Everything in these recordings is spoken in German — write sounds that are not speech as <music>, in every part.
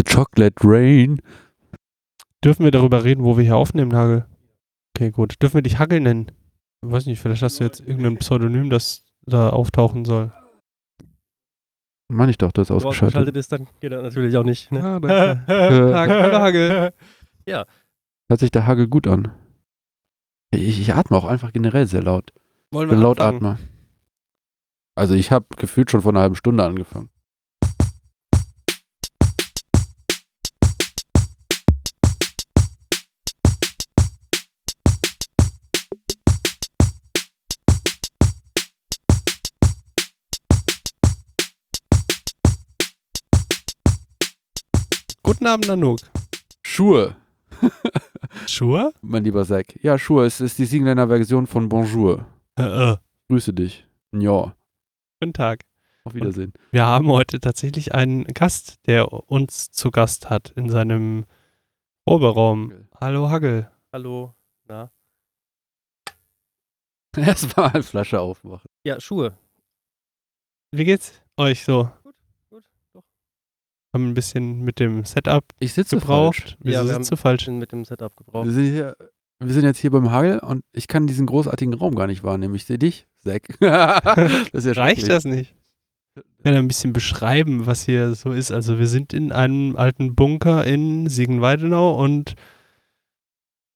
The Chocolate Rain. Dürfen wir darüber reden, wo wir hier aufnehmen, Hagel? Okay, gut. Dürfen wir dich Hagel nennen? Ich weiß nicht, vielleicht hast du jetzt irgendein Pseudonym, das da auftauchen soll. Meine ich doch, das ist ausgeschaltet. ausgeschaltet ist, dann geht er natürlich auch nicht. Ne? Ah, danke. <laughs> Tag, hallo Hagel. Hört sich der Hagel gut an. Ich, ich atme auch einfach generell sehr laut. Wollen Ich bin wir laut? Atmer. Also ich habe gefühlt schon vor einer halben Stunde angefangen. Guten Abend, Nanook. Schuhe, Schuhe? mein lieber Zack. Ja, Schuhe, es ist die Siegländer Version von Bonjour. Äh, äh. Grüße dich. Ja, Guten Tag. auf Wiedersehen. Wir haben heute tatsächlich einen Gast, der uns zu Gast hat in seinem Proberaum. Hallo Hagel. Hallo. Na? <laughs> Erstmal eine Flasche aufmachen. Ja, Schuhe. Wie geht's euch so? Haben ein bisschen mit dem Setup Ich sitze gebraucht. falsch. Wieso Ja, wir sitzt haben- du falsch? Mit dem Setup gebraucht. Wir sind, hier, wir sind jetzt hier beim Hagel und ich kann diesen großartigen Raum gar nicht wahrnehmen. Ich sehe dich, Zack. <laughs> das ist ja Reicht das nicht? Ich kann ein bisschen beschreiben, was hier so ist. Also wir sind in einem alten Bunker in Siegen-Weidenau und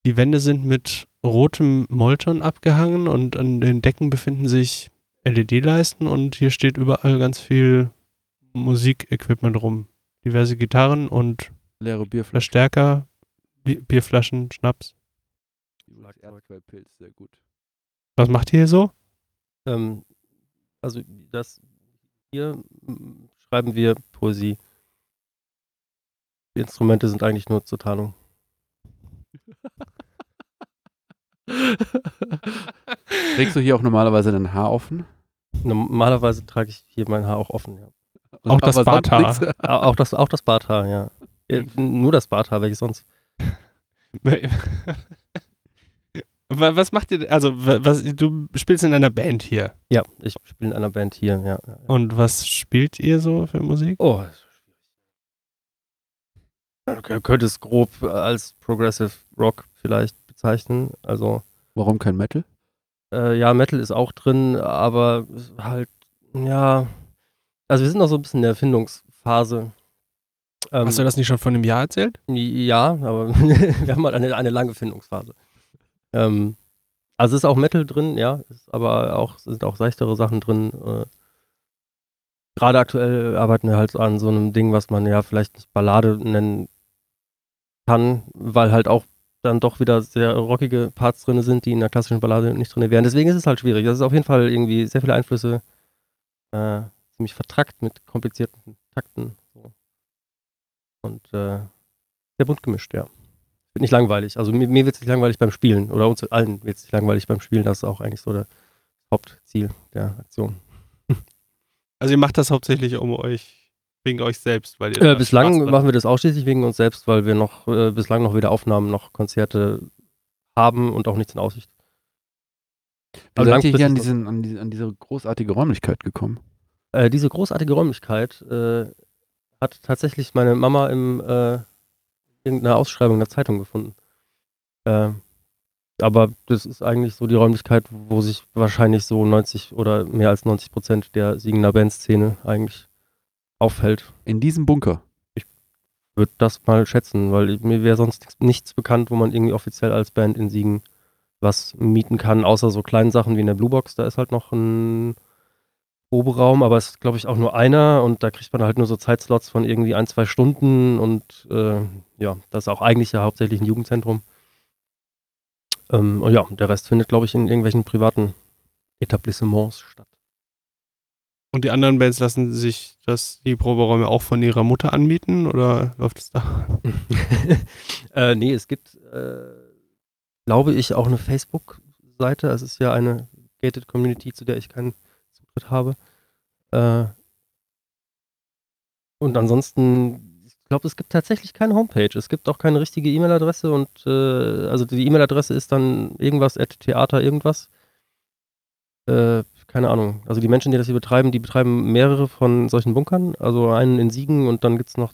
die Wände sind mit rotem Molton abgehangen und an den Decken befinden sich LED-Leisten und hier steht überall ganz viel Musikequipment rum. Diverse Gitarren und Leere Bierflasche. Verstärker, Bi- Bierflaschen, Schnaps. Erdquellpilz, sehr gut. Was macht ihr hier so? Ähm, also das hier schreiben wir Poesie. Die Instrumente sind eigentlich nur zur Tarnung. Trägst du hier auch normalerweise dein Haar offen? Normalerweise trage ich hier mein Haar auch offen, ja. Auch das Barthaar. Auch das, auch das Barthaar, ja. Äh, Nur das Barthaar, welches sonst? <laughs> Wa- Was macht ihr, also wa- was, du spielst in einer Band hier. Ja, ich spiele in einer Band hier, ja. Und was spielt ihr so für Musik? Oh, das ist schwierig. Man könnte es grob als Progressive Rock vielleicht bezeichnen. Also, Warum kein Metal? äh, ja, Metal ist auch drin, aber halt, ja. Also, wir sind noch so ein bisschen in der Erfindungsphase. Ähm, Hast du das nicht schon vor einem Jahr erzählt? Ja, aber <laughs> wir haben halt eine, eine lange Findungsphase. Ähm, also es ist auch Metal drin, ja, aber auch sind auch seichtere Sachen drin. Äh, Gerade aktuell arbeiten wir halt an so einem Ding, was man ja vielleicht nicht Ballade nennen kann, weil halt auch dann doch wieder sehr rockige Parts drin sind, die in der klassischen Ballade nicht drin wären. Deswegen ist es halt schwierig. Das ist auf jeden Fall irgendwie sehr viele Einflüsse, äh, ziemlich vertrackt mit komplizierten Takten. So. Und äh, sehr bunt gemischt, ja. Wird nicht langweilig. Also mir, mir wird es nicht langweilig beim Spielen. Oder uns allen wird es nicht langweilig beim Spielen. Das ist auch eigentlich so das Hauptziel der Aktion. <laughs> Also ihr macht das hauptsächlich um euch, wegen euch selbst, weil ihr Äh, bislang machen wir das ausschließlich wegen uns selbst, weil wir noch äh, bislang noch weder Aufnahmen noch Konzerte haben und auch nichts in Aussicht. Wie Also seid ihr hier an, diesen, an, diese, an diese großartige Räumlichkeit gekommen? Äh, diese großartige Räumlichkeit äh, hat tatsächlich meine Mama im äh, irgendeiner Ausschreibung in der Zeitung gefunden. Äh, aber das ist eigentlich so die Räumlichkeit, wo sich wahrscheinlich so 90 oder mehr als 90 Prozent der Siegener Bandszene eigentlich aufhält. In diesem Bunker. Würde das mal schätzen, weil mir wäre sonst nichts, nichts bekannt, wo man irgendwie offiziell als Band in Siegen was mieten kann, außer so kleinen Sachen wie in der Blue Box. Da ist halt noch ein Proberaum, aber es ist, glaube ich, auch nur einer und da kriegt man halt nur so Zeitslots von irgendwie ein, zwei Stunden und äh, ja, das ist auch eigentlich ja hauptsächlich ein Jugendzentrum. Ähm, und ja, der Rest findet, glaube ich, in irgendwelchen privaten Etablissements statt. Und die anderen Bands lassen sich das, die Proberäume auch von ihrer Mutter anmieten oder läuft es da? <laughs> äh, nee, es gibt, äh, glaube ich, auch eine Facebook-Seite. Es ist ja eine gated Community, zu der ich keinen Zutritt habe. Äh, und ansonsten, ich glaube, es gibt tatsächlich keine Homepage. Es gibt auch keine richtige E-Mail-Adresse und äh, also die E-Mail-Adresse ist dann irgendwas at Theater irgendwas. Äh, keine Ahnung. Also die Menschen, die das hier betreiben, die betreiben mehrere von solchen Bunkern. Also einen in Siegen und dann gibt es noch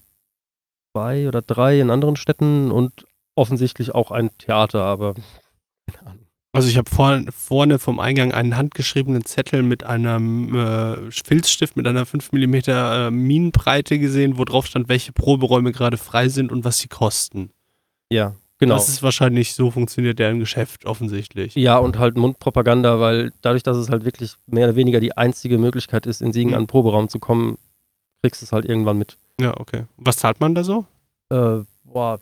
zwei oder drei in anderen Städten und offensichtlich auch ein Theater, aber <laughs> keine Ahnung. Also ich habe vor, vorne vom Eingang einen handgeschriebenen Zettel mit einem äh, Filzstift mit einer 5 mm äh, Minenbreite gesehen, wo drauf stand, welche Proberäume gerade frei sind und was sie kosten. Ja, genau. Das ist wahrscheinlich so funktioniert deren Geschäft offensichtlich. Ja, und halt Mundpropaganda, weil dadurch, dass es halt wirklich mehr oder weniger die einzige Möglichkeit ist, in Siegen Mhm. an den Proberaum zu kommen, kriegst du es halt irgendwann mit. Ja, okay. Was zahlt man da so? Äh, boah,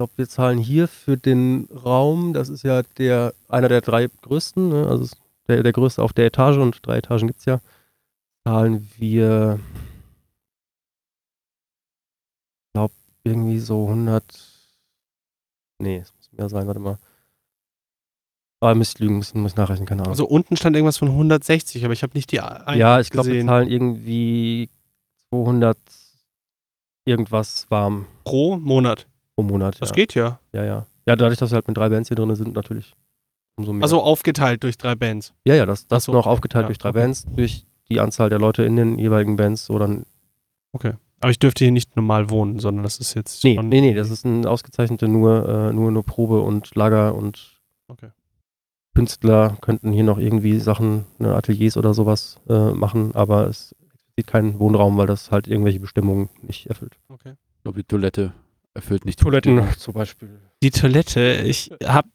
glaube, wir zahlen hier für den Raum, das ist ja der einer der drei größten, ne? also der, der größte auf der Etage und drei Etagen gibt es ja, zahlen wir, ich glaube, irgendwie so 100, nee, es muss mehr sein, warte mal. Ah, müsst lügen, muss, muss nachrechnen, keine Ahnung. Also unten stand irgendwas von 160, aber ich habe nicht die Ein ja, ich glaube, wir zahlen irgendwie 200 irgendwas warm pro Monat. Pro Monat. Das ja. geht ja. Ja, ja. Ja, dadurch, dass wir halt mit drei Bands hier drin sind, natürlich umso mehr. Also aufgeteilt durch drei Bands. ja, ja, das, das so, noch aufgeteilt ja, durch drei okay. Bands, durch die Anzahl der Leute in den jeweiligen Bands, so dann. Aber ich dürfte hier nicht normal wohnen, sondern das ist jetzt Nee, nee, nee, das ist ein ausgezeichnete nur, äh, nur, nur Probe und Lager und Okay. Künstler könnten hier noch irgendwie Sachen, ne, Ateliers oder sowas äh, machen, aber es sieht keinen Wohnraum, weil das halt irgendwelche Bestimmungen nicht erfüllt. Ich glaube, die Toilette erfüllt nicht die Toiletten Bestimmung. zum Beispiel. Die Toilette, ich habe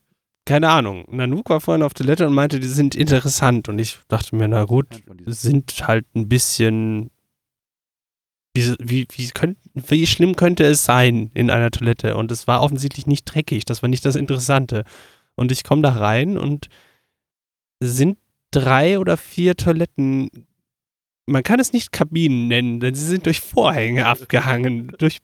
keine Ahnung. Nanook war vorhin auf Toilette und meinte, die sind interessant. Und ich dachte mir, na gut, sind halt ein bisschen. Wie, wie, wie, könnt, wie schlimm könnte es sein in einer Toilette? Und es war offensichtlich nicht dreckig. Das war nicht das Interessante. Und ich komme da rein und es sind drei oder vier Toiletten. Man kann es nicht Kabinen nennen, denn sie sind durch Vorhänge abgehangen. Durch,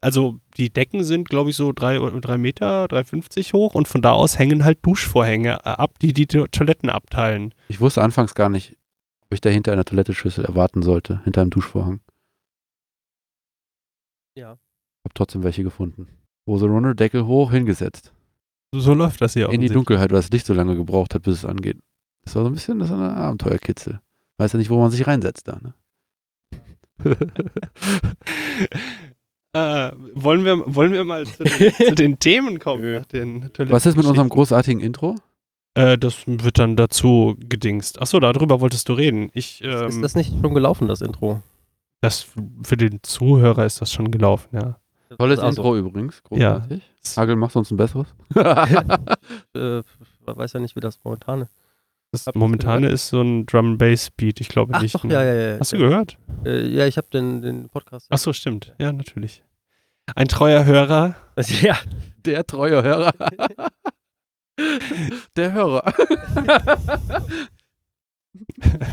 also die Decken sind, glaube ich, so drei, drei Meter, 3,50 hoch und von da aus hängen halt Duschvorhänge äh, ab, die die To- Toiletten abteilen. Ich wusste anfangs gar nicht, ob ich da hinter einer Toilettenschüssel erwarten sollte, hinter einem Duschvorhang. Ja. Hab trotzdem welche gefunden. Hose runter, Deckel hoch, hingesetzt. So läuft das hier In die. Dunkelheit, weil das Licht so lange gebraucht hat, bis es angeht. Das war so ein bisschen das ein Abenteuerkitzel. Weiß ja nicht, wo man sich reinsetzt da, ne? <laughs> äh, wollen, wir, wollen wir mal zu den, zu den <laughs> Themen kommen? Nach den Was ist mit unserem großartigen Intro? Äh, das wird dann dazu gedingst. Achso, darüber wolltest du reden. Ich, ähm, ist das nicht schon gelaufen, das Intro? das, für den Zuhörer ist das schon gelaufen, ja. Tolles Also, Intro übrigens, großartig. Hagel, machst du uns ein besseres? <laughs> Äh, weiß ja nicht, wie das momentan ist. Das Hab momentane ist so ein Drum Bass Beat, ich glaube Ach nicht. doch, ne? ja, ja, ja. Hast du gehört? Äh, ja, ich habe den, den Podcast. Achso, stimmt. Ja, natürlich. Ein treuer Hörer. <laughs> Ja, Der treue Hörer. <laughs> Der Hörer. <laughs>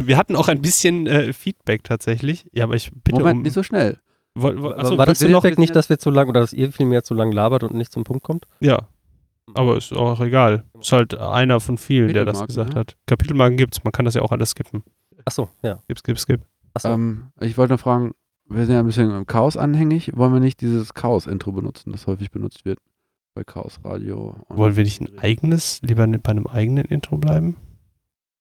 Wir hatten auch ein bisschen äh, Feedback tatsächlich. Ja, aber ich bitte Moment, um. nicht so schnell. Woll- woll- achso, war das Feedback nicht, dass wir zu lang oder dass ihr viel mehr zu lang labert und nicht zum Punkt kommt? Ja, aber ist auch egal. Ist halt einer von vielen, der das gesagt ne? hat. Kapitelmarken gibt's, man kann das ja auch alles skippen. Achso, ja. Skip, skip, skip. Achso. Ähm, ich wollte noch fragen, wir sind ja ein bisschen im Chaos anhängig. Wollen wir nicht dieses Chaos-Intro benutzen, das häufig benutzt wird? Bei Chaos Radio. und- Wollen wir nicht ein eigenes, lieber bei einem eigenen Intro bleiben?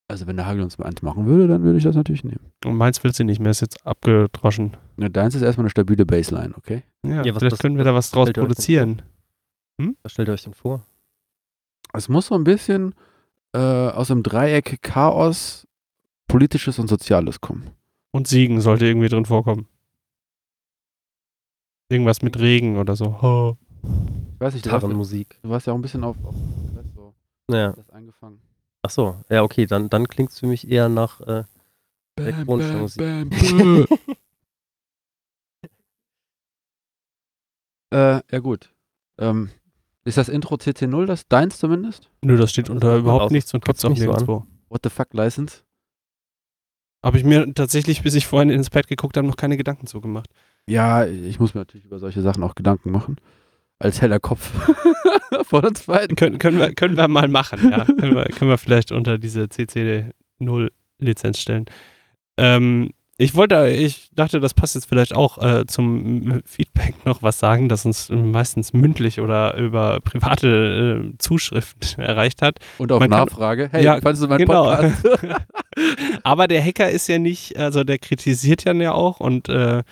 Also, wenn der Hagel uns mal eins machen würde, dann würde ich das natürlich nehmen. Und meins willst du nicht mehr, ist jetzt abgedroschen. Ja, deins ist erstmal eine stabile Baseline, okay? Ja, Ja, was- vielleicht was- können wir da was draus produzieren. Was stellt ihr euch denn vor? Es muss so ein bisschen äh, aus dem Dreieck Chaos, Politisches und Soziales kommen. Und Siegen sollte irgendwie drin vorkommen. Irgendwas mit Regen oder so. Ho. Ich weiß nicht, du warst, Gitarrenmusik. du warst ja auch ein bisschen auf, auf so Ja. das eingefangen. Achso, ja, okay, dann, dann klingt es für mich eher nach. Äh, Elektronische Musik. bam, bam. <laughs> äh, ja gut. Ähm, ist das Intro CC0, das deins zumindest? Nö, das steht unter gut überhaupt nichts und gibt's auch mich so nirgendwo. What the fuck License? Habe ich mir tatsächlich, bis ich vorhin ins Bett geguckt habe, noch keine Gedanken zu gemacht. Ja, ich muss mir natürlich über solche Sachen auch Gedanken machen. Als heller Kopf <laughs> vor der zweiten. Können, können, wir, können wir mal machen, ja. können, wir, können wir vielleicht unter diese CC0-Lizenz stellen. Ähm, ich wollte, ich dachte, das passt jetzt vielleicht auch äh, zum Feedback noch was sagen, das uns meistens mündlich oder über private äh, Zuschriften <laughs> erreicht hat. Und auf Man kann- Nachfrage. Hey, Ja, fandest du meinen genau. Podcast? <laughs> <laughs> Aber der Hacker ist ja nicht, also der kritisiert ja ja auch und äh,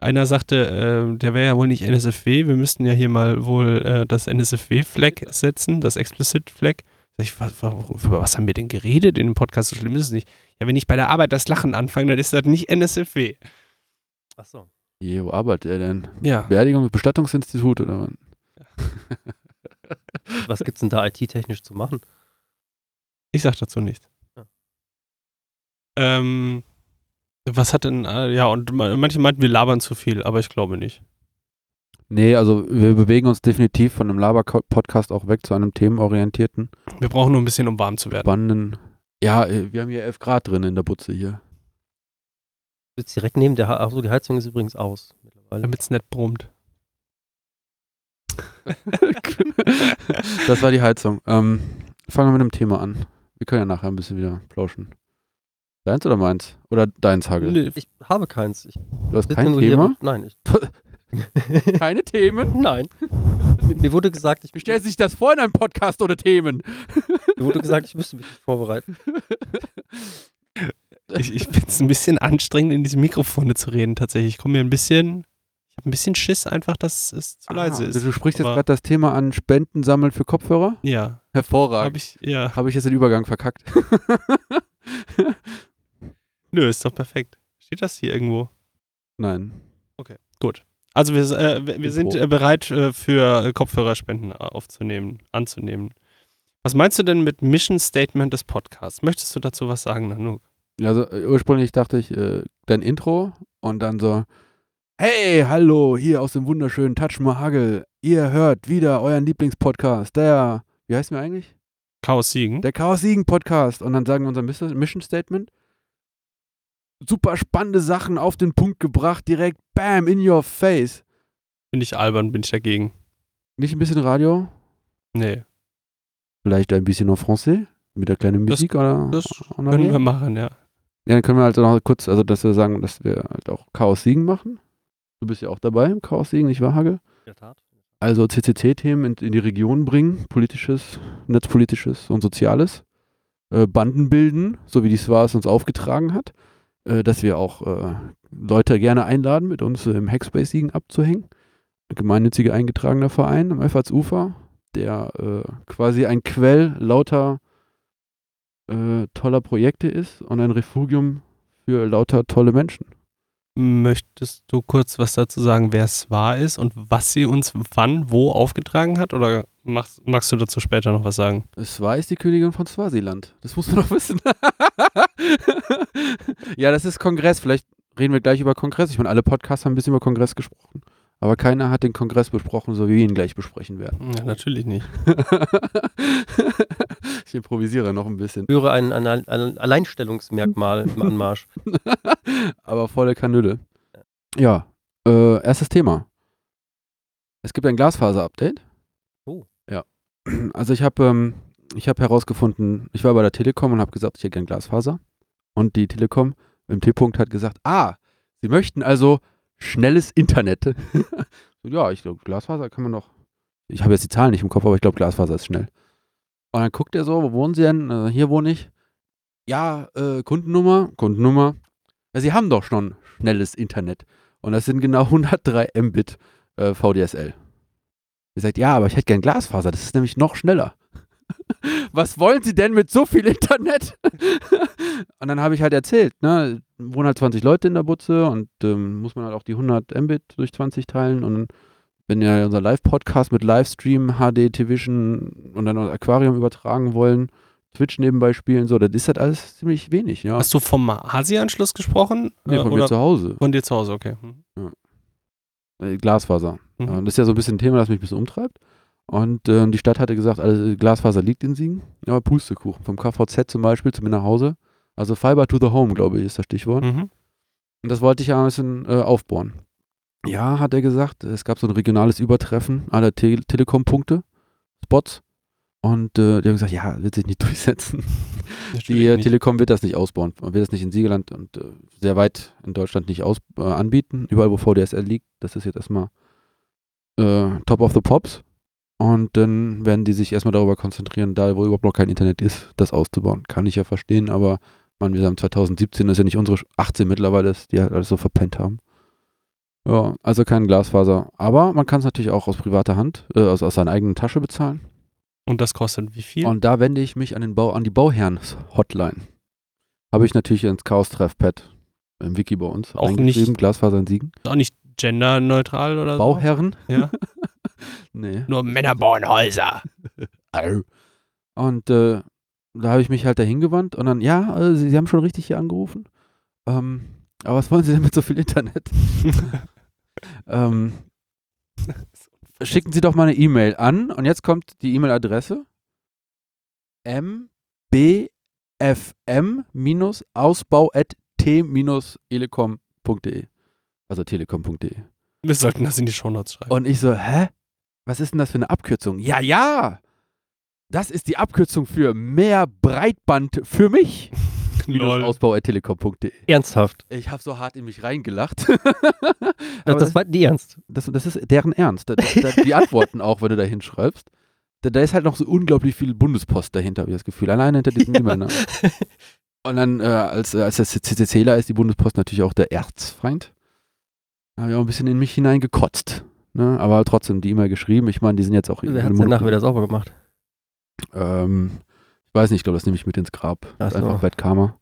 einer sagte, äh, der wäre ja wohl nicht NSFW, wir müssten ja hier mal wohl äh, das NSFW-Flag setzen, das Explicit-Flag. Ich, was, über was haben wir denn geredet in dem Podcast? So schlimm ist es nicht. Ja, wenn ich bei der Arbeit das Lachen anfange, dann ist das nicht NSFW. Ach so. Je, wo arbeitet er denn? Ja. Beerdigung, Bestattungsinstitut oder was? <laughs> Was gibt's denn da IT-technisch zu machen? Ich sag dazu nichts. Ja. Ähm, was hat denn, äh, ja, und ma- manche meinten, wir labern zu viel, aber ich glaube nicht. Nee, also wir bewegen uns definitiv von einem Laber-Podcast auch weg zu einem themenorientierten, Wir brauchen nur ein bisschen, um warm zu werden. spannenden. Ja, äh, wir haben hier 11 Grad drin in der Butze hier. Sitzt direkt neben der, Ha- achso, die Heizung ist übrigens aus mittlerweile. Damit es nicht brummt. das war die Heizung. Ähm, fangen wir mit einem Thema an. Wir können ja nachher ein bisschen wieder plauschen. Deins oder meins? Oder deins, Hagel? Nee, Ich habe keins. Ich Du hast kein nur hier Thema? und- Nein, ich, <laughs> Keine Themen? <laughs> nein. Mir- wurde gesagt, ich, Wie stellt sich das vor in einem Podcast ohne Themen? <laughs> mir wurde gesagt, ich müsste mich vorbereiten. ich ich finde es ein bisschen anstrengend, in diese Mikrofone zu reden, tatsächlich. Ich komme mir ein bisschen, ich habe ein bisschen Schiss einfach, dass es zu leise Ah, ist. Du sprichst jetzt Aber- gerade das Thema an Spenden sammeln für Kopfhörer? Ja, Hervorragend. habe ich, ja. Habe ich jetzt den Übergang verkackt? <laughs> Nö, ist doch perfekt. Steht das hier irgendwo? Nein. Gut. Also wir, äh, wir, sind äh, bereit äh, für äh, Kopfhörerspenden äh, aufzunehmen, anzunehmen. Was meinst du denn mit Mission Statement des Podcasts? Möchtest du dazu was sagen, Nanu? Also äh, ursprünglich dachte ich, dein Intro und dann so, hey, hallo, hier aus dem wunderschönen Touch Mahagel. Ihr hört wieder euren Lieblingspodcast, der, wie heißt mir eigentlich? Chaos Siegen? Der Chaos Siegen Podcast. Und dann sagen wir unser Miss- Mission Statement. Super spannende Sachen auf den Punkt gebracht, direkt bam, in your face. Finde ich albern, bin ich dagegen. Nicht ein bisschen Radio? Nee, Vielleicht ein bisschen en français? Mit der kleinen Das- Musik oder? das en können wir machen, ja. Ja, dann können wir also noch kurz, also dass wir sagen, dass wir halt auch Chaos Siegen machen. Du bist ja auch dabei im Chaos Siegen, nicht wahr, Hagel? In der Tat. Also CCC-Themen in, in die Region bringen, politisches, netzpolitisches und soziales. Äh, Banden bilden, so wie die SWAS uns aufgetragen hat. Äh, dass wir auch äh, Leute gerne einladen, mit uns im Hackspace-Siegen abzuhängen. Ein gemeinnütziger eingetragener Verein am Ufer, der äh, quasi ein Quell lauter äh, toller Projekte ist und ein Refugium für lauter tolle Menschen. Möchtest du kurz was dazu sagen, wer es wahr ist und was sie uns wann, wo aufgetragen hat? Oder machst, magst du dazu später noch was sagen? Es war ist die Königin von Swasiland. Das muss man <laughs> doch wissen. ja, das ist Kongress. Vielleicht reden wir gleich über Kongress. Ich meine, alle Podcasts haben ein bisschen über Kongress gesprochen. Aber keiner hat den Kongress besprochen, so wie wir ihn gleich besprechen werden. Ja, natürlich nicht. <laughs> ich improvisiere noch ein bisschen. Ich höre ein, ein, ein Alleinstellungsmerkmal im Anmarsch. <laughs> Aber volle Kanüle. Ja, äh, erstes Thema. Es gibt ein Glasfaser-Update. <clears throat> Also ich habe ähm, hab herausgefunden, ich war bei der Telekom und habe gesagt, ich hätte gern Glasfaser. Und die Telekom im T-Punkt hat gesagt, ah, sie möchten also schnelles Internet. <laughs> ja, ich glaube, Glasfaser kann man doch. Ich habe jetzt die Zahlen nicht im Kopf, aber ich glaube, Glasfaser ist schnell. Und dann guckt er so, wo wohnen Sie denn? Äh, hier wohne ich. Ja, äh, Kundennummer, Kundennummer. Ja, Sie haben doch schon schnelles Internet. Und das sind genau <laughs> 103 Mbit äh, VDSL. Ihr sagt, ja, aber ich hätte gern Glasfaser, das ist nämlich noch schneller. <laughs> Was wollen Sie denn mit so viel Internet? <laughs> und dann habe ich halt erzählt, ne, wohnen halt 20 Leute in der Butze und ähm, muss man halt auch die 100 Mbit durch 20 teilen und wenn wir unser Live-Podcast mit Livestream, HD, Television und dann noch Aquarium übertragen wollen, Twitch nebenbei spielen, so, das ist halt alles ziemlich wenig, ja. Hast du vom Hasi-Anschluss gesprochen? Nee, Äh, von mir oder zu Hause. von dir zu Hause, okay. Hm. Äh, Glasfaser. Mhm. Ja, das ist ja so ein bisschen ein Thema, das mich ein bisschen umtreibt. Und ähm, die Stadt hatte gesagt, also Glasfaser liegt in Siegen. Ja, Pustekuchen. Vom KVZ zum Beispiel zu mir nach Hause. Also Fiber to the Home, glaube ich, ist das Stichwort. Mhm. Und das wollte ich ja ein bisschen äh, aufbohren. Ja, hat er gesagt, es gab so ein regionales Übertreffen aller Te Telekom-Punkte, Spots. Und äh, die haben gesagt, ja, wird sich nicht <laughs> durchsetzen. Die äh, nicht. Telekom wird das nicht ausbauen, wird das nicht in Siegerland und äh, sehr weit in Deutschland nicht aus, äh, anbieten. Überall, wo VDSL liegt, das ist jetzt erstmal äh, Top of the Pops. Und dann werden die sich erstmal darüber konzentrieren, da wo überhaupt noch kein Internet ist, das auszubauen. Kann ich ja verstehen, aber man, wir haben 2017, das ist ja nicht unsere 18 mittlerweile, ist, die halt alles so verpennt haben. Ja, also kein Glasfaser. Aber man kann es natürlich auch aus privater Hand, äh, aus, aus seiner eigenen Tasche bezahlen. Und das kostet wie viel? Und da wende ich mich an, den Bau, an die Bauherren-Hotline. Habe ich natürlich ins Chaos-Treffpad im Wiki bei uns Auch nicht- Glasfaser in Siegen. Auch nicht genderneutral oder so? Bauherren? Ja. <laughs> Nee. Nur Männer bauen Häuser. Und äh, da habe ich mich halt dahin gewandt und dann, ja, äh, Sie, Sie haben schon richtig hier angerufen. Ähm, aber was wollen Sie denn mit so viel Internet? <laughs> ähm, schicken Sie doch mal eine E-Mail an und jetzt kommt die E-Mail-Adresse mbfm-ausbau.t-elecom.de also telekom.de Wir sollten das in die Shownotes schreiben. und ich so, hä? Was ist denn das für eine Abkürzung? Ja, ja! Das ist die Abkürzung für mehr Breitband für mich. <laughs> Ausbau.telekom.de. Ernsthaft. Ich habe so hart in mich reingelacht. <laughs> Das, das meint die ernst. das, das ist deren Ernst. Das, das, die antworten auch, wenn du da hinschreibst. Da, da ist halt noch so unglaublich viel Bundespost dahinter, habe ich das Gefühl. Allein hinter diesem Ja. E-Mail-Namen. <laughs> Und dann, äh, als, äh, als der CCCler ist die Bundespost natürlich auch der Erzfeind. Da habe ich auch ein bisschen in mich hineingekotzt. Ne? Aber trotzdem die E-Mail geschrieben. Ich meine, die sind jetzt auch Wer hat es danach wieder sauber gemacht? Ähm, ich weiß nicht, ich glaube, das nehme ich mit ins Grab. Das ist so. einfach Bad Karma.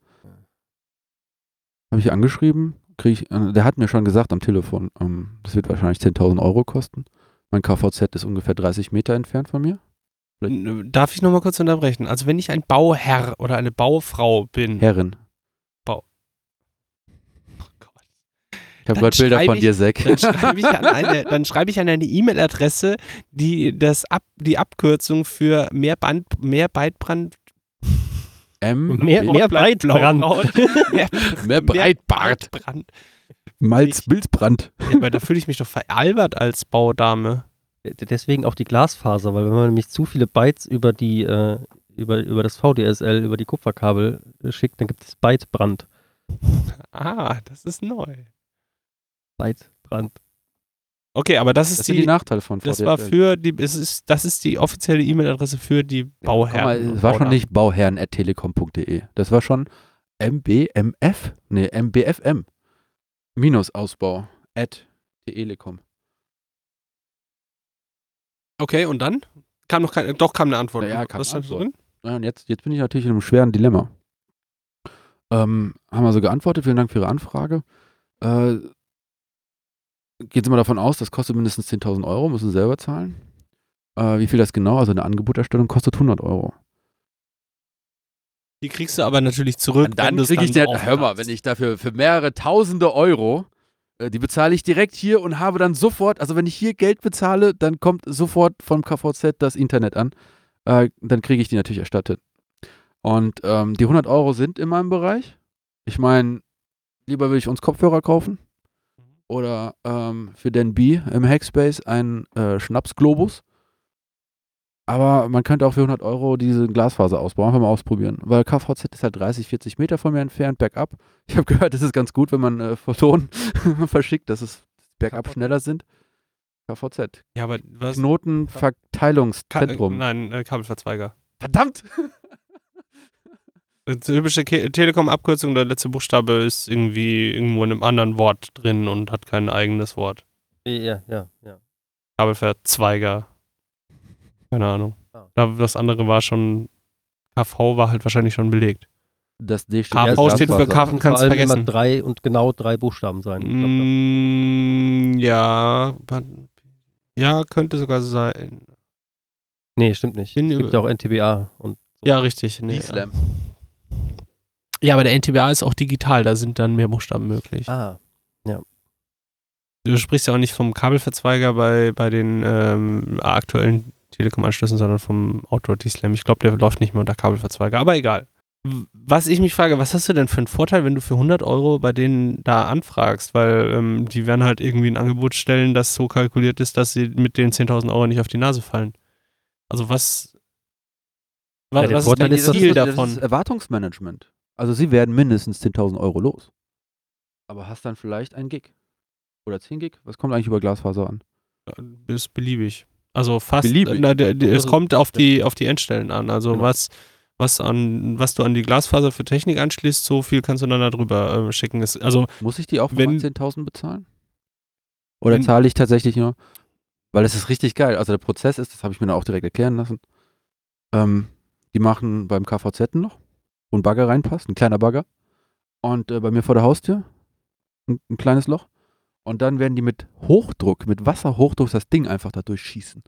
Habe ich angeschrieben, krieg ich, äh, der hat mir schon gesagt am Telefon, ähm, das wird wahrscheinlich 10.000 Euro kosten. Mein KVZ ist ungefähr 30 Meter entfernt von mir. N- Darf ich nochmal kurz unterbrechen? Also wenn ich ein Bauherr oder eine Baufrau bin. Herrin. Oh Gott. Ich habe gerade Bilder von ich- dir, Zack. Dann schreibe ich an eine, E-Mail-Adresse, die das ab, die Abkürzung für mehr Band, mehr Beitbrand, M, Mehr, mehr Breitbrand. <laughs> mehr, mehr Breitbart. Breitbrand. Malz, Bilzbrand. Ja, aber da fühle ich mich doch veralbert als Baudame. Deswegen auch die Glasfaser, weil wenn man nämlich zu viele Bytes über die äh, über, über das VDSL, über die Kupferkabel schickt, dann gibt es Bytebrand. Ah, das ist neu. Bytebrand. Okay, aber das ist Das sind die die, Nachteile von das VDSL. war für die, es ist, das ist die offizielle E-Mail-Adresse für die Bauherren. mal, und es war schon nicht bauherren.telekom.de. Das war schon mbmf, nee, mbfm. Minus Ausbau at telekom. Okay, und dann? Kam noch keine, doch kam eine Antwort. Ja, ja, kam Was stand Antwort. drin? Ja, und jetzt, jetzt bin ich natürlich in einem schweren Dilemma. Ähm, haben wir so geantwortet, vielen Dank für Ihre Anfrage. Äh, Sie mal davon aus, das kostet mindestens 10.000 Euro, müssen Sie selber zahlen. Äh, wie viel das genau, also eine Angeboterstellung kostet 100 Euro. Die kriegst du aber natürlich zurück. Und dann kriege ich den, offen hör mal, wenn ich dafür für mehrere Tausende Euro, äh, die bezahle ich direkt hier und habe dann sofort, also wenn ich hier Geld bezahle, dann kommt sofort vom KVZ das Internet an. Äh, dann kriege ich die natürlich erstattet. Und ähm, die 100 Euro sind in meinem Bereich. Ich meine, lieber will ich uns Kopfhörer kaufen oder ähm, für den B im Hackspace einen äh, Schnapsglobus. Aber man könnte auch für 100 Euro diese Glasfaser ausbauen, einfach mal ausprobieren. Weil KVZ ist halt 30, 40 Meter von mir entfernt, bergab. Ich habe <laughs> gehört, das ist ganz gut, wenn man äh, Photonen <laughs> verschickt, dass es bergab schneller sind. KVZ. Ja, aber was? Ka Knotenverteilungszentrum. nein, äh, Kabelverzweiger. Verdammt! <laughs> Die typische Telekom-Abkürzung, der letzte Buchstabe ist irgendwie irgendwo in einem anderen Wort drin und hat kein eigenes Wort. Ja, ja, ja. Kabelverzweiger. Keine Ahnung. Ah. Da, das andere war schon, KV war halt wahrscheinlich schon belegt. Das D steht KV für steht für Glasfaser. K- Und kannst allem vergessen. immer drei und genau drei Buchstaben sein. Mm, ja, ja, könnte sogar sein. nee, stimmt nicht. Bin Es gibt ja auch NTBA und Ja, richtig. Nee, D-Slam. ja, aber der NTBA ist auch digital, da sind dann mehr Buchstaben möglich. ah, Du sprichst ja auch nicht vom Kabelverzweiger bei, bei den ähm, aktuellen Telekom-Anschlüssen, sondern vom Outdoor D-Slam. Ich glaube, der läuft nicht mehr unter Kabelverzweiger, aber egal. Was ich mich frage, was hast du denn für einen Vorteil, wenn du für 100 Euro bei denen da anfragst? Weil ähm, die werden halt irgendwie ein Angebot stellen, das so kalkuliert ist, dass sie mit den 10.000 Euro nicht auf die Nase fallen. Also was, wa- Ja, der was Vorteil ist dass Ziel das, davon? Das ist Erwartungsmanagement. Also sie werden mindestens 10.000 Euro los. Aber hast dann vielleicht ein Gig. Oder 10 Gig? Was kommt eigentlich über Glasfaser an? ist beliebig. Also fast, Beliebig. Na, der, der, es Also, kommt auf die, auf die Endstellen an. Also Genau. was, was an, was du an die Glasfaser für Technik anschließt, so viel kannst du dann da drüber äh, schicken. Es, also Muss ich die auch für Wenn- 10.000 bezahlen? Oder In- zahle ich tatsächlich nur, weil es ist richtig geil. Also der Prozess ist, das habe ich mir dann auch direkt erklären lassen. Ähm, die machen beim KVZ noch, wo ein Bagger reinpasst, ein kleiner Bagger. Und äh, bei mir vor der Haustür ein, ein kleines Loch. Und dann werden die mit Hochdruck, mit Wasserhochdruck das Ding einfach da durchschießen.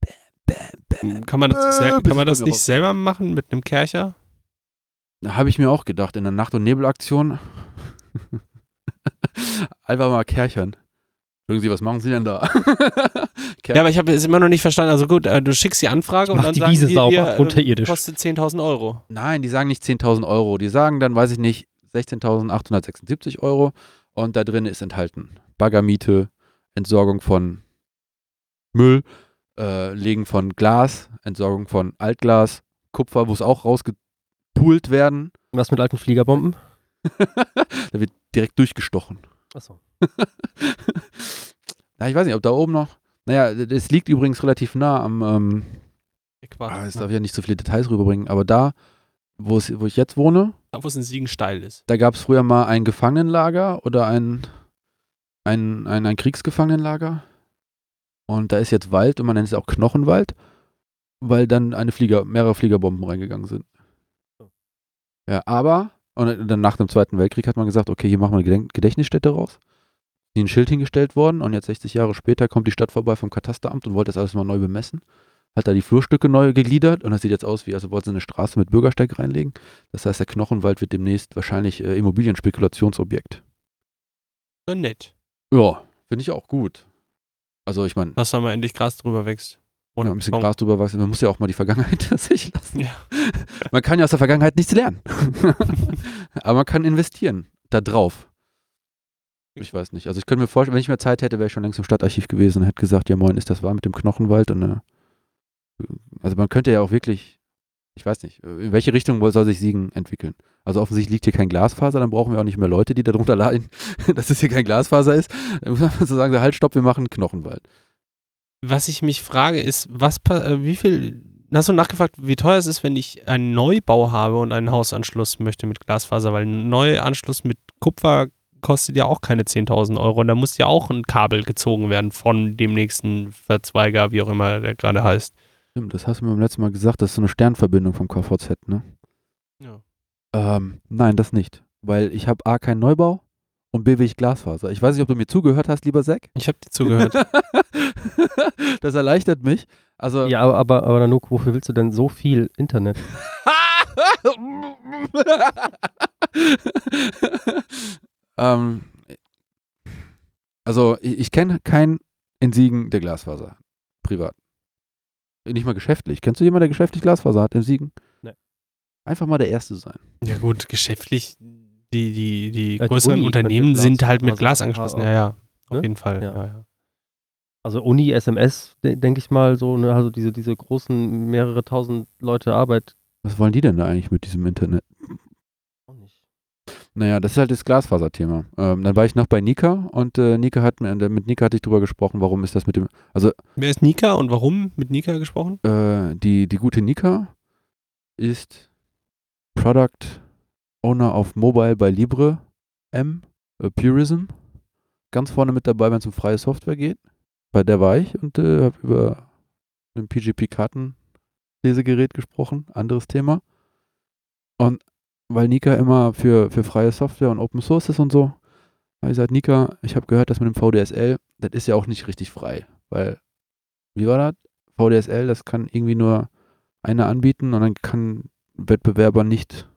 Bam, bam, bam. Kann man das, sel- kann man das nicht selber machen mit einem Kercher? Da habe ich mir auch gedacht, in der Nacht- und Nebelaktion <laughs> einfach mal kerchern. Sie, was machen Sie denn da? <laughs> Ja, aber ich habe es immer noch nicht verstanden. Also gut, äh, du schickst die Anfrage und dann die sagen Wiese die sauber, dir, äh, unterirdisch. kostet 10.000 Euro. Nein, die sagen nicht 10.000 Euro. Die sagen dann, weiß ich nicht, 16.876 Euro. Und da drin ist enthalten Baggermiete, Entsorgung von Müll, äh, Legen von Glas, Entsorgung von Altglas, Kupfer, muss auch rausgepult werden. Was mit alten Fliegerbomben? <laughs> da wird direkt durchgestochen. Achso. <laughs> Na, ich weiß nicht, ob da oben noch. Naja, es liegt übrigens relativ nah am. Ähm, Äquator. ah, jetzt darf ich ja nicht so viele Details rüberbringen, aber da, wo, es, wo ich jetzt wohne, Da, wo es in Siegen steil ist. da gab es früher mal ein Gefangenenlager oder ein, ein, ein, ein Kriegsgefangenenlager. Und da ist jetzt Wald und man nennt es auch Knochenwald, weil dann eine Flieger, mehrere Fliegerbomben reingegangen sind. Ja, aber, und dann nach dem Zweiten Weltkrieg hat man gesagt, okay, hier machen wir eine Gedächtnisstätte raus. Ein Schild hingestellt worden und jetzt 60 Jahre später kommt die Stadt vorbei vom Katasteramt und wollte das alles mal neu bemessen. Hat da die Flurstücke neu gegliedert und das sieht jetzt aus wie, also wollten sie eine Straße mit Bürgersteig reinlegen. Das heißt, der Knochenwald wird demnächst wahrscheinlich äh, Immobilienspekulationsobjekt. So nett. Ja, finde ich auch gut. Also ich meine, Dass da mal endlich Gras drüber wächst. ja, ein bisschen. Gras drüber wachsen. Man muss ja auch mal die Vergangenheit <laughs> sich lassen. Ja. Man kann ja aus der Vergangenheit nichts lernen. <laughs> Aber man kann investieren da drauf. Ich weiß nicht. Also ich könnte mir vorstellen, wenn ich mehr Zeit hätte, wäre ich schon längst im Stadtarchiv gewesen und hätte gesagt, ja moin, ist das wahr mit dem Knochenwald? Und, äh, also man könnte ja auch wirklich, ich weiß nicht, äh, in welche Richtung soll sich Siegen entwickeln? Also offensichtlich liegt hier kein Glasfaser, dann brauchen wir auch nicht mehr Leute, die darunter leiden, <laughs> dass es hier kein Glasfaser ist. Dann muss man so sagen, halt, stopp, wir machen Knochenwald. Was ich mich frage, ist, was, äh, wie viel, hast du nachgefragt, wie teuer es ist, wenn ich einen Neubau habe und einen Hausanschluss möchte mit Glasfaser? Weil ein Neuanschluss mit Kupfer kostet ja auch keine 10.000 Euro und da muss ja auch ein Kabel gezogen werden von dem nächsten Verzweiger, wie auch immer der gerade heißt. Stimmt, das hast du mir beim letzten Mal gesagt, das ist so eine Sternverbindung vom KVZ, ne? Ja. Ähm, nein, das nicht. Weil ich habe A, keinen Neubau und B, will ich Glasfaser. Ich weiß nicht, ob du mir zugehört hast, lieber Zack. Ich habe dir zugehört. <laughs> das erleichtert mich. Also, Ja, aber, aber, aber Nanook, wofür willst du denn so viel Internet? <laughs> ähm, also, ich, ich kenne keinen in Siegen, der Glasfaser hat. Privat. Nicht mal geschäftlich. Kennst du jemanden, der geschäftlich Glasfaser hat in Siegen? Nee. Einfach mal der Erste sein. ja gut, geschäftlich, die, die, die Ja, die größeren Uni Unternehmen sind halt mit Glas angeschlossen. Ja, ja, auf Ne? jeden Fall. Ja. Ja. Ja, Also Uni, SMS, de denke ich mal so, ne, also diese, diese großen, mehrere tausend Leute Arbeit. Was wollen die denn da eigentlich mit diesem Internet? Naja, das ist halt das Glasfaser-Thema. Ähm, dann war ich noch bei Nika und äh, Nika hat mir, mit Nika hatte ich drüber gesprochen, warum ist das mit dem, also Wer ist Nika und warum mit Nika gesprochen? äh, die, die gute Nika ist Product Owner auf Mobile bei Libre M, äh, Purism. Ganz vorne mit dabei, wenn es um freie Software geht. Bei der war ich und äh, habe über ein PGP-Kartenlesegerät gesprochen. Anderes Thema. Und weil Nika immer für, für freie Software und Open Source ist und so, habe ich gesagt, Nika, ich habe gehört, dass mit dem VDSL, das ist ja auch nicht richtig frei. Weil, wie war das? VDSL, das kann irgendwie nur einer anbieten und dann kann Wettbewerber nicht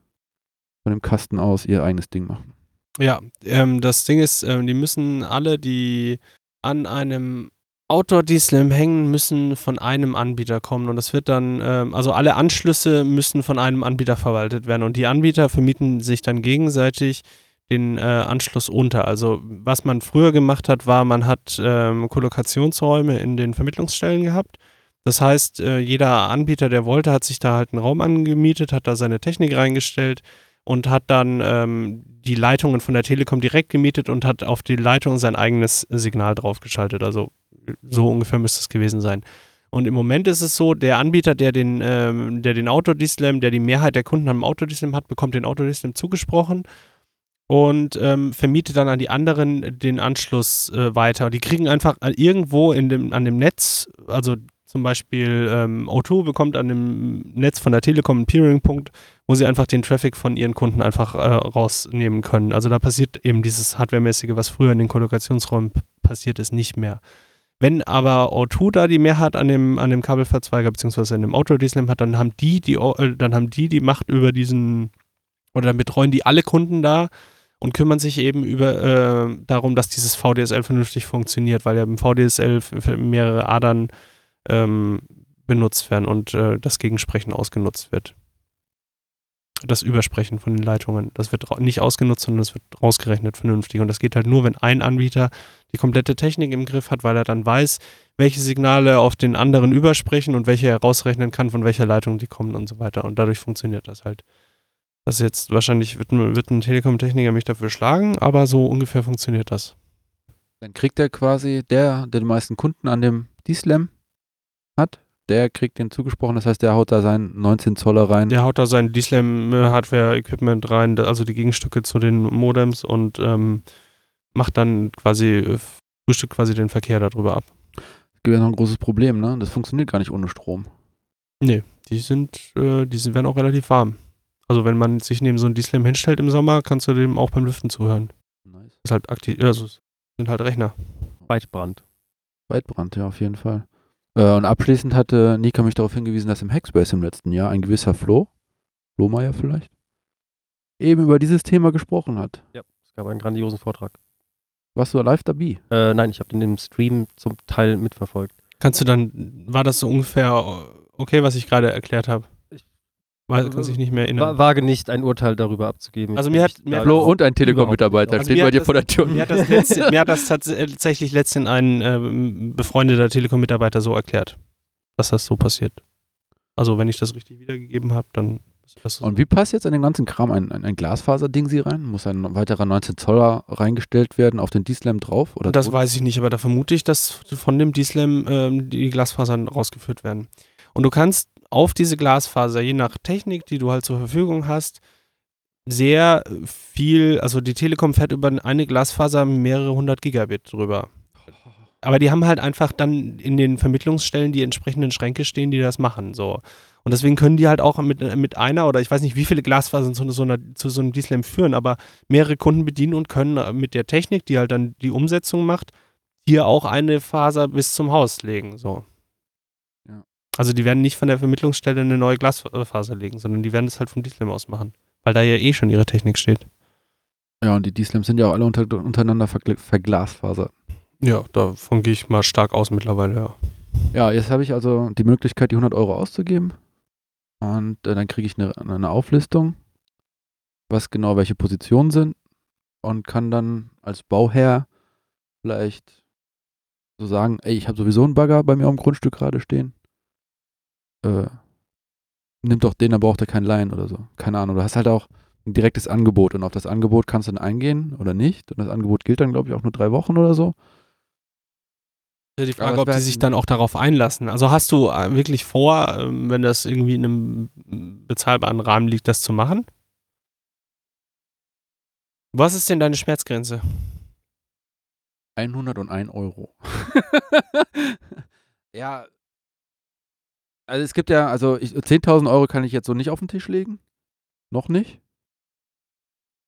von dem Kasten aus ihr eigenes Ding machen. Ja, ähm, das Ding ist, ähm, die müssen alle, die an einem Outdoor-D-Slam hängen, müssen von einem Anbieter kommen und das wird dann, ähm, also alle Anschlüsse müssen von einem Anbieter verwaltet werden und die Anbieter vermieten sich dann gegenseitig den äh, Anschluss unter. Also was man früher gemacht hat, war, man hat ähm, Kollokationsräume in den Vermittlungsstellen gehabt. Das heißt, äh, jeder Anbieter, der wollte, hat sich da halt einen Raum angemietet, hat da seine Technik reingestellt und hat dann ähm, die Leitungen von der Telekom direkt gemietet und hat auf die Leitung sein eigenes Signal draufgeschaltet. Also so ungefähr müsste es gewesen sein. Und im Moment ist es so, der Anbieter, der den, ähm, der den Autodislam, der die Mehrheit der Kunden am Autodislam hat, bekommt den Autodislam zugesprochen. und ähm, vermietet dann an die anderen den Anschluss äh, weiter. Die kriegen einfach irgendwo in dem, an dem Netz, also zum Beispiel ähm, O2 bekommt an dem Netz von der Telekom einen Peering-Punkt, wo sie einfach den Traffic von ihren Kunden einfach äh, rausnehmen können. Also da passiert eben dieses Hardware-mäßige, was früher in den Kollokationsräumen passiert ist, nicht mehr. Wenn aber O2 da die Mehrheit an dem, an dem Kabelverzweiger beziehungsweise in dem Outdoor-DSLAM hat, dann haben die die, äh, dann haben die die Macht über diesen, oder dann betreuen die alle Kunden da und kümmern sich eben über äh, darum, dass dieses VDSL vernünftig funktioniert, weil ja im VDSL mehrere Adern ähm, benutzt werden und äh, das Gegensprechen ausgenutzt wird. Das Übersprechen von den Leitungen, das wird nicht ausgenutzt, sondern das wird rausgerechnet vernünftig. Und das geht halt nur, wenn ein Anbieter die komplette Technik im Griff hat, weil er dann weiß, welche Signale auf den anderen übersprechen und welche er rausrechnen kann, von welcher Leitung die kommen und so weiter. Und dadurch funktioniert das halt. Das ist jetzt wahrscheinlich wird, wird ein Telekom-Techniker mich dafür schlagen, aber so ungefähr funktioniert das. Dann kriegt er quasi der, der die meisten Kunden an dem D-Slam hat, der kriegt den zugesprochen. Das heißt, der haut da seinen 19 Zoller rein. Der haut da sein D-Slam-Hardware-Equipment rein, also die Gegenstücke zu den Modems und ähm, macht dann quasi, frühstückt quasi den Verkehr darüber ab. Es gibt ja noch ein großes Problem, ne? Das funktioniert gar nicht ohne Strom. Nee, die sind, äh, die sind, werden auch relativ warm. Also wenn man sich neben so ein D-Slam hinstellt im Sommer, kannst du dem auch beim Lüften zuhören. Nice. Ist halt aktiv, also sind halt Rechner. Weitbrand. Weitbrand, ja, auf jeden Fall. Äh, und abschließend hatte Nika mich darauf hingewiesen, dass im Hackspace im letzten Jahr ein gewisser Flo, Lohmeier vielleicht, eben über dieses Thema gesprochen hat. Ja, es gab einen grandiosen Vortrag. Warst du live dabei? Äh, nein, ich habe den im Stream zum Teil mitverfolgt. Kannst du dann, war das so ungefähr okay, was ich gerade erklärt habe? Weil, kann sich nicht mehr erinnern. Wage nicht, ein Urteil darüber abzugeben. Also mir hat, mir Flo und ein Telekom-Mitarbeiter also stehen bei dir vor der Tür. Mir hat das, letzte, mir hat das tatsächlich letztens ein äh, befreundeter Telekom-Mitarbeiter so erklärt, dass das so passiert. Also wenn ich das richtig wiedergegeben habe, dann das so. Und wie passt jetzt an den ganzen Kram ein, ein, ein Glasfaser-Ding sie rein? Muss ein weiterer 19 Zoller reingestellt werden auf den D-Slam drauf? Oder das tot? weiß ich nicht, aber da vermute ich, dass von dem D-Slam ähm, die Glasfasern rausgeführt werden. Und du kannst auf diese Glasfaser, je nach Technik, die du halt zur Verfügung hast, sehr viel, also die Telekom fährt über eine Glasfaser mehrere hundert Gigabit drüber. Aber die haben halt einfach dann in den Vermittlungsstellen die entsprechenden Schränke stehen, die das machen. So. Und deswegen können die halt auch mit, mit einer oder ich weiß nicht, wie viele Glasfasern zu so, einer, zu so einem D-Slam führen, aber mehrere Kunden bedienen und können mit der Technik, die halt dann die Umsetzung macht, hier auch eine Faser bis zum Haus legen. So. Also die werden nicht von der Vermittlungsstelle eine neue Glasfaser legen, sondern die werden es halt vom D-Slam aus machen. Weil da ja eh schon ihre Technik steht. Ja, und die D-Slams sind ja auch alle unter, untereinander verglasfasert. Ja, davon gehe ich mal stark aus mittlerweile, ja. Ja, jetzt habe ich also die Möglichkeit, die 100 Euro auszugeben. Und äh, dann kriege ich eine, eine Auflistung, was genau welche Positionen sind. Und kann dann als Bauherr vielleicht so sagen, ey, ich habe sowieso einen Bagger bei mir am Grundstück gerade stehen äh, nimm doch den, dann braucht er keinen Laien oder so. Keine Ahnung. Du hast halt auch ein direktes Angebot und auf das Angebot kannst du dann eingehen oder nicht. Und das Angebot gilt dann, glaube ich, auch nur drei Wochen oder so. Ja, die Frage, ob die sich dann auch darauf einlassen. Also hast du äh, wirklich vor, ähm, wenn das irgendwie in einem bezahlbaren Rahmen liegt, das zu machen? Was ist denn deine Schmerzgrenze? 101 Euro. <laughs> <laughs> ja, also es gibt ja, also 10.000 Euro kann ich jetzt so nicht auf den Tisch legen. Noch nicht.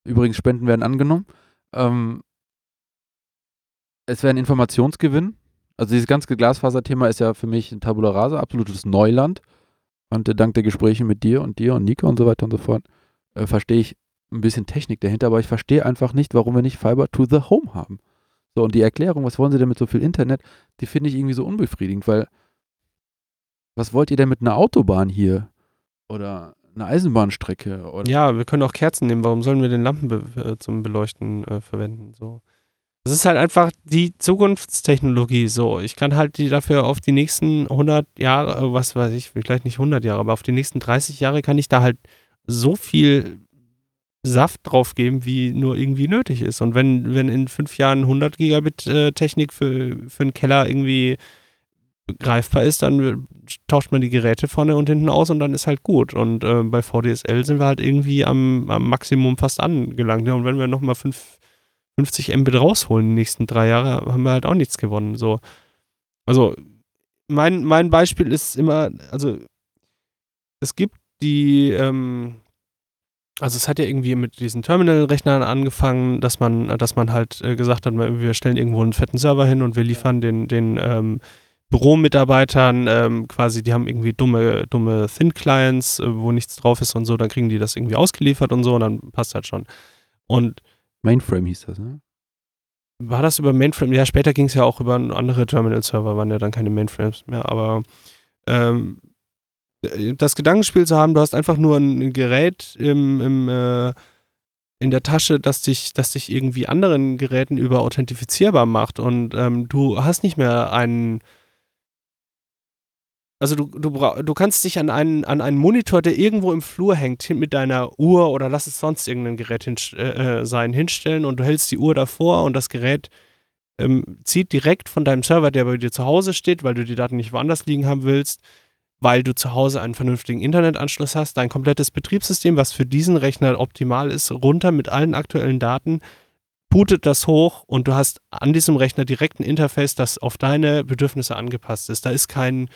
Übrigens, Spenden werden angenommen. Ähm, es wäre ein Informationsgewinn. Also dieses ganze Glasfaser-Thema ist ja für mich ein Tabula Rasa, absolutes Neuland. Und äh, dank der Gespräche mit dir und dir und Nico und so weiter und so fort, äh, verstehe ich ein bisschen Technik dahinter, aber ich verstehe einfach nicht, warum wir nicht Fiber to the Home haben. So, und die Erklärung, was wollen sie denn mit so viel Internet, die finde ich irgendwie so unbefriedigend, weil was wollt ihr denn mit einer Autobahn hier? Oder eine Eisenbahnstrecke? Oder? Ja, wir können auch Kerzen nehmen. Warum sollen wir den Lampen be äh, zum Beleuchten äh, verwenden? So. Das ist halt einfach die Zukunftstechnologie. So, ich kann halt die dafür auf die nächsten 100 Jahre, äh, was weiß ich, vielleicht nicht 100 Jahre, aber auf die nächsten 30 Jahre kann ich da halt so viel Saft drauf geben, wie nur irgendwie nötig ist. Und wenn, wenn in fünf Jahren 100 Gigabit äh, Technik für, für einen Keller irgendwie greifbar ist, dann tauscht man die Geräte vorne und hinten aus und dann ist halt gut. Und äh, bei VDSL sind wir halt irgendwie am, am Maximum fast angelangt. Ja, und wenn wir nochmal 50 Mbit rausholen die nächsten drei Jahre, haben wir halt auch nichts gewonnen. So. Also mein, mein Beispiel ist immer, also es gibt die, ähm, also es hat ja irgendwie mit diesen Terminal-Rechnern angefangen, dass man, dass man halt äh, gesagt hat, wir stellen irgendwo einen fetten Server hin und wir liefern den, den ähm, Büromitarbeitern ähm, quasi, die haben irgendwie dumme, dumme Thin-Clients, äh, wo nichts drauf ist und so, dann kriegen die das irgendwie ausgeliefert und so und dann passt halt schon. Und Mainframe hieß das, ne? War das über Mainframe? Ja, später ging es ja auch über andere Terminal-Server, waren ja dann keine Mainframes mehr, aber ähm, das Gedankenspiel zu haben, du hast einfach nur ein Gerät im, im äh, in der Tasche, das dich, das dich irgendwie anderen Geräten über authentifizierbar macht und ähm, du hast nicht mehr einen also du, du, du kannst dich an einen, an einen Monitor, der irgendwo im Flur hängt, mit deiner Uhr oder lass es sonst irgendein Gerät hin, äh, äh, sein, hinstellen und du hältst die Uhr davor und das Gerät ähm, zieht direkt von deinem Server, der bei dir zu Hause steht, weil du die Daten nicht woanders liegen haben willst, weil du zu Hause einen vernünftigen Internetanschluss hast, dein komplettes Betriebssystem, was für diesen Rechner optimal ist, runter mit allen aktuellen Daten, bootet das hoch und du hast an diesem Rechner direkt ein Interface, das auf deine Bedürfnisse angepasst ist. Da ist kein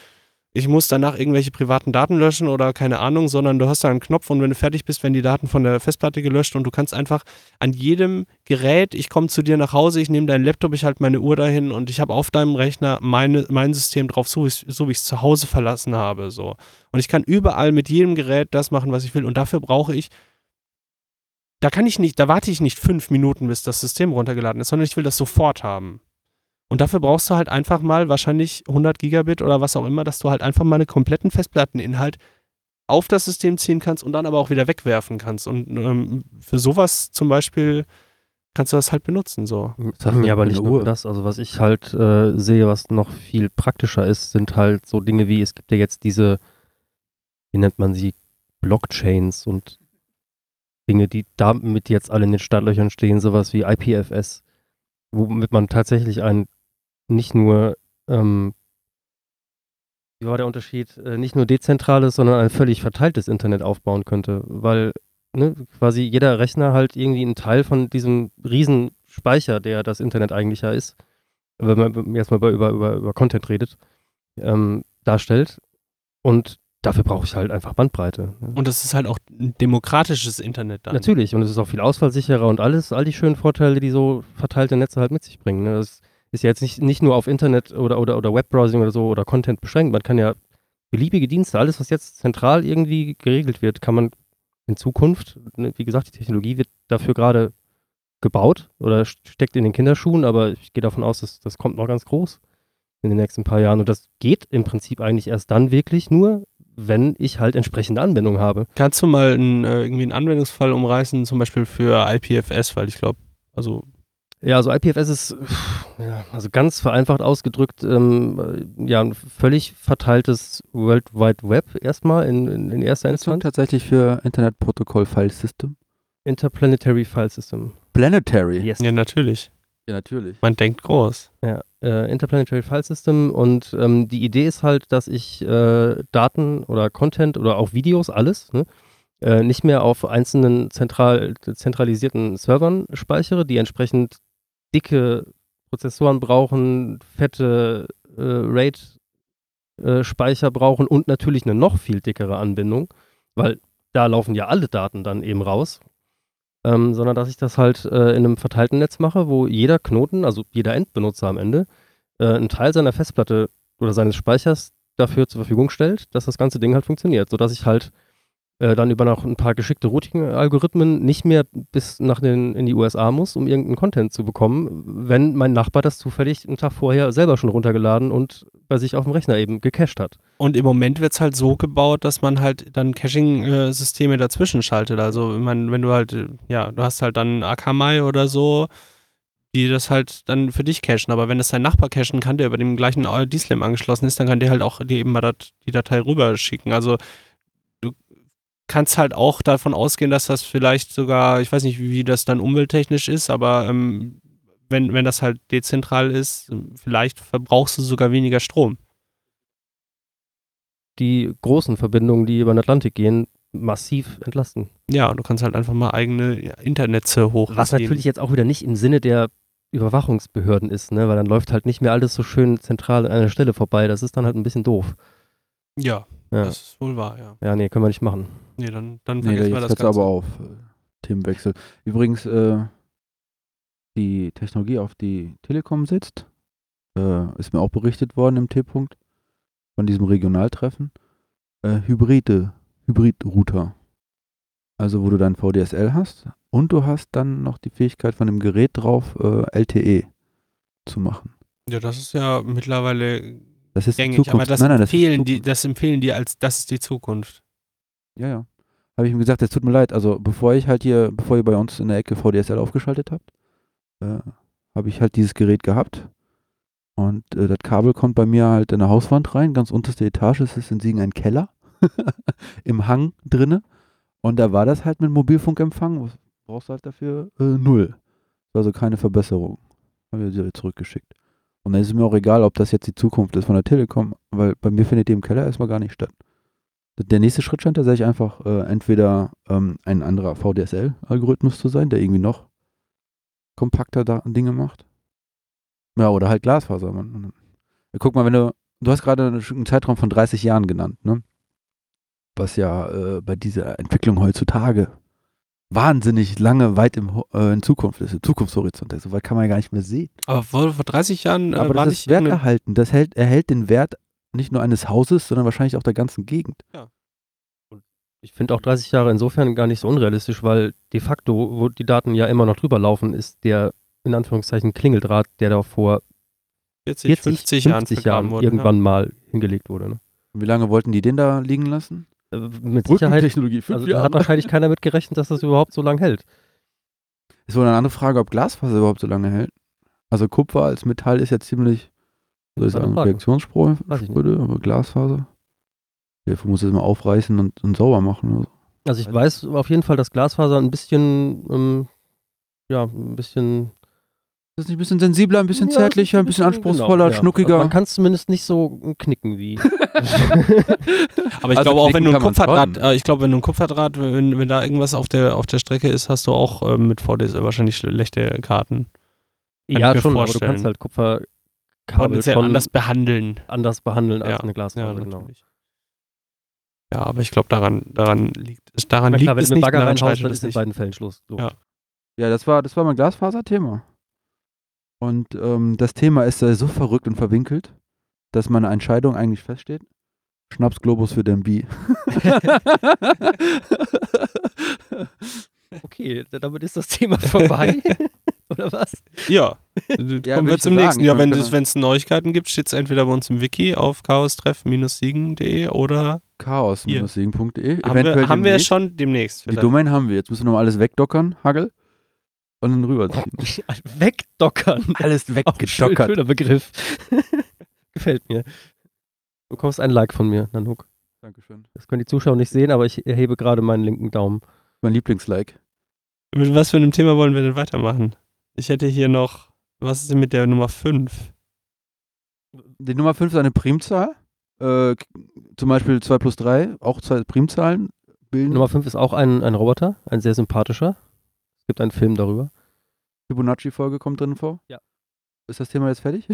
ich muss danach irgendwelche privaten Daten löschen oder keine Ahnung, sondern du hast da einen Knopf und wenn du fertig bist, werden die Daten von der Festplatte gelöscht und du kannst einfach an jedem Gerät, ich komme zu dir nach Hause, ich nehme deinen Laptop, ich halte meine Uhr dahin und ich habe auf deinem Rechner meine, mein System drauf, so, so wie ich es zu Hause verlassen habe. So. Und ich kann überall mit jedem Gerät das machen, was ich will und dafür brauche ich da kann ich nicht, da warte ich nicht fünf Minuten, bis das System runtergeladen ist, sondern ich will das sofort haben. Und dafür brauchst du halt einfach mal wahrscheinlich 100 Gigabit oder was auch immer, dass du halt einfach mal einen kompletten Festplatteninhalt auf das System ziehen kannst und dann aber auch wieder wegwerfen kannst. Und ähm, für sowas zum Beispiel kannst du das halt benutzen. So. Ja, aber nicht nur das. Also was ich halt äh, sehe, was noch viel praktischer ist, sind halt so Dinge wie, es gibt ja jetzt diese, wie nennt man sie, Blockchains und Dinge, die damit jetzt alle in den Startlöchern stehen, sowas wie IPFS, womit man tatsächlich ein nicht nur, ähm, wie war der Unterschied, äh, nicht nur dezentrales, sondern ein völlig verteiltes Internet aufbauen könnte, weil ne, quasi jeder Rechner halt irgendwie einen Teil von diesem riesen Speicher, der das Internet eigentlich ja ist, wenn man jetzt mal über, über, über Content redet, ähm, darstellt. Und dafür brauche ich halt einfach Bandbreite. Ne? Und das ist halt auch ein demokratisches Internet dann. Natürlich, und es ist auch viel ausfallsicherer und alles, all die schönen Vorteile, die so verteilte Netze halt mit sich bringen. Ne? Das ist ja jetzt nicht, nicht nur auf Internet oder, oder, oder Webbrowsing oder so oder Content beschränkt. Man kann ja beliebige Dienste, alles, was jetzt zentral irgendwie geregelt wird, kann man in Zukunft, ne, wie gesagt, die Technologie wird dafür gerade gebaut oder steckt in den Kinderschuhen, aber ich gehe davon aus, dass das kommt noch ganz groß in den nächsten paar Jahren. Und das geht im Prinzip eigentlich erst dann wirklich nur, wenn ich halt entsprechende Anwendungen habe. Kannst du mal einen, äh, irgendwie einen Anwendungsfall umreißen, zum Beispiel für IPFS, weil ich glaube, also ja, also IPFS ist, ja, also ganz vereinfacht ausgedrückt, ähm, ja, ein völlig verteiltes World Wide Web erstmal in, in, in erster Instanz. tatsächlich für Internet Protocol File System? Interplanetary File System. Planetary? Yes. Ja, natürlich. Ja, natürlich. Man denkt groß. Ja, äh, Interplanetary File System und ähm, die Idee ist halt, dass ich äh, Daten oder Content oder auch Videos, alles, ne, äh, nicht mehr auf einzelnen zentral, zentralisierten Servern speichere, die entsprechend dicke Prozessoren brauchen, fette äh, RAID-Speicher äh, brauchen und natürlich eine noch viel dickere Anbindung, weil da laufen ja alle Daten dann eben raus. Ähm, sondern dass ich das halt äh, in einem verteilten Netz mache, wo jeder Knoten, also jeder Endbenutzer am Ende, äh, einen Teil seiner Festplatte oder seines Speichers dafür zur Verfügung stellt, dass das ganze Ding halt funktioniert, sodass ich halt äh, dann über noch ein paar geschickte Routing-Algorithmen nicht mehr bis nach den, in die USA muss, um irgendeinen Content zu bekommen, wenn mein Nachbar das zufällig einen Tag vorher selber schon runtergeladen und bei sich auf dem Rechner eben gecached hat. Und im Moment wird es halt so gebaut, dass man halt dann Caching-Systeme dazwischen schaltet. Also man, wenn du halt, ja, du hast halt dann Akamai oder so, die das halt dann für dich cachen. Aber wenn das dein Nachbar cachen kann, der über dem gleichen D-Slam angeschlossen ist, dann kann der halt auch dir eben mal dat, die Datei rüberschicken. Also kannst halt auch davon ausgehen, dass das vielleicht sogar, ich weiß nicht, wie, das dann umwelttechnisch ist, aber ähm, wenn, wenn das halt dezentral ist, vielleicht verbrauchst du sogar weniger Strom. die großen Verbindungen, die über den Atlantik gehen, massiv entlasten. Ja, du kannst halt einfach mal eigene Internetze hochziehen. Was natürlich jetzt auch wieder nicht im Sinne der Überwachungsbehörden ist, ne? weil dann läuft halt nicht mehr alles so schön zentral an einer Stelle vorbei. Das ist dann halt ein bisschen doof. Ja, Ja, das ist wohl wahr, ja. ja nee, können wir nicht machen. Nee, dann, dann Nee, vergessen wir jetzt das Ganze. aber auf. äh, Themenwechsel. Übrigens, äh, die Technologie, auf die Telekom sitzt, äh, ist mir auch berichtet worden im T-Punkt von diesem Regionaltreffen. Äh, Hybride, Hybrid-Router. Also, wo du dein VDSL hast und du hast dann noch die Fähigkeit von dem Gerät drauf, äh, LTE zu machen. Ja, das ist ja mittlerweile Das ist gängig, Zukunft. aber das, nein, nein, das ist empfehlen die, das empfehlen die als, das ist die Zukunft. Ja, ja. Habe ich ihm gesagt, es tut mir leid. Also bevor ich halt hier, bevor ihr bei uns in der Ecke VDSL aufgeschaltet habt, äh, habe ich halt dieses Gerät gehabt. Und äh, das Kabel kommt bei mir halt in der Hauswand rein, ganz unterste Etage. Es ist in Siegen ein Keller <laughs> im Hang drinne. Und da war das halt mit Mobilfunkempfang. Was brauchst du halt dafür? Äh, null. Also keine Verbesserung. Habe ich sie zurückgeschickt. Und dann ist es mir auch egal, ob das jetzt die Zukunft ist von der Telekom, weil bei mir findet die im Keller erstmal gar nicht statt. Der nächste Schritt scheint tatsächlich einfach äh, entweder ähm, ein anderer VDSL-Algorithmus zu sein, der irgendwie noch kompakter da Dinge macht. Ja, oder halt Glasfaser. Man. Ja, guck mal, wenn du, du hast gerade einen Zeitraum von 30 Jahren genannt, ne? Was ja äh, bei dieser Entwicklung heutzutage wahnsinnig lange weit im, äh, in Zukunft ist, im Zukunftshorizont ist. So weit kann man ja gar nicht mehr sehen. Aber vor, vor 30 Jahren äh, Aber war das ist Wert irgendeine- erhalten. Das hält, erhält den Wert nicht nur eines Hauses, sondern wahrscheinlich auch der ganzen Gegend. Ich finde auch 30 Jahre insofern gar nicht so unrealistisch, weil de facto, wo die Daten ja immer noch drüber laufen, ist der in Anführungszeichen Klingeldraht, der da vor 40, 40, 50, 50 Jahren, wurde, irgendwann mal hingelegt wurde. Ne? Und wie lange wollten die den da liegen lassen? Äh, Mit Sicherheit, Brückentechnologie, fünf also da hat wahrscheinlich keiner mit gerechnet, dass das überhaupt so lange hält. Ist wohl eine andere Frage, ob Glasfaser überhaupt so lange hält. Also Kupfer als Metall ist ja ziemlich, soll ich sagen. Spröde, aber Glasfaser. Dafür muss es immer aufreißen und, und sauber machen. Oder so. Also ich weiß auf jeden Fall, dass Glasfaser ein bisschen, ähm, ja, ein bisschen Ist das nicht ein bisschen sensibler, ein bisschen Ja, zärtlicher, ein bisschen genau, anspruchsvoller, ja. schnuckiger? Man kann es zumindest nicht so knicken wie. <laughs> Aber ich Also glaube auch, wenn du ein Kupferdraht, äh, ich glaube, wenn du ein Kupferdraht, wenn, wenn da irgendwas auf der, auf der Strecke ist, hast du auch ähm, mit VDSL wahrscheinlich schlechte Karten. Kann ja, schon, aber du vorstellen. kannst halt Kupferkabel Potenziell schon anders behandeln. anders behandeln als Ja, eine Glasfaser. Ja, genau. Ja, aber ich glaube, daran, daran liegt es. Daran Na klar, liegt wenn es nicht, Bagger daran reinhaust, dann es ist in nicht. beiden Fällen Schluss. So. Ja. Ja, das war, das war mein Glasfaser-Thema. Und ähm, das Thema ist äh, so verrückt und verwinkelt, dass meine Entscheidung eigentlich feststeht. Schnaps Globus für den B. <laughs> <laughs> Okay, da- damit ist das Thema vorbei. <laughs> <laughs> Oder was? Ja, <laughs> Ja, kommen wir zum so nächsten. sagen. Ja, wenn Genau. es Neuigkeiten gibt, steht es entweder bei uns im Wiki auf chaostreff-siegen.de oder Chaos-siegen.de. haben wir, haben wir schon demnächst. Die vielleicht. Domain haben wir. Jetzt müssen wir noch alles wegdockern, Hagel. Und dann rüberziehen. <laughs> Wegdockern. alles Auch ein schön- weggedockert. schöner Begriff. Gefällt mir. Du bekommst ein Like von mir, Nanook. Dankeschön. Das können die Zuschauer nicht sehen, aber ich erhebe gerade meinen linken Daumen. Mein Lieblingslike. Mit was für einem Thema wollen wir denn weitermachen? Ich hätte hier noch, was ist denn mit der Nummer 5? Die Nummer 5 ist eine Primzahl. Äh, zum Beispiel 2 plus 3, auch zwei Primzahlen bilden. Nummer 5 ist auch ein, ein Roboter, ein sehr sympathischer. Es gibt einen Film darüber. Fibonacci-Folge kommt drin vor. Ja. Ist das Thema jetzt fertig?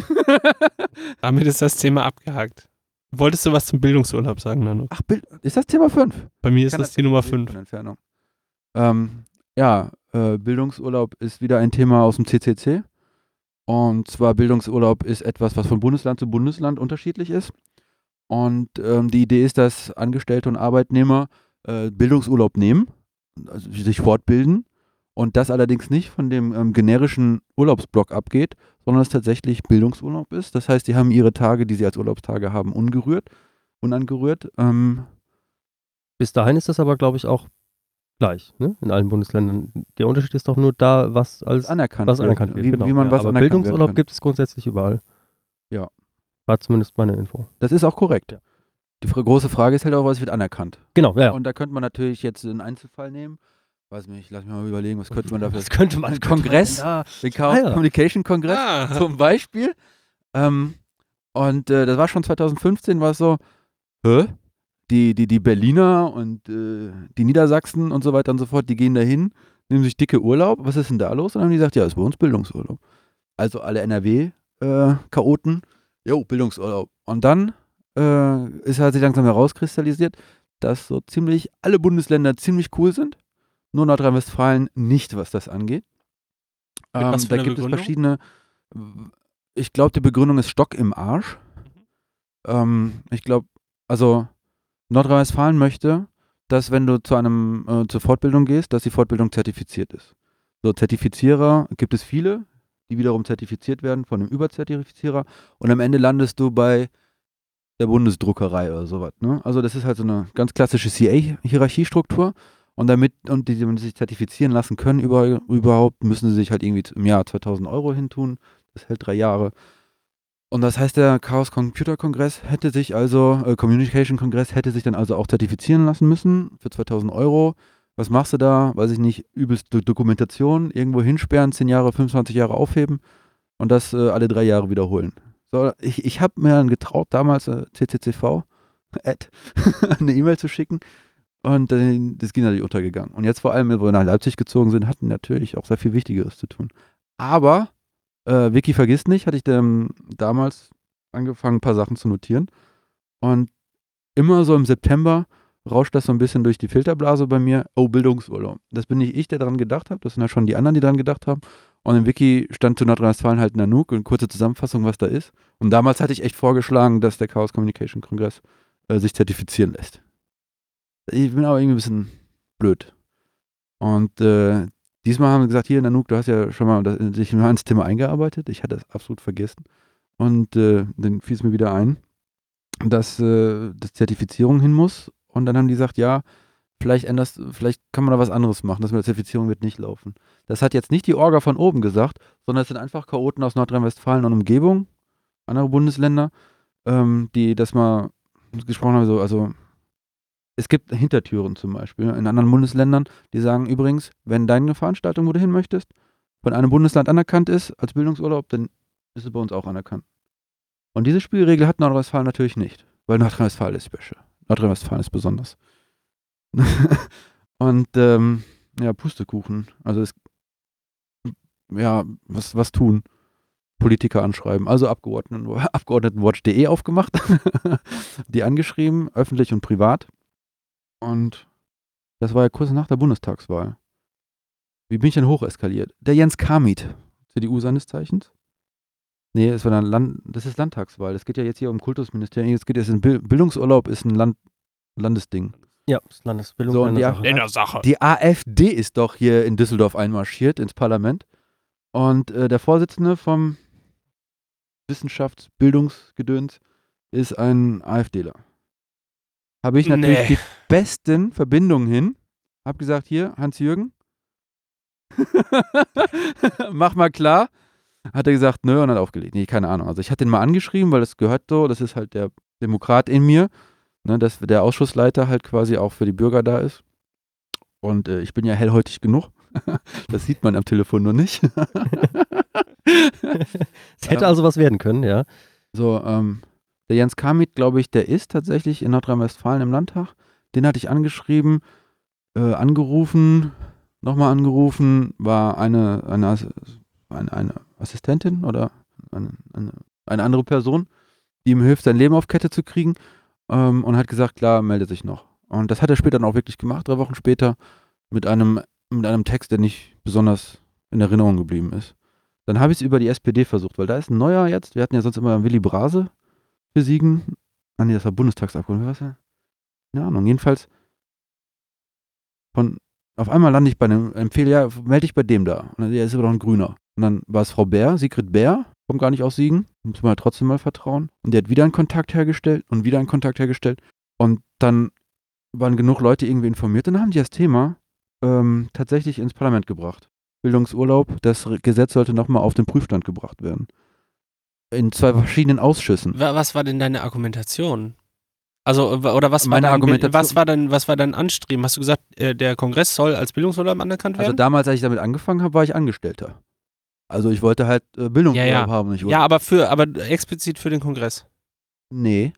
<laughs> Damit ist das Thema abgehakt. Wolltest du was zum Bildungsurlaub sagen, Nano? Ach, Bild, ist das Thema 5? Bei mir ist das die Nummer 5. Entfernung. Ähm, ja, äh, Bildungsurlaub ist wieder ein Thema aus dem CCC. Und zwar Bildungsurlaub ist etwas, was von Bundesland zu Bundesland unterschiedlich ist. Und ähm, die Idee ist, dass Angestellte und Arbeitnehmer äh, Bildungsurlaub nehmen, also sich fortbilden und das allerdings nicht von dem ähm, generischen Urlaubsblock abgeht, sondern es tatsächlich Bildungsurlaub ist. Das heißt, die haben ihre Tage, die sie als Urlaubstage haben, ungerührt, unangerührt. Ähm, Bis dahin ist das aber, glaube ich, auch gleich, ne? In allen Bundesländern. Der Unterschied ist doch nur da, was als anerkannt was wird. anerkannt wird. Wie, genau. wie man ja, was aber anerkannt Bildungsurlaub gibt es grundsätzlich überall. Ja. War zumindest meine Info. Das ist auch korrekt. Ja. Die große Frage ist halt auch, was wird anerkannt. Genau, ja. Und da könnte man natürlich jetzt einen Einzelfall nehmen. Weiß nicht, lass mich mal überlegen, was könnte man dafür. <laughs> Was könnte man? Kongress? <laughs> Ja. Den Chaos Ah, ja. Communication Kongress Ah, zum Beispiel. Ähm, und äh, das war schon 2015, war es so, hä? Die, die, die Berliner und äh, die Niedersachsen und so weiter und so fort, die gehen dahin, nehmen sich dicke Urlaub. Was ist denn da los? Und dann haben die gesagt, ja, ist bei uns Bildungsurlaub. Also alle NRW-Chaoten, äh, jo, Bildungsurlaub. Und dann äh, ist halt sich langsam herauskristallisiert, dass so ziemlich alle Bundesländer ziemlich cool sind. Nur Nordrhein-Westfalen nicht, was das angeht. Ähm, was da gibt Begründung? es verschiedene. Ich glaube, die Begründung ist Stock im Arsch. Ähm, ich glaube, also Nordrhein-Westfalen möchte, dass wenn du zu einem äh, zur Fortbildung gehst, dass die Fortbildung zertifiziert ist. So Zertifizierer gibt es viele, die wiederum zertifiziert werden von einem Überzertifizierer und am Ende landest du bei der Bundesdruckerei oder sowas. Ne? Also das ist halt so eine ganz klassische CA-Hierarchiestruktur und damit und die, die sich zertifizieren lassen können über, überhaupt, müssen sie sich halt irgendwie im Jahr 2000 Euro hintun. Das hält drei Jahre. Und das heißt, der Chaos Computer Kongress hätte sich also, äh, Communication Kongress hätte sich dann also auch zertifizieren lassen müssen für 2000 Euro. Was machst du da? Weiß ich nicht, übelste Dokumentation, irgendwo hinsperren, 10 Jahre, 25 Jahre aufheben und das äh, alle drei Jahre wiederholen. So, ich, ich habe mir dann getraut, damals äh, CCCV, <laughs> Ad, <laughs> eine E-Mail zu schicken und äh, das ging natürlich untergegangen. Und jetzt vor allem, wo wir nach Leipzig gezogen sind, hatten natürlich auch sehr viel Wichtigeres zu tun. Aber äh, Wiki vergisst nicht, hatte ich damals angefangen, ein paar Sachen zu notieren. Und immer so im September rauscht das so ein bisschen durch die Filterblase bei mir. Oh, Bildungsurlaub. Das bin nicht ich, der daran gedacht habe, das sind ja schon die anderen, die daran gedacht haben. Und im Wiki stand zu Nordrhein-Westfalen halt Nanook und kurze Zusammenfassung, was da ist. Und damals hatte ich echt vorgeschlagen, dass der Chaos Communication Kongress äh, sich zertifizieren lässt. Ich bin aber irgendwie ein bisschen blöd. Und äh, diesmal haben sie gesagt, hier Nanook, du hast ja schon mal das, dich mal ins Thema eingearbeitet. Ich hatte das absolut vergessen. Und äh, dann fiel es mir wieder ein, dass äh, das Zertifizierung hin muss. Und dann haben die gesagt, ja, vielleicht änderst, vielleicht kann man da was anderes machen. Das mit der Zertifizierung wird nicht laufen. Das hat jetzt nicht die Orga von oben gesagt, sondern es sind einfach Chaoten aus Nordrhein-Westfalen und Umgebung, andere Bundesländer, ähm, die das mal gesprochen haben. So, also es gibt Hintertüren zum Beispiel in anderen Bundesländern, die sagen übrigens, wenn deine Veranstaltung, wo du hin möchtest, von einem Bundesland anerkannt ist als Bildungsurlaub, dann ist es bei uns auch anerkannt. Und diese Spielregel hat Nordrhein-Westfalen natürlich nicht, weil Nordrhein-Westfalen ist special. Nordrhein-Westfalen ist besonders. <laughs> Und ähm, ja, Pustekuchen. Also es ja, was, was tun? Politiker anschreiben. Also Abgeordneten, <laughs> Abgeordnetenwatch.de aufgemacht, <laughs> die angeschrieben, öffentlich und privat. Und das war ja kurz nach der Bundestagswahl. Wie bin ich denn hocheskaliert? Der Jens Kamit, CDU seines Zeichens. Nee, es war dann Land, das ist Landtagswahl. Es geht ja jetzt hier um Kultusministerium. Es geht jetzt in Bild, Bildungsurlaub, ist ein Land, Landesding. Ja, das Landesbildung. So, und die, Landessache. Sache. die AfD ist doch hier in Düsseldorf einmarschiert ins Parlament. Und äh, der Vorsitzende vom Wissenschaftsbildungsgedöns ist ein AfDler. Habe ich natürlich Nee. die besten Verbindungen hin. Hab gesagt, hier, Hans-Jürgen, <laughs> mach mal klar. Hat er gesagt, nö, und hat aufgelegt. Nee, keine Ahnung. Also ich hatte ihn mal angeschrieben, weil das gehört so, das ist halt der Demokrat in mir, ne, dass der Ausschussleiter halt quasi auch für die Bürger da ist. Und äh, ich bin ja hellhäutig genug. <laughs> das sieht man am Telefon nur nicht. <laughs> Es hätte also was werden können, ja. So, ähm, der Jens Kamit, glaube ich, der ist tatsächlich in Nordrhein-Westfalen im Landtag. Den hatte ich angeschrieben, äh, angerufen, nochmal angerufen, war eine, eine, eine, eine Assistentin oder eine, eine, eine andere Person, die ihm hilft, sein Leben auf Kette zu kriegen ähm, und hat gesagt, klar, melde sich noch. Und das hat er später dann auch wirklich gemacht, drei Wochen später, mit einem, mit einem Text, der nicht besonders in Erinnerung geblieben ist. Dann habe ich es über die SPD versucht, weil da ist ein neuer jetzt. Wir hatten ja sonst immer Willy Brase besiegen. Ah nee, das war Bundestagsabgeordneter. Was? Keine Ahnung. Jedenfalls von auf einmal lande ich bei einem Empfehle, ja, melde dich bei dem da. Und dann, der ist aber doch ein Grüner. Und dann war es Frau Bär, Sigrid Bär, kommt gar nicht aus Siegen, muss man halt trotzdem mal vertrauen. Und der hat wieder einen Kontakt hergestellt und wieder einen Kontakt hergestellt. Und dann waren genug Leute irgendwie informiert und dann haben die das Thema ähm, tatsächlich ins Parlament gebracht. Bildungsurlaub, das Gesetz sollte nochmal auf den Prüfstand gebracht werden. In zwei verschiedenen Ausschüssen. Wa- Was war denn deine Argumentation? Also, oder was war, Meine dein, Argumentation- was war denn, was war dein Anstreben? Hast du gesagt, äh, der Kongress soll als Bildungsurlaub anerkannt Also werden? damals, als ich damit angefangen habe, war ich Angestellter. Also ich wollte halt äh, Bildungsurlaub Ja, ja. haben. Ja, aber für, aber explizit für den Kongress. Nee.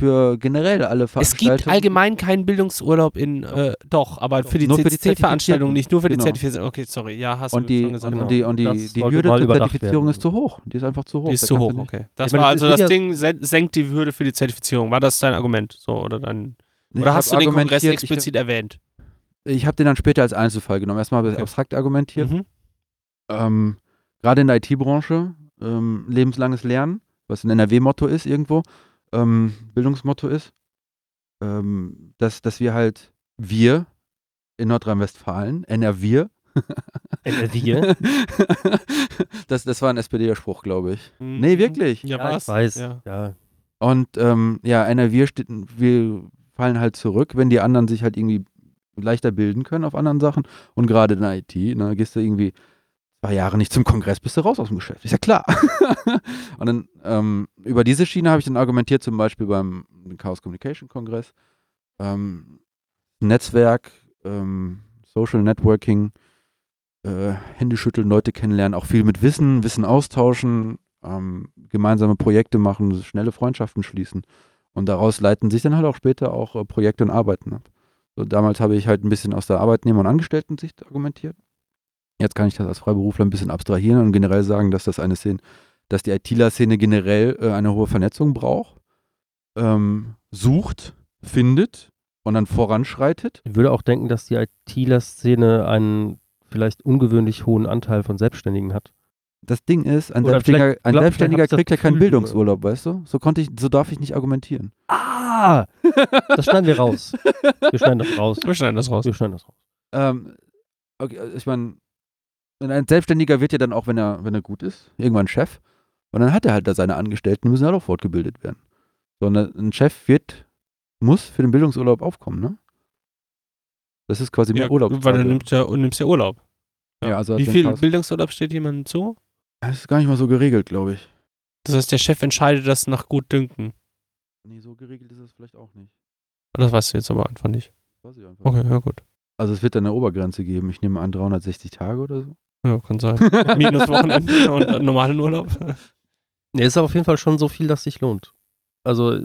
Für generell alle Es Veranstaltungen. gibt allgemein keinen Bildungsurlaub in, äh, doch, aber für die Nur für die CCC-Veranstaltungen, nicht nur für die Genau. Zertifizierung. Okay, sorry, ja, hast und du die, schon gesagt. und genau. die, und die, Das die Hürde zur Zertifizierung werden. ist zu hoch. Die ist einfach zu hoch. Die ist Da zu hoch, du okay. Das Ich meine, war das also das Ding, sen- senkt die Hürde für die Zertifizierung. War das dein Argument? So, oder dein, Nee, oder ich hast du den Kongress explizit erwähnt? Ich, ich habe den dann später als Einzelfall genommen. Erstmal habe ich Okay. abstrakt argumentiert. Mhm. Ähm, Gerade in der IT-Branche, ähm, lebenslanges Lernen, was ein NRW-Motto ist irgendwo, ähm, Bildungsmotto ist, ähm, dass, dass wir halt, wir in Nordrhein-Westfalen, NRW, NRW? <laughs> das, das war ein SPD-Spruch, glaube ich. Mhm. Nee, wirklich. Ja, Ja, was? ich weiß. Ja. Ja. Und ähm, ja, NRW steht, wir fallen halt zurück, wenn die anderen sich halt irgendwie leichter bilden können auf anderen Sachen. Und gerade in der IT, ne, gehst du irgendwie zwei Jahre nicht zum Kongress, bist du raus aus dem Geschäft. Ist ja klar. <laughs> und dann ähm, über diese Schiene habe ich dann argumentiert, zum Beispiel beim Chaos Communication Kongress. Ähm, Netzwerk, ähm, Social Networking, äh, Hände schütteln, Leute kennenlernen, auch viel mit Wissen, Wissen austauschen, ähm, gemeinsame Projekte machen, schnelle Freundschaften schließen. Und daraus leiten sich dann halt auch später auch äh, Projekte und Arbeiten ab. So, damals habe ich halt ein bisschen aus der Arbeitnehmer- und Angestellten-Sicht argumentiert. Jetzt kann ich das als Freiberufler ein bisschen abstrahieren und generell sagen, dass das eine Szene, dass die ITler-Szene generell äh, eine hohe Vernetzung braucht, ähm, sucht, findet und dann voranschreitet. Ich würde auch denken, dass die ITler-Szene einen vielleicht ungewöhnlich hohen Anteil von Selbstständigen hat. Das Ding ist, ein Oder Selbstständiger, ein glaub, Selbstständiger kriegt ja keinen Bildungsurlaub, weißt du? So konnte ich, so darf ich nicht argumentieren. Ah! Das schneiden wir raus. Wir schneiden das raus. Wir schneiden das raus. Wir schneiden das raus. Ähm, okay, ich meine, ein Selbstständiger wird ja dann auch, wenn er, wenn er gut ist, irgendwann Chef. Und dann hat er halt da seine Angestellten, die müssen halt auch fortgebildet werden. Sondern ein Chef wird, muss für den Bildungsurlaub aufkommen, ne? Das ist quasi mehr Ja, Urlaub. weil du nimmst ja, nimmst ja Urlaub. Ja, also Wie viel Bildungsurlaub steht jemandem zu? Das ist gar nicht mal so geregelt, glaube ich. Das heißt, der Chef entscheidet das nach Gutdünken. Nee, so geregelt ist es vielleicht auch nicht. Das weißt du jetzt aber einfach nicht. Weiß ich einfach. Okay, ja gut. Also es wird dann eine Obergrenze geben. Ich nehme an 360 Tage oder so. Ja, kann sein. <laughs> Minus Wochenende und äh, normalen Urlaub. <laughs> Nee, ist auf jeden Fall schon so viel, dass sich lohnt. Also,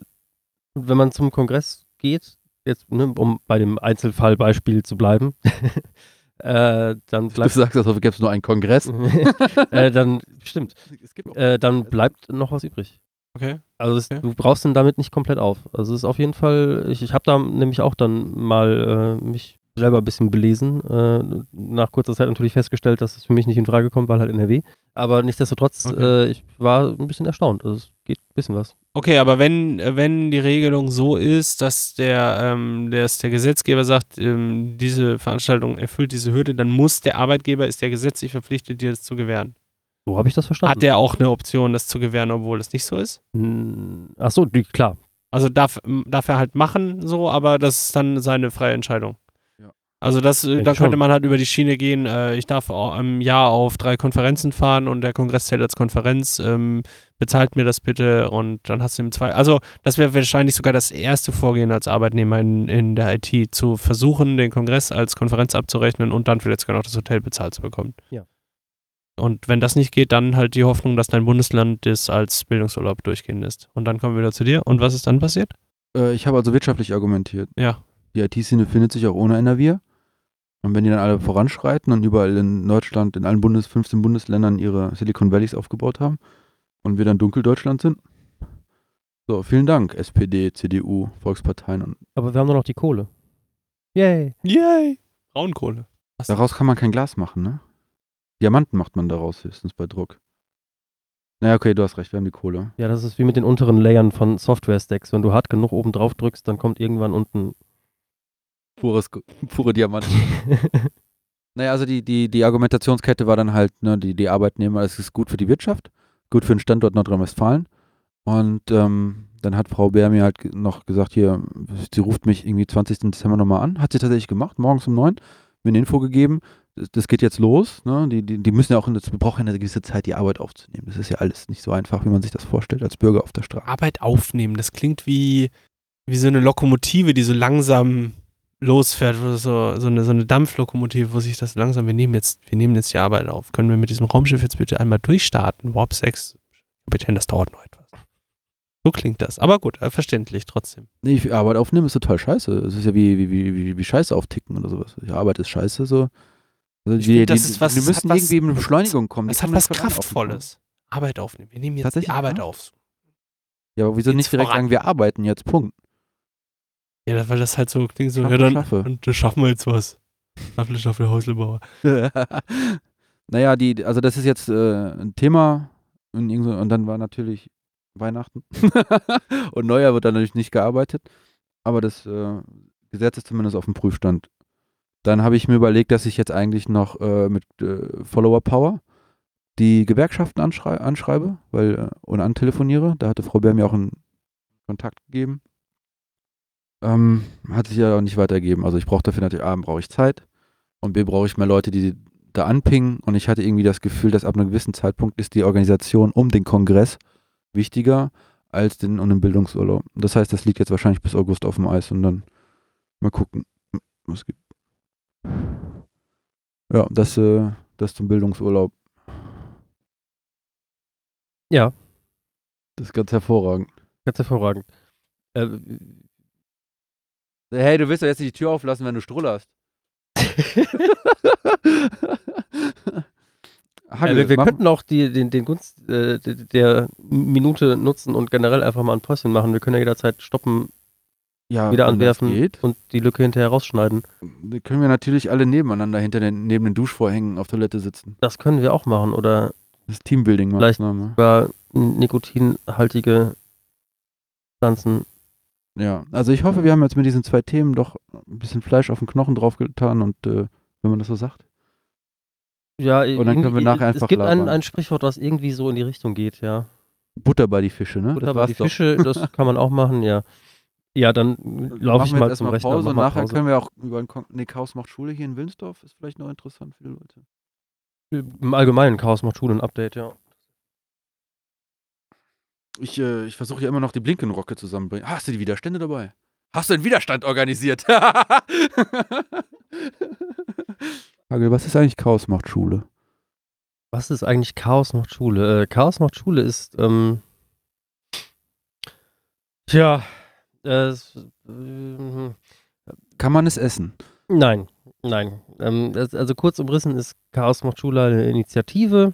wenn man zum Kongress geht, jetzt, ne, um bei dem Einzelfallbeispiel zu bleiben, <laughs> äh, dann Du bleibt, sagst, als gäbe es nur einen Kongress. äh, dann, stimmt, Es gibt auch äh, dann bleibt noch was übrig. Okay. Also es, Okay. du brauchst den damit nicht komplett auf. Also es ist auf jeden Fall, ich, ich habe da nämlich auch dann mal äh, mich selber ein bisschen belesen. Äh, nach kurzer Zeit natürlich festgestellt, dass es für mich nicht in Frage kommt, weil halt NRW. Aber nichtsdestotrotz, Okay. äh, ich war ein bisschen erstaunt. Also es geht ein bisschen was. Okay, aber wenn, wenn die Regelung so ist, dass der, ähm, dass der Gesetzgeber sagt, ähm, diese Veranstaltung erfüllt diese Hürde, dann muss der Arbeitgeber, ist der gesetzlich verpflichtet, dir das zu gewähren. So habe ich das verstanden. Hat der auch eine Option, das zu gewähren, obwohl das nicht so ist? Hm, Ach so, klar. Also darf, darf er halt machen, so, aber das ist dann seine freie Entscheidung. Also das, äh, da könnte schon. man halt über die Schiene gehen, äh, ich darf auch im Jahr auf drei Konferenzen fahren und der Kongress zählt als Konferenz, ähm, bezahlt mir das bitte und dann hast du im Zweifel, also das wäre wahrscheinlich sogar das erste Vorgehen als Arbeitnehmer in, in der IT, zu versuchen, den Kongress als Konferenz abzurechnen und dann vielleicht sogar noch das Hotel bezahlt zu bekommen. Ja. Und wenn das nicht geht, dann halt die Hoffnung, dass dein Bundesland das als Bildungsurlaub durchgehen lässt. Und dann kommen wir wieder zu dir. Und was ist dann passiert? Äh, ich habe also wirtschaftlich argumentiert. Ja. Die IT-Szene findet sich auch ohne NRW. Und wenn die dann alle voranschreiten und überall in Deutschland, in allen Bundes 15 Bundesländern ihre Silicon Valleys aufgebaut haben und wir dann Dunkeldeutschland sind. So, vielen Dank, SPD, CDU, Volksparteien. Und Aber wir haben doch noch die Kohle. Yay. Yay! Braunkohle. Was? daraus kann man kein Glas machen, ne? Diamanten macht man daraus höchstens bei Druck. Naja, okay, du hast recht, wir haben die Kohle. Ja, das ist wie mit den unteren Layern von Software-Stacks. Wenn du hart genug oben drauf drückst, dann kommt irgendwann unten. Pures, pure Diamanten. <laughs> Naja, also die, die, die Argumentationskette war dann halt, ne, die, die Arbeitnehmer, es ist gut für die Wirtschaft, gut für den Standort Nordrhein-Westfalen. Und ähm, dann hat Frau Bär mir halt noch gesagt, hier, sie ruft mich irgendwie 20. Dezember nochmal an. Hat sie tatsächlich gemacht, morgens um neun, mir eine Info gegeben, das, das geht jetzt los. Ne? Die, die, die müssen ja auch, in, das braucht ja eine gewisse Zeit, die Arbeit aufzunehmen. Das ist ja alles nicht so einfach, wie man sich das vorstellt als Bürger auf der Straße. Arbeit aufnehmen, das klingt wie, wie so eine Lokomotive, die so langsam losfährt, wo so, so, eine, so eine Dampflokomotive, wo sich das langsam, wir nehmen jetzt, wir nehmen jetzt die Arbeit auf. Können wir mit diesem Raumschiff jetzt bitte einmal durchstarten? Warp 6, Kapitän, das dauert noch etwas. So klingt das. Aber gut, äh, verständlich trotzdem. Nee, ich, Arbeit aufnehmen ist total scheiße. Es ist ja wie, wie, wie, wie, Scheiße aufticken oder sowas. Die Arbeit ist scheiße, so. Also die, find, das die, ist was- das müssen irgendwie in Beschleunigung kommen. Das hat was Kraftvolles. Arbeit aufnehmen. Wir nehmen jetzt die Arbeit ja? auf. Ja, aber wieso Geht's nicht direkt voran. sagen, wir arbeiten jetzt, Punkt. Ja, weil das halt so klingt so, Schaffe, ja dann, schaffe. und da schaffen wir jetzt was. Staffel, Staffel, Häuslebauer. <laughs> naja, die, also das ist jetzt äh, ein Thema und, und dann war natürlich Weihnachten <laughs> und Neujahr wird dann natürlich nicht gearbeitet, aber das äh, Gesetz ist zumindest auf dem Prüfstand. Dann habe ich mir überlegt, dass ich jetzt eigentlich noch äh, mit äh, Follower Power die Gewerkschaften anschrei anschreibe weil, äh, und antelefoniere. Da hatte Frau Bär mir auch einen Kontakt gegeben. Ähm, hat sich ja auch nicht weitergegeben. Also ich brauche dafür natürlich, A, brauche ich Zeit und B, brauche ich mehr Leute, die da anpingen. Und ich hatte irgendwie das Gefühl, dass ab einem gewissen Zeitpunkt ist die Organisation um den Kongress wichtiger als den um den Bildungsurlaub. Das heißt, das liegt jetzt wahrscheinlich bis August auf dem Eis und dann mal gucken, was es gibt. Ja, das, äh, das zum Bildungsurlaub. Ja, Das ist ganz hervorragend. ganz hervorragend. Äh, Hey, du willst doch jetzt nicht die Tür auflassen, wenn du strullerst. <laughs> Hagel, äh, wir wir könnten auch die, den, den Gunst äh, der- Minute nutzen und generell einfach mal ein Päuschen machen. Wir können ja jederzeit stoppen ja, wieder anwerfen. Und die Lücke hinterher rausschneiden. dann können wir natürlich alle nebeneinander hinter den, neben den Duschvorhängen auf Toilette sitzen. Das können wir auch machen. Oder Das ist Teambuilding-Maßnahme. über nikotinhaltige Pflanzen. Ja, also ich hoffe, wir haben jetzt mit diesen zwei Themen doch ein bisschen Fleisch auf den Knochen draufgetan und äh, wenn man das so sagt. Ja, Und dann können wir nachher Es einfach gibt ein, ein Sprichwort, was irgendwie so in die Richtung geht, ja. Butter bei die Fische, ne? Oder das war's die doch. Fische, das <laughs> kann man auch machen, ja. Ja, dann laufe ich mal zum erstmal Rechner. Pause. mal Nachher Pause. können wir auch über den Kon nee, Chaos macht Schule hier in Wilnsdorf. Ist vielleicht noch interessant für die Leute. Im Allgemeinen Chaos macht Schule ein Update, ja. Ich, äh, ich versuche ja immer noch die Blinkenrocke zusammenbringen. Hast du die Widerstände dabei? Hast du einen Widerstand organisiert? <laughs> Hagel, was ist eigentlich Chaos macht Schule? Was ist eigentlich Chaos macht Schule? Äh, Chaos macht Schule ist, ähm, tja, äh, äh, Kann man es essen? nein, nein. Ähm, das, also kurz umrissen ist Chaos macht Schule eine Initiative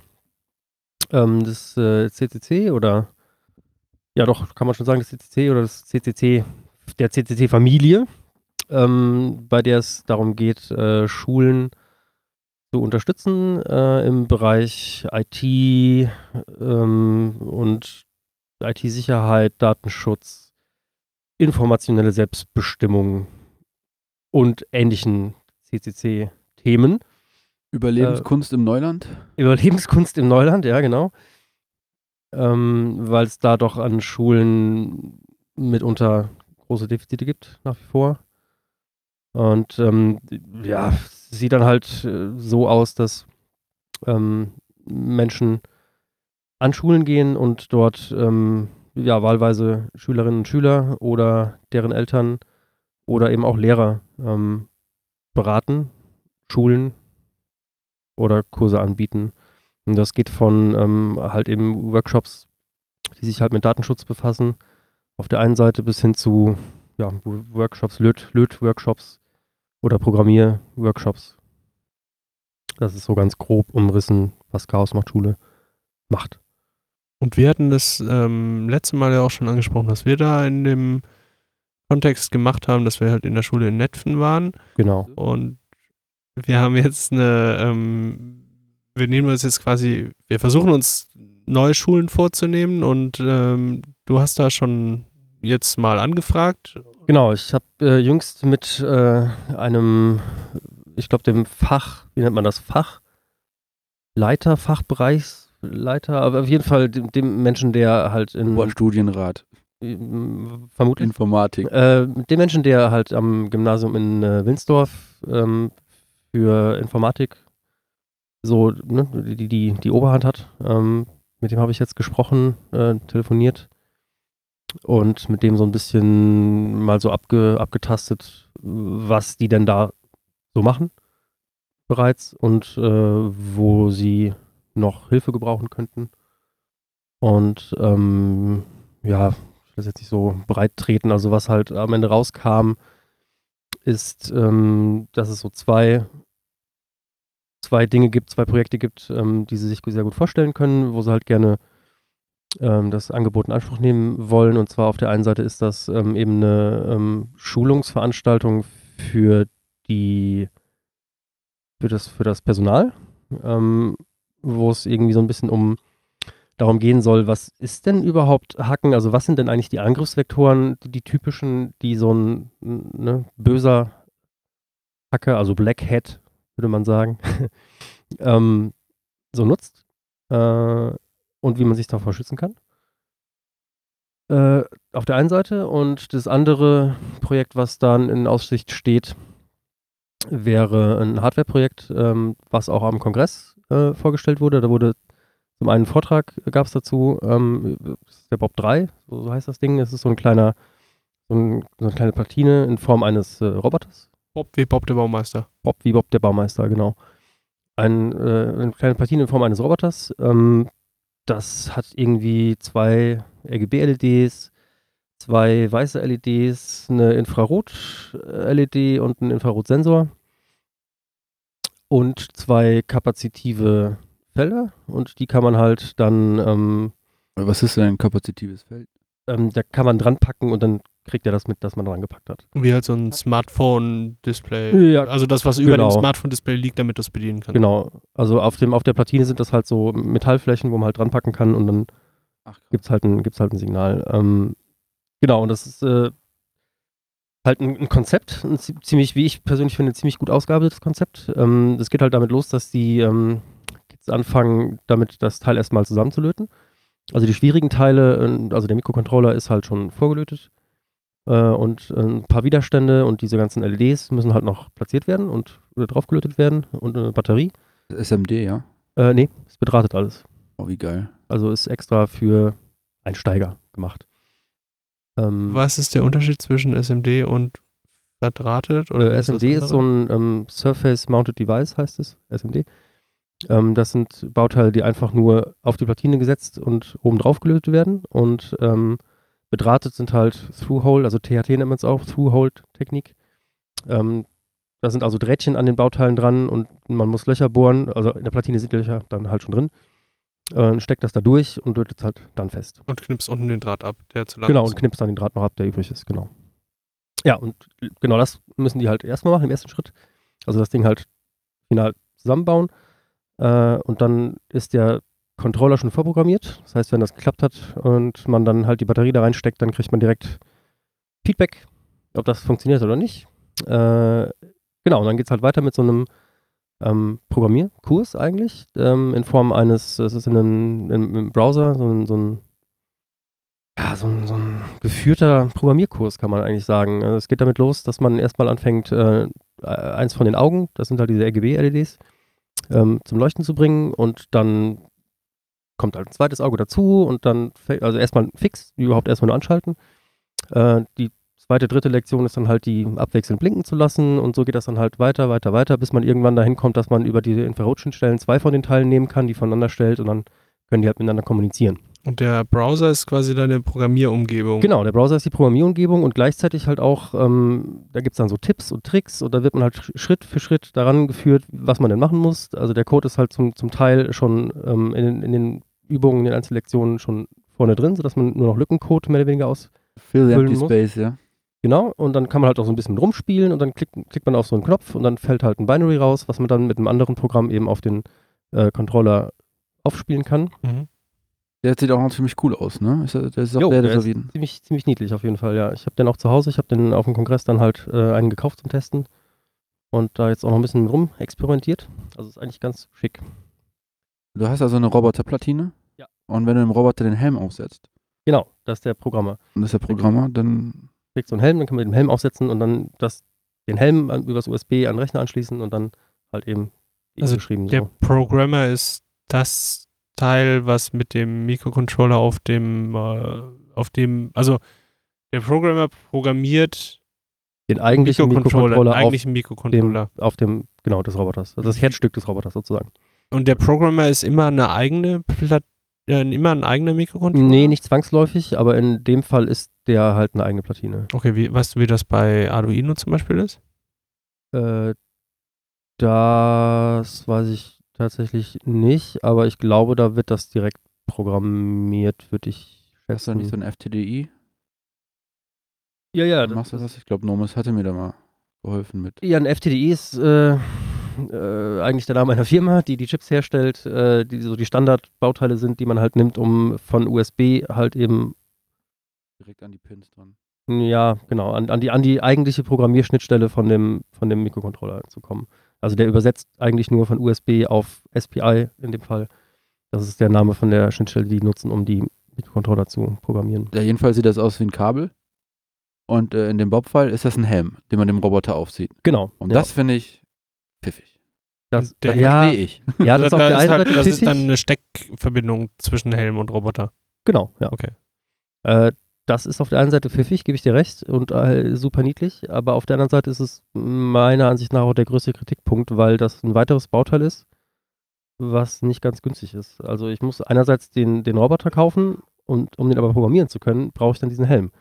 ähm, des äh, CCC oder, ja doch, kann man schon sagen, das CCC oder das CCC, der CCC-Familie, ähm, bei der es darum geht, äh, Schulen zu unterstützen äh, im Bereich IT ähm, und IT-Sicherheit, Datenschutz, informationelle Selbstbestimmung und ähnlichen CCC-Themen. Überlebenskunst im Neuland? Überlebenskunst im Neuland, ja, genau. Ähm, Weil es da doch an Schulen mitunter große Defizite gibt, nach wie vor. Und ähm, ja, sieht dann halt äh, so aus, dass ähm, Menschen an Schulen gehen und dort ähm, ja wahlweise Schülerinnen und Schüler oder deren Eltern oder eben auch Lehrer ähm, beraten, schulen oder Kurse anbieten. Und das geht von ähm, halt eben Workshops, die sich halt mit Datenschutz befassen, auf der einen Seite bis hin zu ja, Workshops, Löt- Löt-Workshops oder Programmier-Workshops. Das ist so ganz grob umrissen, was Chaos macht Schule macht. Und wir hatten das ähm, letzte Mal ja auch schon angesprochen, dass wir da in dem Kontext gemacht haben, dass wir halt in der Schule in Netfen waren. Genau. Und wir haben jetzt eine, ähm, wir nehmen uns jetzt quasi, wir versuchen uns neue Schulen vorzunehmen und ähm, du hast da schon jetzt mal angefragt. Genau, ich habe äh, jüngst mit äh, einem, ich glaube, dem Fach, wie nennt man das, Fachleiter, Fachbereichsleiter, aber auf jeden Fall dem, dem Menschen, der halt in, Studienrat, ähm, vermutlich, Informatik. äh, dem Menschen, der halt am Gymnasium in äh, Winsdorf ähm, für Informatik so ne, die, die, die Oberhand hat. Ähm, mit dem habe ich jetzt gesprochen, äh, telefoniert und mit dem so ein bisschen mal so abge, abgetastet, was die denn da so machen bereits und äh, wo sie noch Hilfe gebrauchen könnten. Und ähm, ja, das jetzt nicht so breit treten. Also was halt am Ende rauskam, ist, ähm, dass es so zwei, zwei Dinge gibt, zwei Projekte gibt, ähm, die sie sich sehr gut vorstellen können, wo sie halt gerne ähm, das Angebot in Anspruch nehmen wollen. Und zwar auf der einen Seite ist das ähm, eben eine ähm, Schulungsveranstaltung für die für das, für das Personal, ähm, wo es irgendwie so ein bisschen um darum gehen soll, was ist denn überhaupt Hacken? Also was sind denn eigentlich die Angriffsvektoren, die, die typischen, die so ein ne, böser Hacker, also Black Hat, würde man sagen, <laughs> ähm, so nutzt äh, und wie man sich davor schützen kann. Äh, auf der einen Seite und das andere Projekt, was dann in Aussicht steht, wäre ein Hardware-Projekt, ähm, was auch am Kongress äh, vorgestellt wurde. Da wurde zum einen Vortrag gab es dazu, ähm, der Bob 3, so, so, heißt das Ding. Es ist so ein kleiner, so, ein, so, eine kleine Platine in Form eines äh, Roboters. Bob wie Bob der Baumeister. Bob wie Bob der Baumeister, genau. Ein, äh, eine kleine Platine in Form eines Roboters. Ähm, das hat irgendwie zwei RGB-LEDs, zwei weiße LEDs, eine Infrarot-LED und einen Infrarotsensor und zwei kapazitive Felder und die kann man halt dann. Ähm, Was ist denn ein kapazitives Feld? Ähm, da kann man dran packen und dann kriegt er das mit, dass man dran gepackt hat. Wie halt so ein Smartphone-Display. Ja, also das, was über genau. dem Smartphone-Display liegt, damit du es bedienen kannst. Genau. Also auf, dem, auf der Platine sind das halt so Metallflächen, wo man halt dran packen kann und dann gibt es halt, ein, halt ein Signal. Ähm, genau, und das ist äh, halt ein, ein, Konzept, ein ziemlich, wie ich persönlich finde, ziemlich gut ausgearbeitetes Konzept. Ähm, das geht halt damit los, dass die ähm, jetzt anfangen, damit das Teil erstmal zusammenzulöten. Also die schwierigen Teile, äh, also der Mikrocontroller ist halt schon vorgelötet und ein paar Widerstände und diese ganzen LEDs müssen halt noch platziert werden und draufgelötet werden und eine Batterie. SMD, ja? Äh, nee, ist bedrahtet alles. Oh, wie geil. Also ist extra für Einsteiger gemacht. Ähm, Was ist der Unterschied zwischen SMD und verdrahtet? Oder äh, SMD ist, ist so ein ähm, Surface Mounted Device, heißt es, SMD. Ähm, das sind Bauteile, die einfach nur auf die Platine gesetzt und oben drauf gelötet werden. Und ähm, bedrahtet sind halt Through-Hole, also THT nennt man es auch, Through-Hole-Technik. Ähm, da sind also Drähtchen an den Bauteilen dran und man muss Löcher bohren. Also in der Platine sind Löcher dann halt schon drin. Äh, steckt das da durch und lötet es halt dann fest. Und knippst unten den Draht ab, der zu lang genau, ist. Genau, und knippst dann den Draht noch ab, der übrig ist, genau. Ja, und genau das müssen die halt erstmal machen, im ersten Schritt. Also das Ding halt final zusammenbauen. Äh, und dann ist der Controller schon vorprogrammiert. Das heißt, wenn das geklappt hat und man dann halt die Batterie da reinsteckt, dann kriegt man direkt Feedback, ob das funktioniert oder nicht. Äh, genau, und dann geht es halt weiter mit so einem ähm, Programmierkurs eigentlich, ähm, in Form eines, es ist in einem, in einem Browser, so ein, so ein ja, so ein, so ein, geführter Programmierkurs, kann man eigentlich sagen. Also es geht damit los, dass man erstmal anfängt, äh, eins von den Augen, das sind halt diese RGB-LEDs, ähm, zum Leuchten zu bringen und dann kommt halt ein zweites Auge dazu und dann, also erstmal fix, überhaupt erstmal nur anschalten. Äh, die zweite, dritte Lektion ist dann halt die abwechselnd blinken zu lassen und so geht das dann halt weiter, weiter, weiter, bis man irgendwann dahin kommt, dass man über diese Infrarotschnittstellen zwei von den Teilen nehmen kann, die voneinander stellt und dann können die halt miteinander kommunizieren. Und der Browser ist quasi deine Programmierumgebung. Genau, der Browser ist die Programmierumgebung und gleichzeitig halt auch, ähm, da gibt es dann so Tipps und Tricks und da wird man halt Schritt für Schritt daran geführt, was man denn machen muss. Also der Code ist halt zum, zum Teil schon ähm, in, in, den Übungen, in den Einzellektionen schon vorne drin, sodass man nur noch Lückencode mehr oder weniger ausfüllen Fill empty muss. space, ja. Genau, und dann kann man halt auch so ein bisschen rumspielen und dann klickt, klickt man auf so einen Knopf und dann fällt halt ein Binary raus, was man dann mit einem anderen Programm eben auf den äh, Controller aufspielen kann. Mhm. Der sieht auch noch ziemlich cool aus, ne? Ist, der ist auch jo, sehr der ist ziemlich, ziemlich niedlich auf jeden Fall, ja. Ich habe den auch zu Hause, ich habe den auf dem Kongress dann halt äh, einen gekauft zum Testen und da jetzt auch noch ein bisschen rum experimentiert. Also ist eigentlich ganz schick. Du hast also eine Roboterplatine? Und wenn du dem Roboter den Helm aufsetzt? Genau, das ist der Programmer. Und das ist der Programmer, dann. Kriegst so einen Helm, dann kann man den Helm aufsetzen und dann das, den Helm an, übers USB an den Rechner anschließen und dann halt eben also geschrieben. Der so. Programmer ist das Teil, was mit dem Mikrocontroller auf dem, äh, auf dem, also der Programmer programmiert den eigentlichen Mikrocontroller, eigentlichen Mikrocontroller. Dem, auf dem, genau, des Roboters. Also das Herzstück des Roboters sozusagen. Und der Programmer ist immer eine eigene Pla immer ein eigener Mikrocontroller? Nee, nicht zwangsläufig, aber in dem Fall ist der halt eine eigene Platine. Okay, wie, weißt du, wie das bei Arduino zum Beispiel ist? Äh, das weiß ich tatsächlich nicht, aber ich glaube, da wird das direkt programmiert, würde ich Hast du nicht so schätzen. ein FTDI? Ja, ja, Machst du das? Ich glaube, Nomus hatte mir da mal geholfen mit. Ja, ein FTDI ist äh, äh, eigentlich der Name einer Firma, die die Chips herstellt, äh, die so die Standardbauteile sind, die man halt nimmt, um von USB halt eben, Direkt an die Pins dran. ja, genau, an, an, die, an die eigentliche Programmierschnittstelle von dem, von dem Mikrocontroller zu kommen. Also der übersetzt eigentlich nur von USB auf SPI in dem Fall. Das ist der Name von der Schnittstelle, die die nutzen, um die Mikrocontroller zu programmieren. Ja, jedenfalls sieht das aus wie ein Kabel. Und äh, in dem Bob-Fall ist das ein Helm, den man dem Roboter aufzieht. Genau. Und ja, das finde ich pfiffig. das, der- ja, Verstehe ich. <laughs> ja, das ist auf da der ist einen halt, Seite das ist dann eine Steckverbindung zwischen Helm und Roboter. Genau, ja. Okay. Äh, das ist auf der einen Seite pfiffig, gebe ich dir recht, und äh, super niedlich, aber auf der anderen Seite ist es meiner Ansicht nach auch der größte Kritikpunkt, weil das ein weiteres Bauteil ist, was nicht ganz günstig ist. Also ich muss einerseits den, den Roboter kaufen und um den aber programmieren zu können, brauche ich dann diesen Helm.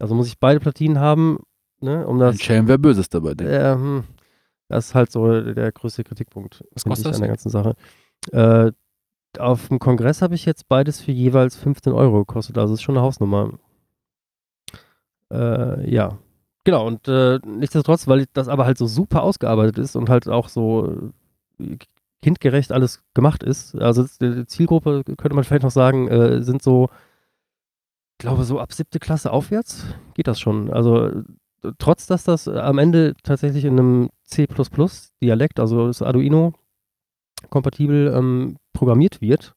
Also muss ich beide Platinen haben, ne, um Ein das. Schelm wäre Böses dabei, denke ich. Äh, hm, das ist halt so der größte Kritikpunkt Was kostet ich, an der ganzen Sache. Äh, auf dem Kongress habe ich jetzt beides für jeweils 15 Euro gekostet, also ist schon eine Hausnummer. Äh, ja. Genau, und äh, nichtsdestotrotz, weil das aber halt so super ausgearbeitet ist und halt auch so äh, kindgerecht alles gemacht ist. Also die Zielgruppe, könnte man <laughs> vielleicht noch sagen, äh, sind so, ich glaube, so ab siebte Klasse aufwärts geht das schon. Also äh, trotz, dass das am Ende tatsächlich in einem C++-Dialekt, also das Arduino kompatibel ähm, programmiert wird,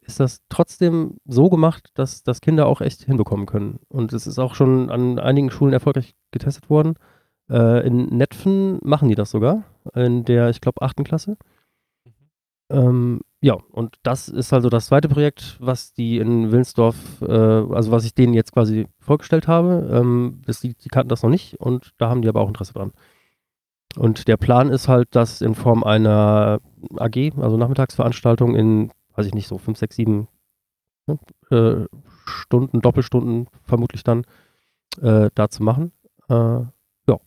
ist das trotzdem so gemacht, dass das Kinder auch echt hinbekommen können. Und es ist auch schon an einigen Schulen erfolgreich getestet worden. Äh, in Netfen machen die das sogar, in der, ich glaube, achten Klasse. Ähm, ja, und das ist also das zweite Projekt, was die in Willensdorf, äh, also was ich denen jetzt quasi vorgestellt habe. Ähm, das, die, die kannten das noch nicht und da haben die aber auch Interesse dran. Und der Plan ist halt, das in Form einer AG, also Nachmittagsveranstaltung in, weiß ich nicht, so fünf, sechs, sieben ne, äh, Stunden, Doppelstunden vermutlich dann äh, da zu machen. Äh, ja.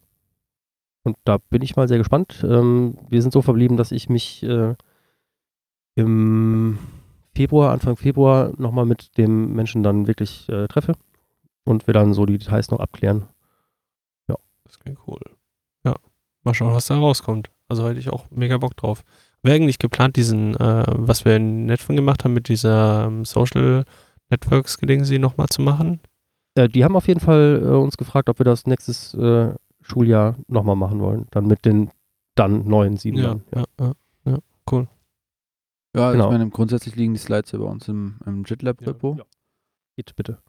Und da bin ich mal sehr gespannt. Ähm, wir sind so verblieben, dass ich mich äh, im Februar, Anfang Februar, nochmal mit dem Menschen dann wirklich äh, treffe und wir dann so die Details noch abklären. Das klingt cool. Ja. Mal schauen, was da rauskommt. Also hätte ich auch mega Bock drauf. Wäre eigentlich geplant, diesen, äh, was wir in Netflix gemacht haben, mit dieser ähm, Social Networks Gedingsi nochmal zu machen? Äh, die haben auf jeden Fall äh, uns gefragt, ob wir das nächstes äh, Schuljahr nochmal machen wollen. Dann mit den dann neuen sieben. Ja, Jahren. ja, ja, ja, cool. Ja, Genau. ich meine, grundsätzlich liegen die Slides ja bei uns im, im JitLab-Repo. Ja. Geht bitte.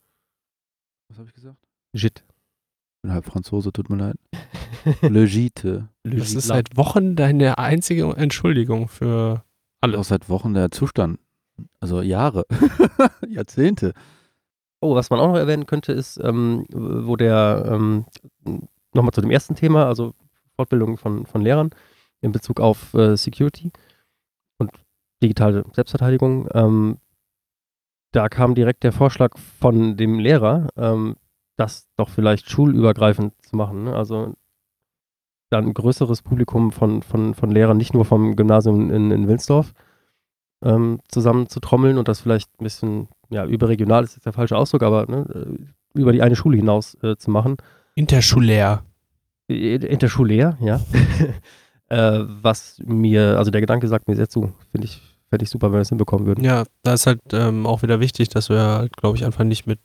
Was habe ich gesagt? Jit. Ich bin halb Franzose, tut mir leid. <laughs> Le Gite. Das ist seit Wochen deine einzige Entschuldigung für Auch alles. seit Wochen der Zustand. Also Jahre. <laughs> Jahrzehnte. Oh, was man auch noch erwähnen könnte, ist, ähm, wo der, ähm, nochmal zu dem ersten Thema, also Fortbildung von, von Lehrern in Bezug auf äh, Security digitale Selbstverteidigung. Ähm, da kam direkt der Vorschlag von dem Lehrer, ähm, das doch vielleicht schulübergreifend zu machen. Ne? Also dann ein größeres Publikum von, von, von Lehrern, nicht nur vom Gymnasium in, in Wilnsdorf, ähm, zusammen zu trommeln und das vielleicht ein bisschen, ja, überregional ist jetzt der falsche Ausdruck, aber ne, äh, über die eine Schule hinaus äh, zu machen. Interschulär. Äh, Interschulär, ja. <laughs> äh, was mir, also der Gedanke sagt mir sehr zu. Finde ich, fände ich super, wenn wir es hinbekommen würden. Ja, da ist halt ähm, auch wieder wichtig, dass wir halt, glaube ich, einfach nicht mit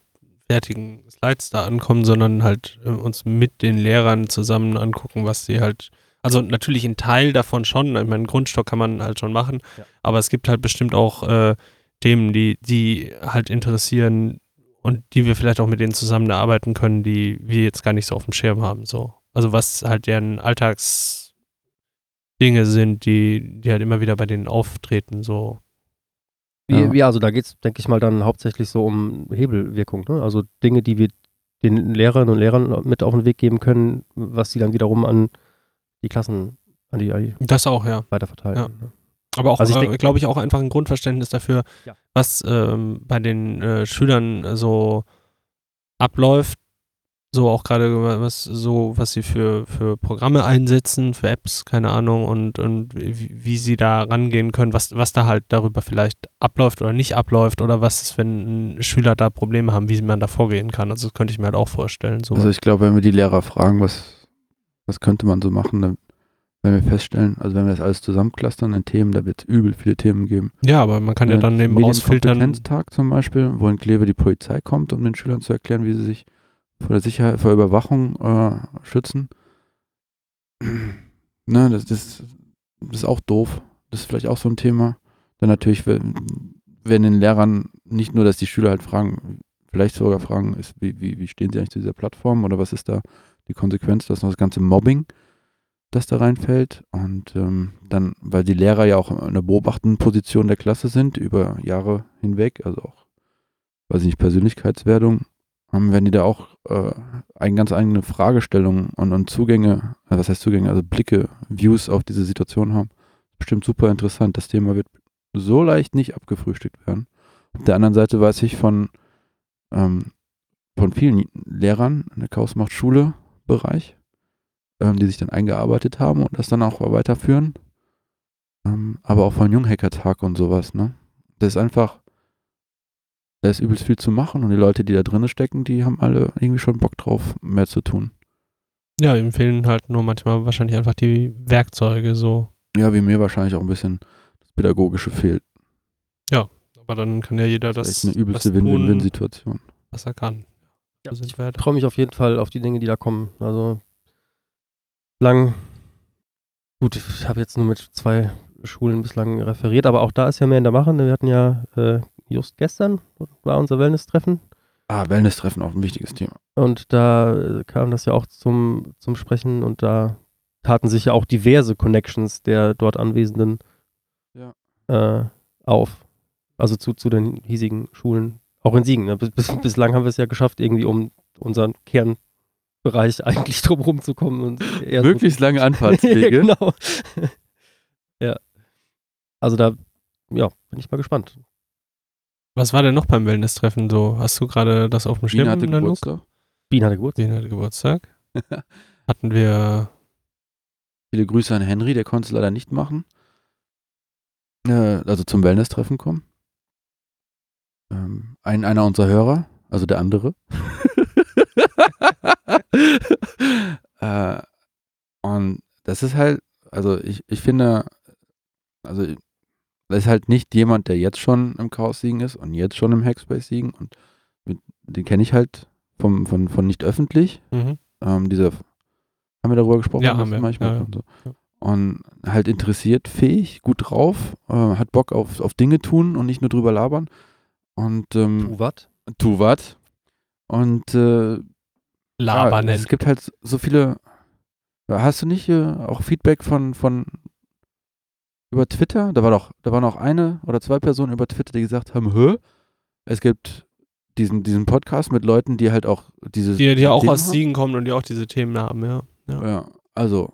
fertigen Slides da ankommen, sondern halt äh, uns mit den Lehrern zusammen angucken, was sie halt, also natürlich ein Teil davon schon, ich meine, einen Grundstock kann man halt schon machen, Ja. aber es gibt halt bestimmt auch äh, Themen, die, die halt interessieren und die wir vielleicht auch mit denen zusammen erarbeiten können, die wir jetzt gar nicht so auf dem Schirm haben, so. Also was halt deren Alltagsdinge sind, die, die halt immer wieder bei denen auftreten, so. Wie, Ja. ja. also da geht es, denke ich mal, dann hauptsächlich so um Hebelwirkung. Ne? Also Dinge, die wir den Lehrerinnen und Lehrern mit auf den Weg geben können, was sie dann wiederum an die Klassen, an die, an die Das auch, ja. weiterverteilen. Ja. Ne? Aber auch, Also äh, glaube ich, auch einfach ein Grundverständnis dafür, Ja. was ähm, bei den äh, Schülern so abläuft. So auch gerade was so, was sie für, für Programme einsetzen, für Apps, keine Ahnung, und, und wie, wie sie da rangehen können, was, was da halt darüber vielleicht abläuft oder nicht abläuft oder was ist, wenn Schüler da Probleme haben, wie man da vorgehen kann. Also das könnte ich mir halt auch vorstellen. So. Also ich glaube, wenn wir die Lehrer fragen, was, was könnte man so machen, dann werden wir feststellen, also wenn wir das alles zusammenclustern in Themen, da wird es übel viele Themen geben. ja, aber man kann ja, dann eben ausfiltern. Medienkompetenztag zum Beispiel, wo in Kleve die Polizei kommt, um den Schülern zu erklären, wie sie sich vor der Sicherheit, vor Überwachung äh, schützen. <clears throat> ne, das, das, das ist auch doof. Das ist vielleicht auch so ein Thema. Dann natürlich, wenn den Lehrern nicht nur, dass die Schüler halt fragen, vielleicht sogar fragen, ist, wie, wie, wie stehen sie eigentlich zu dieser Plattform oder was ist da die Konsequenz, dass noch das ganze Mobbing, das da reinfällt. Und ähm, dann, weil die Lehrer ja auch in einer beobachtenden Position der Klasse sind, über Jahre hinweg, also auch, weiß ich nicht, Persönlichkeitswerdung, haben, werden die da auch äh, eine ganz eigene Fragestellung und, und Zugänge, äh, was heißt Zugänge, also Blicke, Views auf diese Situation haben. Bestimmt super interessant. Das Thema wird so leicht nicht abgefrühstückt werden. Auf der anderen Seite weiß ich von, ähm, von vielen Lehrern in der Chaos-Macht-Schule-Bereich, ähm, die sich dann eingearbeitet haben und das dann auch weiterführen. Ähm, aber auch von Junghackertag und sowas, ne? Das ist einfach, da ist übelst viel zu machen und die Leute, die da drin stecken, die haben alle irgendwie schon Bock drauf, mehr zu tun. Ja, ihm fehlen halt nur manchmal wahrscheinlich einfach die Werkzeuge so. Ja, wie mir wahrscheinlich auch ein bisschen das Pädagogische fehlt. Aber dann kann ja jeder Das das, ist eine übelste Win-Win-Win-Situation. was er kann. Ja, ich da. freue mich auf jeden Fall auf die Dinge, die da kommen. Also lang. Gut, ich habe jetzt nur mit zwei Schulen bislang referiert, aber auch da ist ja mehr in der Mache. Wir hatten ja äh, just gestern war unser Wellness-Treffen Ah, Wellness-Treffen auch ein wichtiges Thema. und da äh, kam das ja auch zum, zum Sprechen und da taten sich ja auch diverse Connections der dort Anwesenden Ja. äh, auf. Also zu, zu den hiesigen Schulen. Auch in Siegen. Ne? Bis, bis, <laughs> bislang haben wir es ja geschafft, irgendwie um unseren Kernbereich <laughs> eigentlich drumherum zu kommen. Und so- Möglichst lange <laughs> ja, Anfahrtswege. genau. ja. Also da, ja, bin ich mal gespannt. Was war denn noch beim Wellness-Treffen so? Hast du gerade das auf dem Schirm? Gina hatte? Geburtstag. Wien hatte Geburtstag. Den hatte Geburtstag. Hatten wir Viele Grüße an Henry, der konnte es leider nicht machen. Äh, also zum Wellness-Treffen kommen. Ähm, ein, einer unserer Hörer, also der andere. <laughs> äh, und das ist halt, also ich, ich finde, also das ist halt nicht jemand, der jetzt schon im Chaos Siegen ist und jetzt schon im Hackspace Siegen und mit, den kenne ich halt vom, von, von nicht öffentlich. mhm. Ähm, dieser, haben wir darüber gesprochen? Ja, haben wir. Manchmal Ja, ja. und, so. Ja. und halt interessiert, fähig, gut drauf, äh, hat Bock auf, auf Dinge tun und nicht nur drüber labern. Und ähm, Tu wat? tu wat. Und äh, Laber ja, nennen. es gibt halt so viele. Hast du nicht äh, auch Feedback von, von über Twitter? Da war doch, da waren auch eine oder zwei Personen über Twitter, die gesagt haben, hä? Es gibt diesen, diesen Podcast mit Leuten, die halt auch diese Die, die auch Themen aus haben. Siegen kommen und die auch diese Themen haben, ja. ja. Ja, also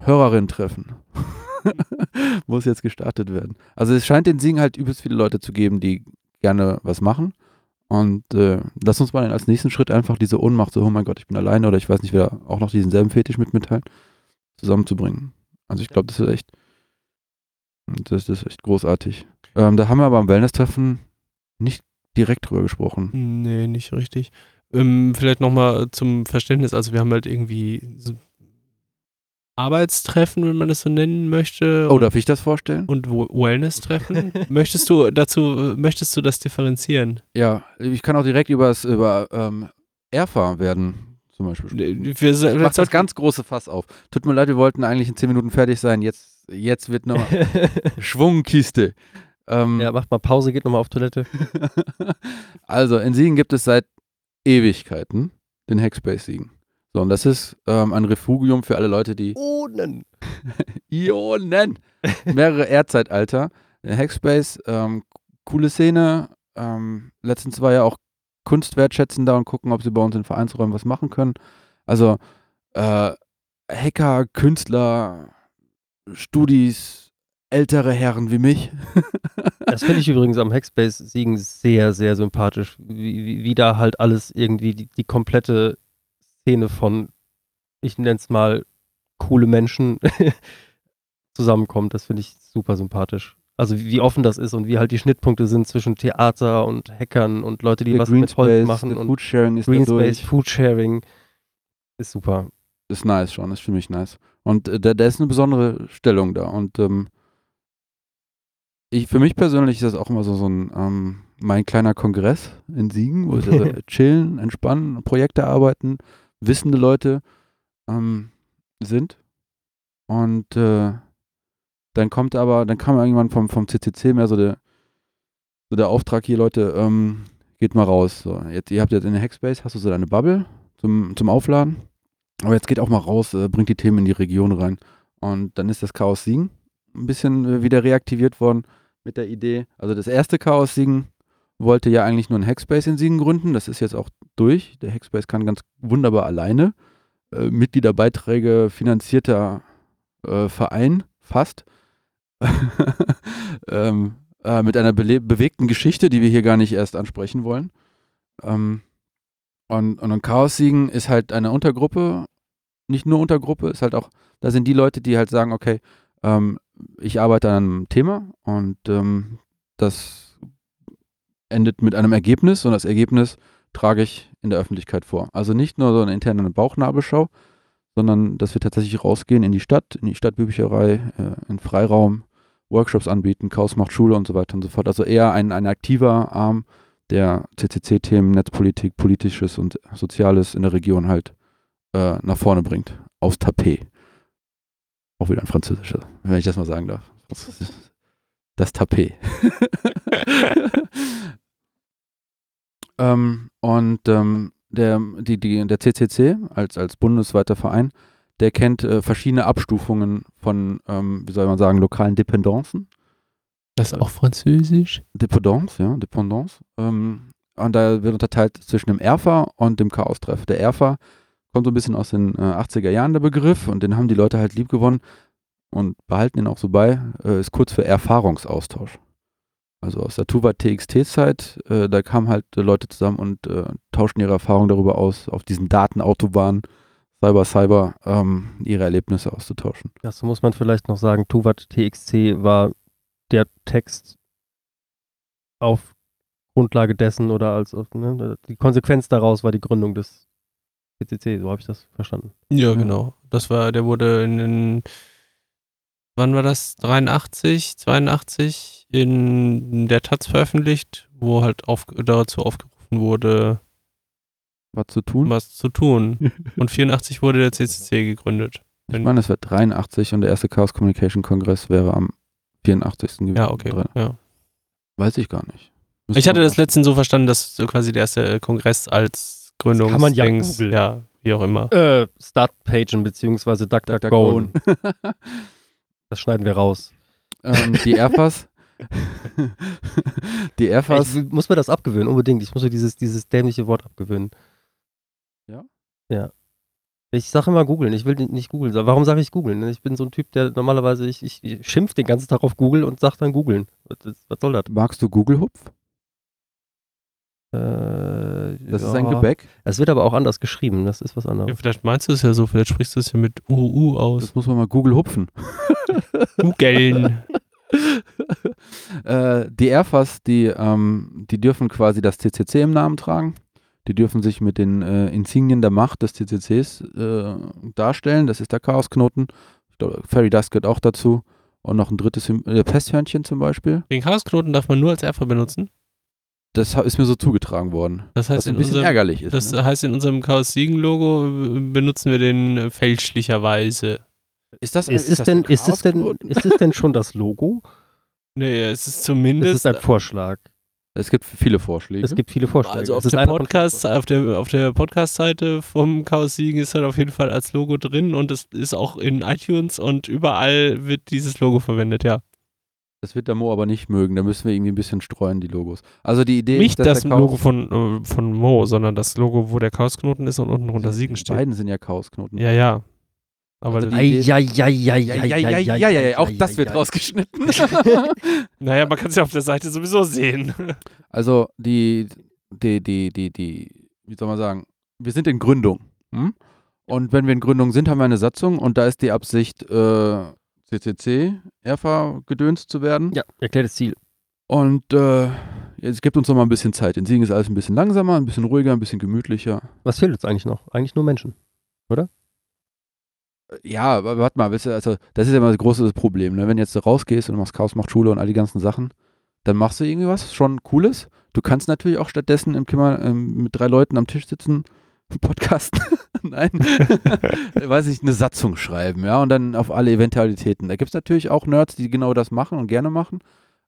Hörerin treffen. <laughs> Muss jetzt gestartet werden. Also es scheint den Siegen halt übelst viele Leute zu geben, die gerne was machen. Und äh, lass uns mal dann als nächsten Schritt einfach diese Ohnmacht, so, oh mein Gott, ich bin alleine oder ich weiß nicht, wer auch noch diesen selben Fetisch mit mitteilen, zusammenzubringen. Also ich glaube, das ist echt, das, das ist echt großartig. Ähm, da haben wir aber am Wellness-Treffen nicht direkt drüber gesprochen. Nee, nicht richtig. Ähm, vielleicht nochmal zum Verständnis, also wir haben halt irgendwie so Arbeitstreffen, wenn man das so nennen möchte. Oh, darf ich das vorstellen? und Wellness-Treffen. <laughs> möchtest du dazu, möchtest du das differenzieren? Ja, ich kann auch direkt übers, über ähm, Erfa werden, zum Beispiel. wir, Ich mach das ganz große Fass auf. Tut mir leid, wir wollten eigentlich in 10 Minuten fertig sein. Jetzt, jetzt wird noch <laughs> Schwungkiste. Ähm, ja, macht mal Pause, geht nochmal auf Toilette. <laughs> also, in Siegen gibt es seit Ewigkeiten den Hackspace Siegen. So, und das ist ähm, ein Refugium für alle Leute, die Ohnen. <laughs> Ionen, mehrere Erdzeitalter. Der Hackspace, ähm, coole Szene. Ähm, letztens war ja auch Kunst wertschätzen da und gucken, ob sie bei uns in Vereinsräumen was machen können. Also äh, Hacker, Künstler, Studis, ältere Herren wie mich. <laughs> Das finde ich übrigens am Hackspace-Siegen sehr, sehr sympathisch, wie, wie, wie da halt alles irgendwie die, die komplette Szene von, ich nenne es mal, coole Menschen <laughs> zusammenkommt. Das finde ich super sympathisch. Also wie offen das ist und wie halt die Schnittpunkte sind zwischen Theater und Hackern und Leute, die Der was mit Holz Greenspace, machen und Foodsharing ist Greenspace. Foodsharing ist super. Ist nice schon, ist für mich nice. Und äh, da, da ist eine besondere Stellung da. Und ähm, ich, für mich persönlich ist das auch immer so, so ein ähm, mein kleiner Kongress in Siegen, wo wir <laughs> chillen, entspannen, Projekte arbeiten, wissende Leute ähm, sind. Und äh, dann kommt aber, dann kam irgendwann vom, vom CCC mehr so der, so der Auftrag hier, Leute, ähm, geht mal raus. So, jetzt, ihr habt jetzt in der Hackspace, hast du so deine Bubble zum, zum Aufladen. Aber jetzt geht auch mal raus, äh, bringt die Themen in die Region rein. Und dann ist das Chaos Siegen ein bisschen äh, wieder reaktiviert worden mit der Idee. Also das erste Chaos Siegen wollte ja eigentlich nur ein Hackspace in Siegen gründen. Das ist jetzt auch durch. Der Hackspace kann ganz wunderbar alleine. Äh, Mitgliederbeiträge finanzierter äh, Verein, fast. <laughs> ähm, äh, mit einer bewegten Geschichte, die wir hier gar nicht erst ansprechen wollen. Ähm, und, und ein Chaos-Siegen ist halt eine Untergruppe, nicht nur Untergruppe, ist halt auch, da sind die Leute, die halt sagen, okay, ähm, ich arbeite an einem Thema und ähm, das endet mit einem Ergebnis und das Ergebnis trage ich in der Öffentlichkeit vor. Also nicht nur so eine interne Bauchnabelschau, sondern dass wir tatsächlich rausgehen in die Stadt, in die Stadtbücherei, äh, in Freiraum, Workshops anbieten, Chaos macht Schule und so weiter und so fort. Also eher ein, ein aktiver Arm, der CCC-Themen, Netzpolitik, Politisches und Soziales in der Region halt äh, nach vorne bringt. Aufs Tapet. Auch wieder ein französischer, wenn ich das mal sagen darf. Das Tapet. <laughs> ähm, und ähm, der, die, die, der CCC als, als bundesweiter Verein, der kennt äh, verschiedene Abstufungen von, ähm, wie soll man sagen, lokalen Dependancen. Das ist auch französisch. Dependance, ja, Dependance. Ähm, und da wird unterteilt zwischen dem Erfa und dem Chaos-Treff. Der Erfa kommt so ein bisschen aus den äh, 80er Jahren, der Begriff, und den haben die Leute halt lieb gewonnen und behalten ihn auch so bei, äh, ist kurz für Erfahrungsaustausch. Also aus der Tuva TXT-Zeit, äh, da kamen halt äh, Leute zusammen und äh, tauschten ihre Erfahrungen darüber aus, auf diesen Datenautobahnen, Cyber, Cyber, ähm, ihre Erlebnisse auszutauschen. Dazu muss man vielleicht noch sagen, Tuvat TXC war der Text auf Grundlage dessen oder als auf, ne, die Konsequenz daraus war die Gründung des CCC, so habe ich das verstanden. Ja, Ja. genau. Das war, der wurde in den, wann war das? 83, 82 in der Taz veröffentlicht, wo halt auf, dazu aufgerufen wurde, Was zu tun? was zu tun. <laughs> Und 84 wurde der CCC gegründet. Ich meine, es wäre 83 und der erste Chaos Communication Kongress wäre am 84. gewesen. Ja, okay. Ja. Weiß ich gar nicht. Müsste Ich hatte man das letztens so verstanden, dass so quasi der erste Kongress als Gründungs kann man ja Dings- ja, wie auch immer. Äh, Startpagen beziehungsweise DuckDuckGo. <laughs> Das schneiden wir raus. ähm, die Airfas. <laughs> die Airfas. Ich muss mir das abgewöhnen, unbedingt. Ich muss mir dieses, dieses dämliche Wort abgewöhnen. Ja? Ja. Ich sage immer googeln, ich will nicht googeln. Warum sage ich googeln? Ich bin so ein Typ, der normalerweise, ich, ich, ich schimpf den ganzen Tag auf Google und sag dann googeln. Was, was soll das? Magst du Google-Hupf? Äh, Das ist ja. ein Gebäck. Es wird aber auch anders geschrieben, das ist was anderes. Ja, vielleicht meinst du es ja so, vielleicht sprichst du es ja mit UU aus. Das muss man mal Google-Hupfen. <laughs> Googeln. äh, die Airfas, die, ähm, die dürfen quasi das CCC im Namen tragen. Die dürfen sich mit den äh, Insignien der Macht des CCCs äh, darstellen. Das ist der Chaosknoten. Ich glaube, Fairy Dust gehört auch dazu. Und noch ein drittes, äh, Pesthörnchen zum Beispiel. Den Chaosknoten darf man nur als Erfa benutzen. Das ist mir so zugetragen worden. Das Was heißt, ein in bisschen unserem, ärgerlich ist. das ne? heißt, in unserem Chaos Siegen Logo äh, benutzen wir den äh, fälschlicherweise. Ist das, Ist es, denn, ist, es denn, ist es denn schon das Logo? Nee, es ist Das zumindest. ist ein Vorschlag. Es gibt viele Vorschläge. Es gibt viele Vorschläge. also Es auf ist der Podcast, auf der, auf der Podcast-Seite vom Chaos Siegen ist halt auf jeden Fall als Logo drin und es ist auch in iTunes und überall wird dieses Logo verwendet, ja. Das wird der Mo aber nicht mögen. Da müssen wir irgendwie ein bisschen streuen, die Logos. Also die Idee Nicht ist, dass das Logo von, äh, von Mo, sondern das Logo, wo der Chaosknoten ist und unten drunter Siegen steht. Beiden sind ja Chaosknoten. Ja, ja. Aber Also auch das wird rausgeschnitten. naja, man kann es ja auf der Seite sowieso sehen. <laughs> Also die, die, die, die, die, wie soll man sagen, wir sind in Gründung. Hm? Und wenn wir in Gründung sind, haben wir eine Satzung und da ist die Absicht, äh, CCC, ERFA gedönst zu werden. Ja, erklärtes Ziel. Und äh, jetzt gibt uns noch mal ein bisschen Zeit. In Siegen ist alles ein bisschen langsamer, ein bisschen ruhiger, ein bisschen gemütlicher. Was fehlt jetzt eigentlich noch? Eigentlich nur Menschen. Ja, warte mal, weißt du, also das ist ja immer das große Problem. Ne? Wenn jetzt du rausgehst und machst Chaos macht Schule und all die ganzen Sachen, dann machst du irgendwie was schon Cooles. Du kannst natürlich auch stattdessen im Kimmer ähm, mit drei Leuten am Tisch sitzen, <laughs> Podcast, <laughs> nein, <laughs> weiß ich, eine Satzung schreiben, ja, und dann auf alle Eventualitäten. Da gibt es natürlich auch Nerds, die genau das machen und gerne machen.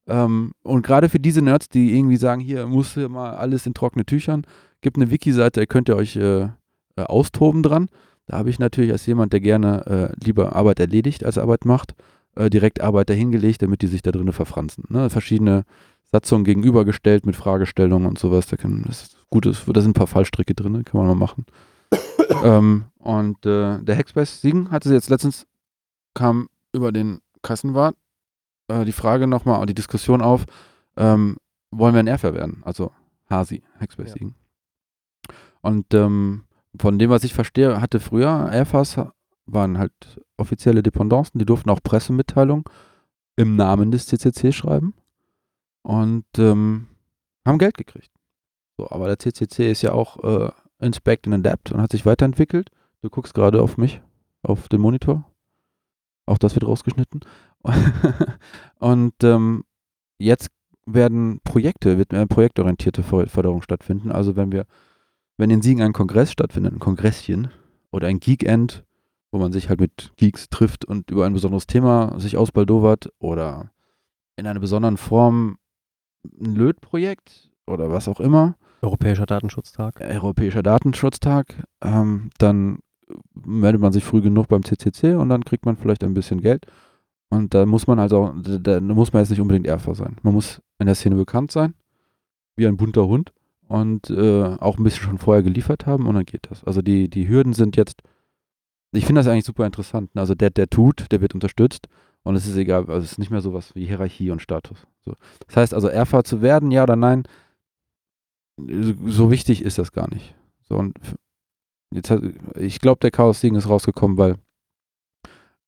Ähm, und gerade für diese Nerds, die irgendwie sagen, hier muss hier mal alles in trockene Tüchern, gibt eine Wiki-Seite, da könnt ihr euch äh, äh, austoben dran. Da habe ich natürlich als jemand, der gerne äh, lieber Arbeit erledigt als Arbeit macht, äh, direkt Arbeit dahingelegt, damit die sich da drinnen verfranzen. Ne? Verschiedene Satzungen gegenübergestellt mit Fragestellungen und sowas. Da kann, das ist gut, da sind ein paar Fallstricke drin, kann man mal machen. <coughs> ähm, und äh, der Hackspace Siegen hatte sie jetzt letztens, kam über den Kassenwart äh, die Frage nochmal, die Diskussion auf, ähm, wollen wir ein Erfer werden? Also Hasi, Hackspace Ja. Siegen. Und ähm, von dem, was ich verstehe, hatte früher Airfas waren halt offizielle Dependancen, die durften auch Pressemitteilungen im Namen des CCC schreiben und ähm, haben Geld gekriegt. So, aber der CCC ist ja auch äh, Inspect and Adapt und hat sich weiterentwickelt. Du guckst gerade auf mich, auf den Monitor. Auch das wird rausgeschnitten. <laughs> und ähm, jetzt werden Projekte, wird eine projektorientierte För- Förderung stattfinden. Also wenn wir wenn in Siegen ein Kongress stattfindet, ein Kongresschen oder ein Geekend, wo man sich halt mit Geeks trifft und über ein besonderes Thema sich ausbaldowert oder in einer besonderen Form ein Lötprojekt oder was auch immer, Europäischer Datenschutztag. Europäischer Datenschutztag, ähm, dann meldet man sich früh genug beim CCC und dann kriegt man vielleicht ein bisschen Geld. Und da muss man also, da, muss man jetzt nicht unbedingt Erfer sein. Man muss in der Szene bekannt sein, wie ein bunter Hund und äh, auch ein bisschen schon vorher geliefert haben und dann geht das. Also die, die Hürden sind jetzt, ich finde das eigentlich super interessant. Also der, der tut, der wird unterstützt und es ist egal, also es ist nicht mehr sowas wie Hierarchie und Status. So. Das heißt also, Erfer zu werden, ja oder nein, so wichtig ist das gar nicht. So und jetzt hat, ich glaube, der Chaos Siegen ist rausgekommen, weil,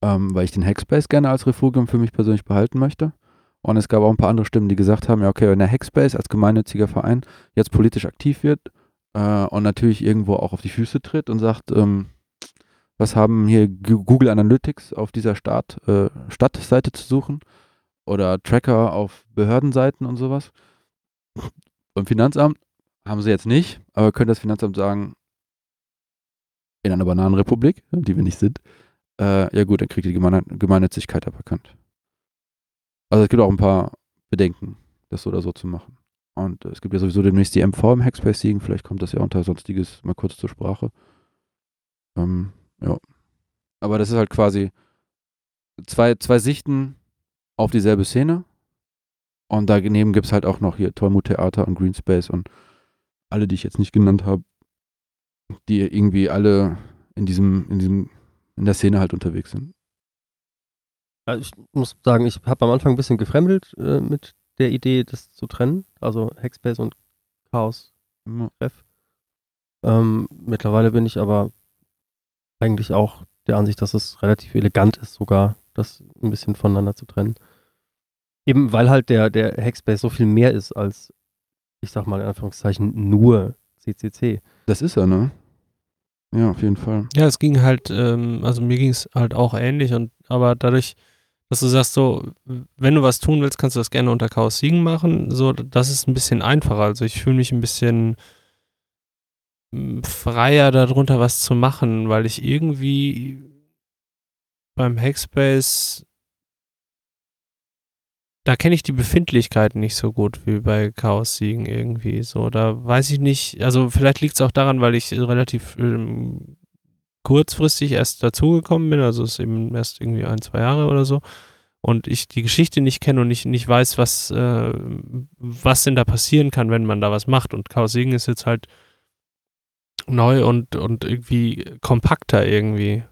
ähm, weil ich den Hackspace gerne als Refugium für mich persönlich behalten möchte. Und es gab auch ein paar andere Stimmen, die gesagt haben, ja, okay, wenn der Hackspace als gemeinnütziger Verein jetzt politisch aktiv wird äh, und natürlich irgendwo auch auf die Füße tritt und sagt, ähm, was haben hier Google Analytics auf dieser Start, äh, Stadtseite zu suchen oder Tracker auf Behördenseiten und sowas. Beim Finanzamt haben sie jetzt nicht, aber könnte das Finanzamt sagen, in einer Bananenrepublik, die wir nicht sind, äh, ja gut, dann kriegt die Gemeinnützigkeit aberkannt. Also es gibt auch ein paar Bedenken, das so oder so zu machen. Und es gibt ja sowieso demnächst die MV im Hackspace Siegen, vielleicht kommt das ja unter Sonstiges mal kurz zur Sprache. Ähm, ja. Aber das ist halt quasi zwei, zwei Sichten auf dieselbe Szene. Und daneben gibt es halt auch noch hier Tollmut Theater und Greenspace und alle, die ich jetzt nicht genannt habe, die irgendwie alle in diesem, in diesem, in der Szene halt unterwegs sind. Also ich muss sagen, ich habe am Anfang ein bisschen gefremdelt äh, mit der Idee, das zu trennen. Also Hackspace und Chaos. Treff. Ähm, mittlerweile bin ich aber eigentlich auch der Ansicht, dass es relativ elegant ist, sogar das ein bisschen voneinander zu trennen. Eben weil halt der, der Hackspace so viel mehr ist als, ich sag mal in Anführungszeichen, nur CCC. Das ist er, ne? Ja, auf jeden Fall. Ja, es ging halt, ähm, also mir ging es halt auch ähnlich und aber dadurch, dass du sagst, so, wenn du was tun willst, kannst du das gerne unter Chaos Siegen machen. So, das ist ein bisschen einfacher. Also ich fühle mich ein bisschen mm, freier darunter, was zu machen, weil ich irgendwie beim Hackspace da kenne ich die Befindlichkeiten nicht so gut wie bei Chaos Siegen irgendwie. So, da weiß ich nicht, also vielleicht liegt es auch daran, weil ich relativ ähm, kurzfristig erst dazugekommen bin, also es eben erst irgendwie ein, zwei Jahre oder so. Und ich die Geschichte nicht kenne und nicht, nicht weiß, was, äh, was denn da passieren kann, wenn man da was macht. Und Chaos Siegen ist jetzt halt neu und, und irgendwie kompakter irgendwie.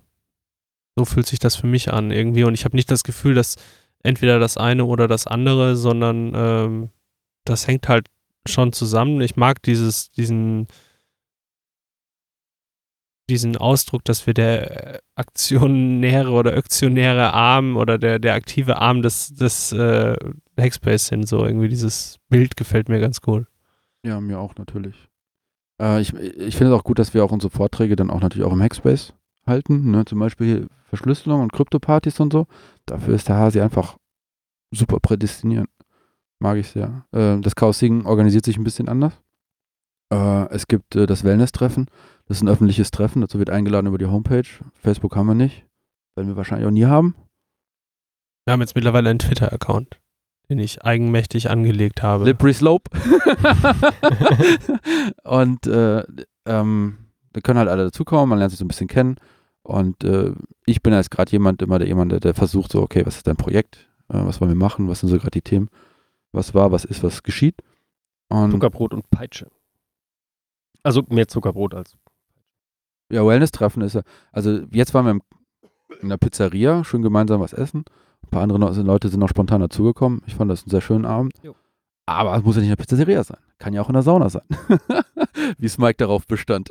So fühlt sich das für mich an irgendwie. Und ich habe nicht das Gefühl, dass entweder das eine oder das andere, sondern ähm, das hängt halt schon zusammen. Ich mag dieses, diesen, diesen Ausdruck, dass wir der aktionäre oder aktionäre Arm oder der, der aktive Arm des, des äh, Hackspace sind. So irgendwie dieses Bild gefällt mir ganz gut. Ja, mir auch natürlich. Äh, ich ich finde es auch gut, dass wir auch unsere Vorträge dann auch natürlich auch im Hackspace halten. Ne? Zum Beispiel Verschlüsselung und Kryptopartys und so. Dafür ist der Hasi einfach super prädestiniert. Mag ich sehr. Äh, das Chaos Sing organisiert sich ein bisschen anders. Äh, es gibt äh, das Wellness-Treffen. Das ist ein öffentliches Treffen. Dazu wird eingeladen über die Homepage. Facebook haben wir nicht. Werden wir wahrscheinlich auch nie haben. Wir haben jetzt mittlerweile einen Twitter-Account, den ich eigenmächtig angelegt habe. Slippery Slope. <laughs> <laughs> und äh, ähm, da können halt alle dazukommen, man lernt sich so ein bisschen kennen. Und äh, ich bin jetzt gerade jemand, immer der jemand, der, der versucht so, okay, was ist dein Projekt? Äh, was wollen wir machen? Was sind so gerade die Themen? Was war, was ist, was geschieht? Und Zuckerbrot und Peitsche. Also mehr Zuckerbrot als. Ja, Wellness-Treffen ist ja, also jetzt waren wir im, in der Pizzeria, schön gemeinsam was essen. Ein paar andere Leute sind noch spontan dazugekommen. Ich fand das einen sehr schönen Abend. Jo. Aber es muss ja nicht in der Pizzeria sein. Kann ja auch in der Sauna sein. <laughs> Wie es Mike darauf bestand.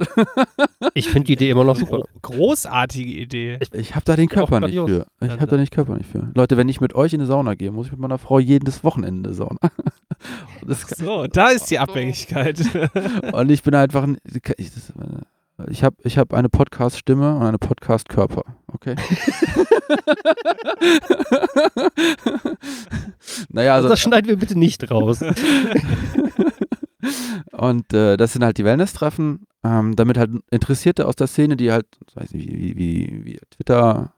Ich finde die Idee immer noch super. Großartige Idee. Ich habe da den Körper nicht für. Ich habe da nicht Körper nicht für. Leute, wenn ich mit euch in die Sauna gehe, muss ich mit meiner Frau jedes Wochenende in die Sauna. <laughs> So, da ist die Abhängigkeit. und ich bin einfach ein, ich, das- ich habe ich hab eine Podcast-Stimme und eine Podcast-Körper. Okay. <laughs> naja, also das schneiden wir bitte nicht raus. <laughs> Und äh, das sind halt die Wellness-Treffen, ähm, damit halt Interessierte aus der Szene, die halt, weiß nicht, wie, wie, wie, Twitter,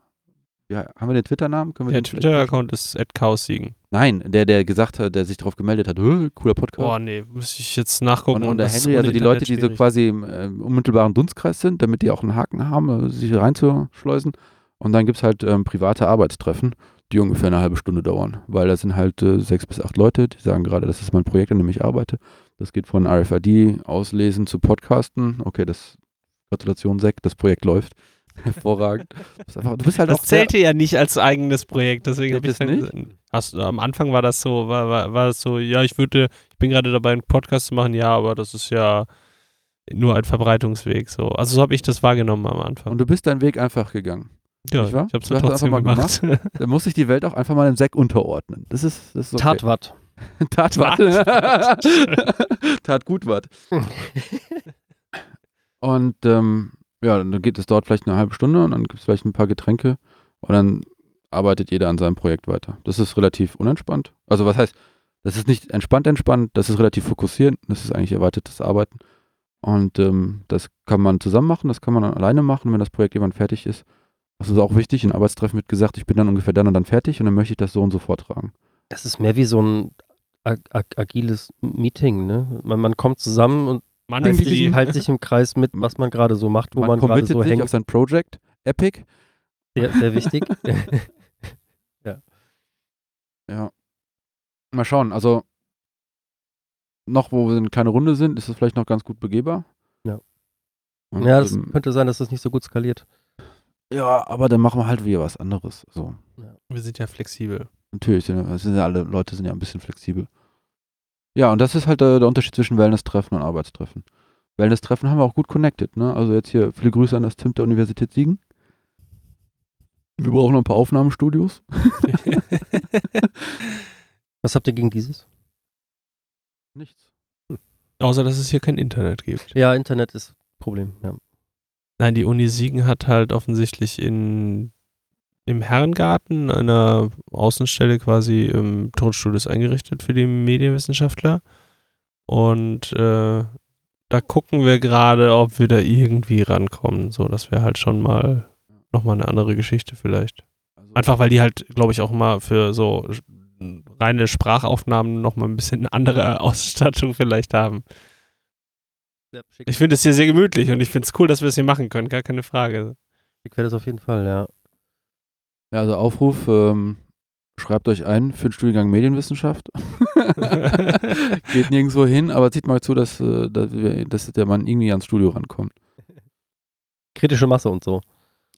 ja, haben wir den Twitter-Namen? Der Twitter-Account ist @chaosiegen. Nein, der, der gesagt hat, der sich darauf gemeldet hat, "Hö, cooler Podcast. Boah, nee, muss ich jetzt nachgucken. und, und der Henry, also die Leute, die so quasi im äh, unmittelbaren Dunstkreis sind, damit die auch einen Haken haben, äh, sich reinzuschleusen. Und dann gibt es halt ähm, private Arbeitstreffen, die ungefähr eine halbe Stunde dauern. Weil da sind halt äh, sechs bis acht Leute, die sagen gerade, das ist mein Projekt, an dem ich arbeite. Das geht von RFID auslesen zu Podcasten. Okay, das Gratulation, Sek, das Projekt läuft. <laughs> Hervorragend. Du bist, einfach, du bist halt Das auch sehr- zählte ja nicht als eigenes Projekt, deswegen habe ich dann das gesagt, hast, du- am Anfang war das so, war, war, war das so, ja, ich würde, ich bin gerade dabei, einen Podcast zu machen, ja, aber das ist ja nur ein Verbreitungsweg, so. Also so habe ich das wahrgenommen am Anfang. Und du bist deinen Weg einfach gegangen. ja, nicht ich habe es Du hast das trotzdem einfach mal gemacht. <laughs> Da muss sich die Welt auch einfach mal dem Sek unterordnen. Das ist, das ist okay. Tatwatt. Tat wat. <laughs> Tat gut wat. Und ähm, ja, dann geht es dort vielleicht eine halbe Stunde und dann gibt es vielleicht ein paar Getränke und dann arbeitet jeder an seinem Projekt weiter. Das ist relativ unentspannt. Also was heißt, das ist nicht entspannt entspannt, das ist relativ fokussierend, das ist eigentlich erweitertes Arbeiten. Und ähm, das kann man zusammen machen, das kann man dann alleine machen, wenn das Projekt jemand fertig ist. Das ist auch wichtig, in Arbeitstreffen wird gesagt, ich bin dann ungefähr dann und dann fertig und dann möchte ich das so und so vortragen. Das ist mehr wie so ein ag ag agiles Meeting, ne? Man, man kommt zusammen und Mann, hält die, sich, hält sich im Kreis mit, was man gerade so macht, wo man, gerade committet so sich hängt. auf sein Project, Epic. Sehr, sehr wichtig. <laughs> <laughs> Ja. Mal schauen, also noch, wo wir eine kleine Runde sind, ist es vielleicht noch ganz gut begehbar. Ja. Und, ja, das ähm, könnte sein, dass das nicht so gut skaliert. ja, aber dann machen wir halt wieder was anderes. So. wir sind ja flexibel. Natürlich, sind, ja- sind ja alle Leute sind ja ein bisschen flexibel. Ja, und das ist halt äh, der Unterschied zwischen Wellness-Treffen und Arbeitstreffen. Wellness-Treffen haben wir auch gut connected, ne? Also jetzt hier viele Grüße an das Tim der Universität Siegen. Wir brauchen noch ein paar Aufnahmestudios. <laughs> Was habt ihr gegen dieses? Nichts. Außer, dass es hier kein Internet gibt. Ja, Internet ist Problem. Ja. Nein, die Uni Siegen hat halt offensichtlich in im Herrengarten einer Außenstelle quasi ähm, Tonstudios eingerichtet für die Medienwissenschaftler. Und äh, da gucken wir gerade, ob wir da irgendwie rankommen. So, das wäre halt schon mal nochmal eine andere Geschichte vielleicht. Also, Einfach weil die halt, glaube ich, auch mal für so reine Sprachaufnahmen nochmal ein bisschen eine andere Ausstattung vielleicht haben. Ich finde es hier sehr gemütlich und ich finde es cool, dass wir es hier machen können, gar keine Frage. Ich werde das auf jeden Fall, ja. Ja, also Aufruf, ähm, schreibt euch ein für den Studiengang Medienwissenschaft. <laughs> Geht nirgendwo hin, aber zieht mal zu, dass, äh, dass, wir, dass der Mann irgendwie ans Studio rankommt. Kritische Masse und so.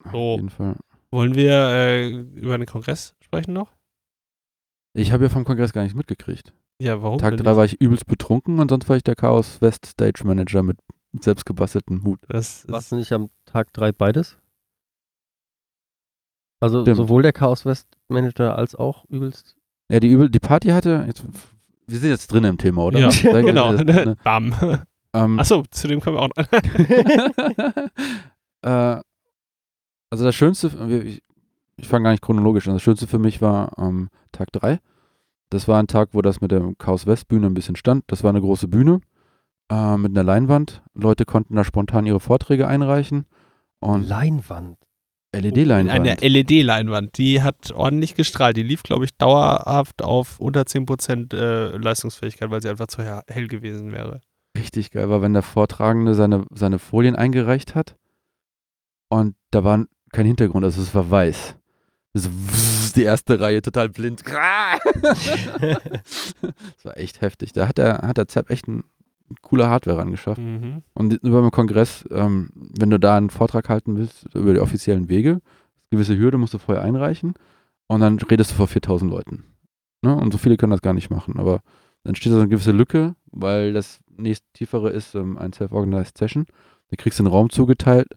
Auf So. jeden Fall. Wollen wir äh, über den Kongress sprechen noch? Ich habe ja vom Kongress gar nichts mitgekriegt. Ja, warum? Tag denn 3 nicht? war ich übelst betrunken und sonst war ich der Chaos West Stage Manager mit selbstgebasteltem Hut. Das Warst ist, du nicht am Tag 3 beides? Also Stimmt. sowohl der Chaos West Manager als auch übelst. Ja, die, übel, die Party hatte, jetzt, wir sind jetzt drin im Thema, oder? Ja, genau. ne? Bam. Ähm, Achso, zu dem kommen wir auch noch. <laughs> äh, also das Schönste, ich, ich fange gar nicht chronologisch an, das Schönste für mich war ähm, Tag 3. Das war ein Tag, wo das mit der Chaos West Bühne ein bisschen stand. Das war eine große Bühne äh, mit einer Leinwand. Leute konnten da spontan ihre Vorträge einreichen. Und Leinwand. LED-Leinwand. Eine LED-Leinwand, die hat ordentlich gestrahlt. Die lief, glaube ich, dauerhaft auf unter 10% äh, Leistungsfähigkeit, weil sie einfach zu he- hell gewesen wäre. richtig geil war, wenn der Vortragende seine, seine Folien eingereicht hat und da war kein Hintergrund, also es war weiß. So, die erste Reihe total blind. <laughs> <laughs> das war echt heftig. Da hat der, hat der Zapp echt ein, coole Hardware rangeschafft. Mhm. Und über den Kongress, ähm, wenn du da einen Vortrag halten willst, über die offiziellen Wege, gewisse Hürde musst du vorher einreichen und dann redest du vor 4000 Leuten. Ne? Und so viele können das gar nicht machen. Aber dann steht da so eine gewisse Lücke, weil das nächst tiefere ist ähm, ein Self-Organized Session. Da kriegst du einen Raum zugeteilt.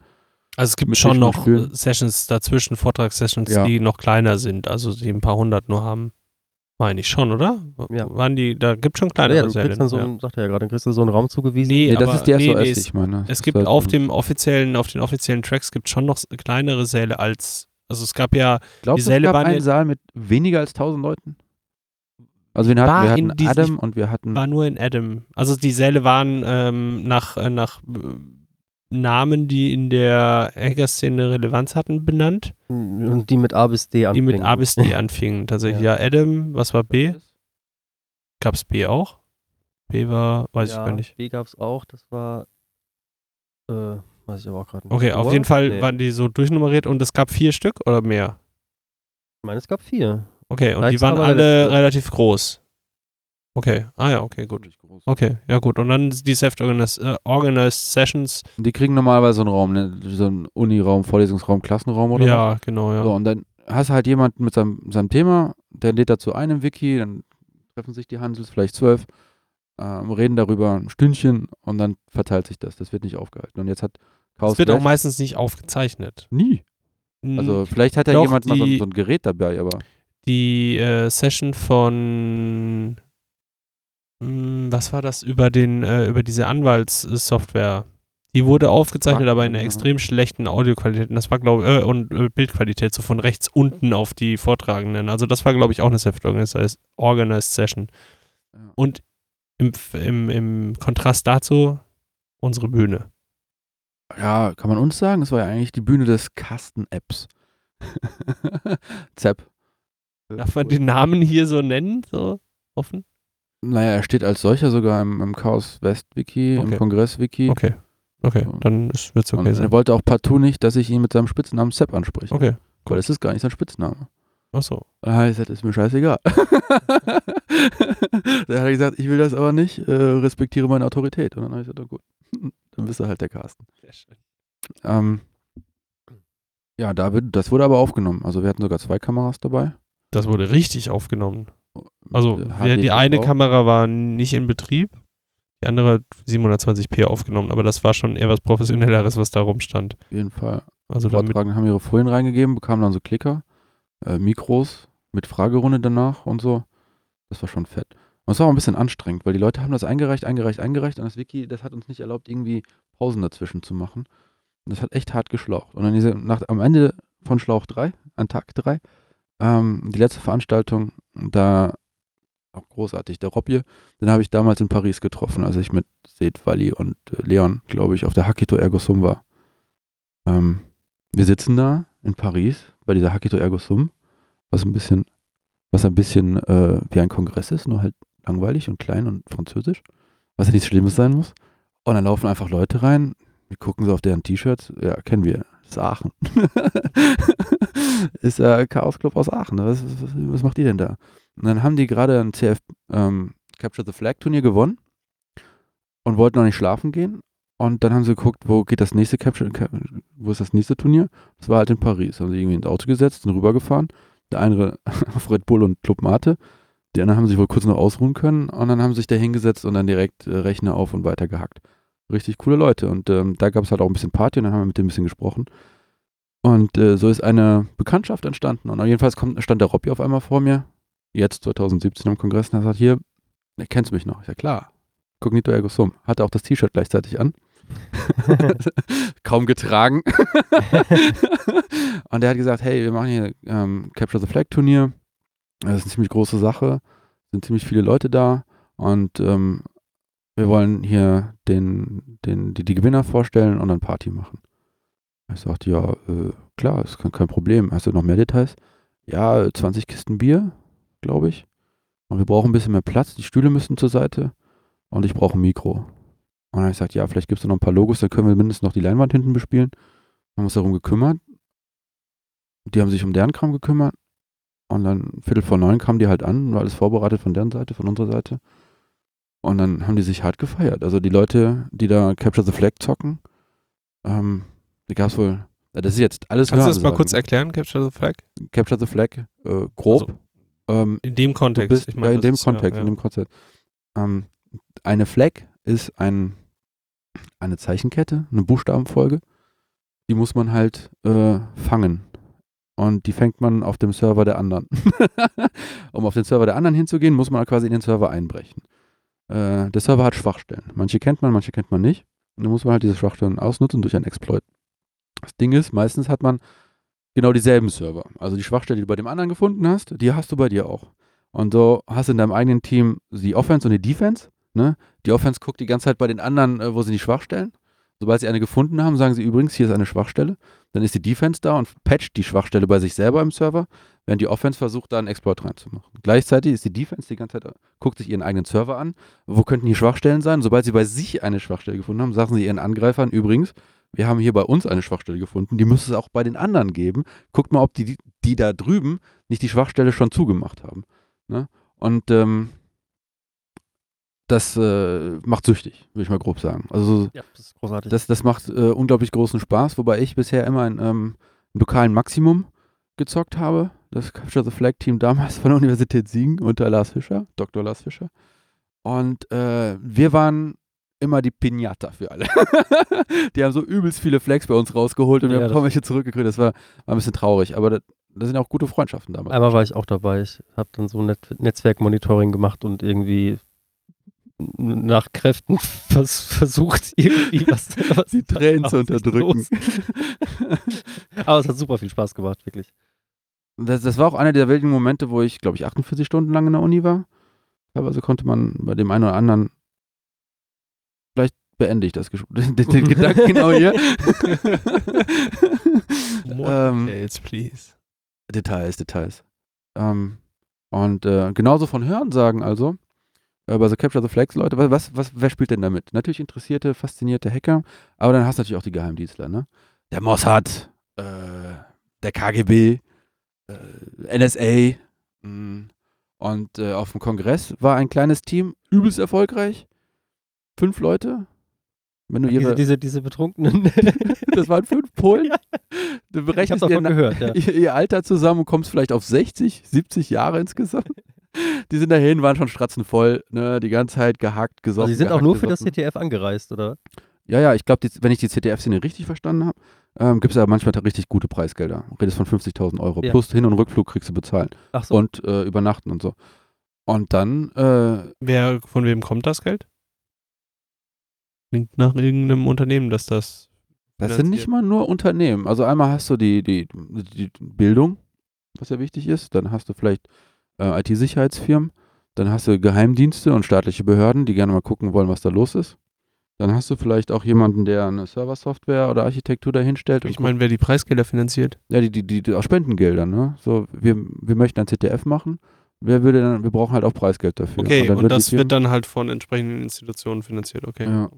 Also es gibt schon noch Sessions dazwischen, Vortragssessions, Ja. die noch kleiner sind, also die ein paar hundert nur haben. Meine ich schon, oder? Ja. Waren die, da gibt schon kleinere ja, du Säle. kriegst dann so, ja. einen, sagt er ja gerade, dann kriegst du so einen Raum zugewiesen. Nee, Nee, das aber- ist der nee, SOS, nee, die es- ich meine. Es Das gibt ist auf dem offiziellen, auf den offiziellen Tracks gibt schon noch kleinere Säle als, also es gab ja, Glaubst die du, es Säle gab waren einen ja- Saal mit weniger als 1000 Leuten? Also wir hatten, wir hatten diesen- Adam und wir hatten war nur in Adam. Also die Säle waren ähm, nach, äh, nach äh, Namen, die in der Hacker-Szene Relevanz hatten, benannt, Und die mit A bis D die anfangen. mit A bis D anfingen. Tatsächlich, ja. Adam, was war B? Gab es B auch? B war, weiß ja, ich gar nicht. B gab es auch, das war, äh, weiß ich aber auch gerade nicht. Okay, auf jeden Fall Nee. waren die so durchnummeriert und es gab vier Stück oder mehr? Ich meine, es gab vier. Okay, und Vielleicht die waren alle relativ groß. Okay, ah ja, okay, gut. Okay, ja gut. Und dann die Self-Organized äh, organized Sessions. Die kriegen normalerweise so einen Raum, ne? so einen Uniraum, Vorlesungsraum, Klassenraum oder was. ja, genau, ja. So, und dann hast du halt jemanden mit seinem, seinem Thema, der lädt dazu ein im Wiki, dann treffen sich die Hansels, vielleicht zwölf, ähm, reden darüber ein Stündchen und dann verteilt sich das. Das wird nicht aufgehalten. Und jetzt hat Chaos Es wird auch meistens nicht aufgezeichnet. nie. Also vielleicht hat ja Doch, jemand mal so, ein- die- so ein Gerät dabei, aber die äh, Session von was war das über den äh, über diese Anwaltssoftware? Die wurde aufgezeichnet, aber in einer extrem schlechten Audioqualität. Und das war glaube äh, und äh, Bildqualität so von rechts unten auf die Vortragenden. Also das war glaube ich auch eine Self-Organized Organized Session. Und im, im, im Kontrast dazu unsere Bühne. ja, kann man uns sagen, es war ja eigentlich die Bühne des Kasten-Apps. <laughs> Zap. Darf man den Namen hier so nennen? So offen? Naja, er steht als solcher sogar im, im Chaos West Wiki, Okay. im Kongress Wiki. Okay. Okay, So. dann wird es Und okay er sein. wollte auch partout nicht, dass ich ihn mit seinem Spitznamen Sepp anspreche. Okay. Weil das ist gar nicht sein Spitzname. Achso. Da habe ich gesagt, ist mir scheißegal. <laughs> da hat er gesagt, ich will das aber nicht, äh, respektiere meine Autorität. Und dann habe ich gesagt, oh gut, <laughs> dann bist du halt der Carsten. Sehr schön. Ähm, ja, da wird, das wurde aber aufgenommen. Also wir hatten sogar zwei Kameras dabei. Das wurde richtig aufgenommen. Also Mit, äh, die HD eine TV. Kamera war nicht in Betrieb, die andere hat 720p aufgenommen, aber das war schon eher was Professionelleres, was da rumstand. Auf jeden Fall. Also Vortragenden haben ihre Folien reingegeben, bekamen dann so Klicker, äh, Mikros mit Fragerunde danach und so. Das war schon fett. Und es war auch ein bisschen anstrengend, weil die Leute haben das eingereicht, eingereicht, eingereicht und das Wiki, das hat uns nicht erlaubt, irgendwie Pausen dazwischen zu machen. Und das hat echt hart geschlaucht. Und dann diese, nach, am Ende von Schlauch 3, an Tag 3, ähm, die letzte Veranstaltung, da auch großartig, der Robje, den habe ich damals in Paris getroffen, als ich mit Seth, Wally und äh, Leon, glaube ich, auf der Hakito Ergo Sum war. Ähm, wir sitzen da in Paris bei dieser Hakito Ergo Sum, was ein bisschen, was ein bisschen äh, wie ein Kongress ist, nur halt langweilig und klein und französisch, was ja nichts Schlimmes sein muss. Und dann laufen einfach Leute rein, wir gucken so auf deren T-Shirts, ja, kennen wir, ist Aachen. <laughs> ist äh, Chaos Club aus Aachen, was, was, was macht ihr denn da? Und dann haben die gerade ein CF ähm, Capture the Flag Turnier gewonnen und wollten noch nicht schlafen gehen. Und dann haben sie geguckt, wo geht das nächste Capture, wo ist das nächste Turnier? Das war halt in Paris. Haben sie irgendwie ins Auto gesetzt, sind rübergefahren. Der eine <laughs> auf Red Bull und Club Mate. Die anderen haben sich wohl kurz noch ausruhen können und dann haben sie sich da hingesetzt und dann direkt äh, Rechner auf und weiter gehackt. Richtig coole Leute. Und ähm, da gab es halt auch ein bisschen Party und dann haben wir mit denen ein bisschen gesprochen. Und äh, so ist eine Bekanntschaft entstanden. Und jedenfalls kommt, stand der Robby auf einmal vor mir, jetzt 2017 am Kongress, und er sagt, hier, kennst du mich noch? Ja klar, Cognito Ergo Sum. Hatte auch das T-Shirt gleichzeitig an. <laughs> <laughs> Kaum getragen. <laughs> und er hat gesagt, hey, wir machen hier ähm, Capture the Flag Turnier. Das ist eine ziemlich große Sache. Sind ziemlich viele Leute da. Und ähm, wir wollen hier den, den, die, die Gewinner vorstellen und dann Party machen. Ich sagte, ja, äh, klar, ist kein, kein Problem. Hast du noch mehr Details? Ja, 20 Kisten Bier, glaube ich. Und wir brauchen ein bisschen mehr Platz. Die Stühle müssen zur Seite. Und ich brauche ein Mikro. Und dann ich gesagt, ja, vielleicht gibt es noch ein paar Logos, dann können wir mindestens noch die Leinwand hinten bespielen. Haben uns darum gekümmert. Die haben sich um deren Kram gekümmert. Und dann Viertel vor neun kamen die halt an, war alles vorbereitet von deren Seite, von unserer Seite. Und dann haben die sich hart gefeiert. Also die Leute, die da Capture the Flag zocken, ähm, da gab es wohl, das ist jetzt alles Kannst du das mal kurz erklären, Capture the Flag? Capture the Flag, äh, grob. Also, ähm, in dem Kontext. Bist, ich mein, ja, in dem Kontext, ja, in dem Kontext. Ähm, eine Flag ist ein, eine Zeichenkette, eine Buchstabenfolge. Die muss man halt äh, fangen. Und die fängt man auf dem Server der anderen. <laughs> um auf den Server der anderen hinzugehen, muss man quasi in den Server einbrechen. Äh, der Server hat Schwachstellen. Manche kennt man, manche kennt man nicht. Und dann muss man halt diese Schwachstellen ausnutzen durch einen Exploit. Das Ding ist, meistens hat man genau dieselben Server. Also die Schwachstelle, die du bei dem anderen gefunden hast, die hast du bei dir auch. Und so hast du in deinem eigenen Team die Offense und die Defense. Ne? Die Offense guckt die ganze Zeit bei den anderen, äh, wo sind die Schwachstellen. Sobald sie eine gefunden haben, sagen sie übrigens, hier ist eine Schwachstelle. Dann ist die Defense da und patcht die Schwachstelle bei sich selber im Server, während die Offense versucht, da einen Exploit reinzumachen. Gleichzeitig ist die Defense die ganze Zeit, guckt sich ihren eigenen Server an. Wo könnten hier Schwachstellen sein? Sobald sie bei sich eine Schwachstelle gefunden haben, sagen sie ihren Angreifern übrigens, wir haben hier bei uns eine Schwachstelle gefunden, die müsste es auch bei den anderen geben. Guckt mal, ob die, die da drüben nicht die Schwachstelle schon zugemacht haben. Ne? Und ähm, das äh, macht süchtig, würde ich mal grob sagen. Also ja, das ist großartig. Das, das macht äh, unglaublich großen Spaß, wobei ich bisher immer ein, ähm, ein lokalen Maximum gezockt habe. Das Capture the Flag Team damals <laughs> von der Universität Siegen unter Lars Fischer, Dr. Lars Fischer. Und äh, wir waren immer die Pinata für alle. <laughs> die haben so übelst viele Flags bei uns rausgeholt und wir ja, haben kaum welche zurückgekriegt. Das war, war ein bisschen traurig, aber das, das sind auch gute Freundschaften damals. Einmal war ich auch dabei. Ich habe dann so Net Netzwerkmonitoring gemacht und irgendwie nach Kräften <laughs> vers versucht, irgendwie was, was die Tränen zu unterdrücken. Aber es hat super viel Spaß gemacht, wirklich. Das, das war auch einer der wenigen Momente, wo ich, glaube ich, 48 Stunden lang in der Uni war. Teilweise konnte man bei dem einen oder anderen, vielleicht beende ich das <laughs> den, den Gedanken genau hier. <laughs> Ähm, details, please. Details, Details. Ähm, und äh, genauso von Hörensagen also, äh, bei so Capture the Flags Leute, was, was, wer spielt denn damit? Natürlich interessierte, faszinierte Hacker, aber dann hast du natürlich auch die Geheimdienstler, ne? Der Mossad, äh, der KGB, NSA. Mh. Mm. Und äh, auf dem Kongress war ein kleines Team, übelst erfolgreich. Fünf Leute, wenn du ihre, diese, diese, diese Betrunkenen. <laughs> das waren fünf Polen. <laughs> Ja. Du berechnest ihr, gehört, ja. ihr, <laughs> ihr, Alter zusammen und kommst vielleicht auf 60, 70 Jahre insgesamt. Die sind dahin, waren schon stratzenvoll, ne, die ganze Zeit gehackt, gesoffen. Also die sind auch nur für gesoffen. das CTF angereist, oder? Ja, ja, ich glaube, wenn ich die CTF-Szene richtig verstanden habe, ähm, gibt es ja manchmal richtig gute Preisgelder. Du redest von 50.000 Euro. Ja. Plus Hin- und Rückflug kriegst du bezahlt. Ach so. Und äh, übernachten und so. Und dann. Äh, Wer, von wem kommt das Geld? Klingt nach irgendeinem Unternehmen, dass das. Das sind nicht mal nur Unternehmen. Also einmal hast du die, die, die Bildung, was ja wichtig ist. Dann hast du vielleicht äh, IT-Sicherheitsfirmen. Dann hast du Geheimdienste und staatliche Behörden, die gerne mal gucken wollen, was da los ist. Dann hast du vielleicht auch jemanden, der eine Serversoftware oder Architektur dahinstellt. Ich meine, wer die Preisgelder finanziert? Ja, die, die, die, die auch Spendengelder, ne? So, wir, wir möchten ein CTF machen. Wer würde dann, wir brauchen halt auch Preisgeld dafür. Okay, und, und das wird dann halt von entsprechenden Institutionen finanziert, okay. Ja.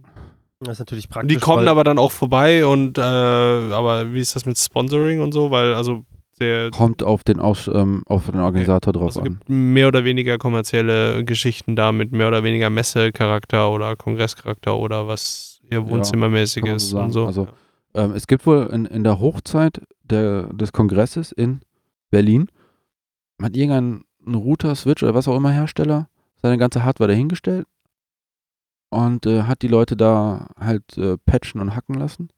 Das ist natürlich praktisch. Die kommen aber dann auch vorbei und äh, aber wie ist das mit Sponsoring und so? Weil, also der kommt auf den, Aus, ähm, auf den Organisator okay. drauf also an. Es gibt mehr oder weniger kommerzielle Geschichten da mit mehr oder weniger Messecharakter oder Kongresscharakter oder was eher wohnzimmermäßiges kann man und so so. sagen. Also, Ähm, es gibt wohl in, in der Hochzeit der, des Kongresses in Berlin, hat irgendein Router, Switch oder was auch immer Hersteller seine ganze Hardware dahingestellt und äh, hat die Leute da halt äh, patchen und hacken lassen.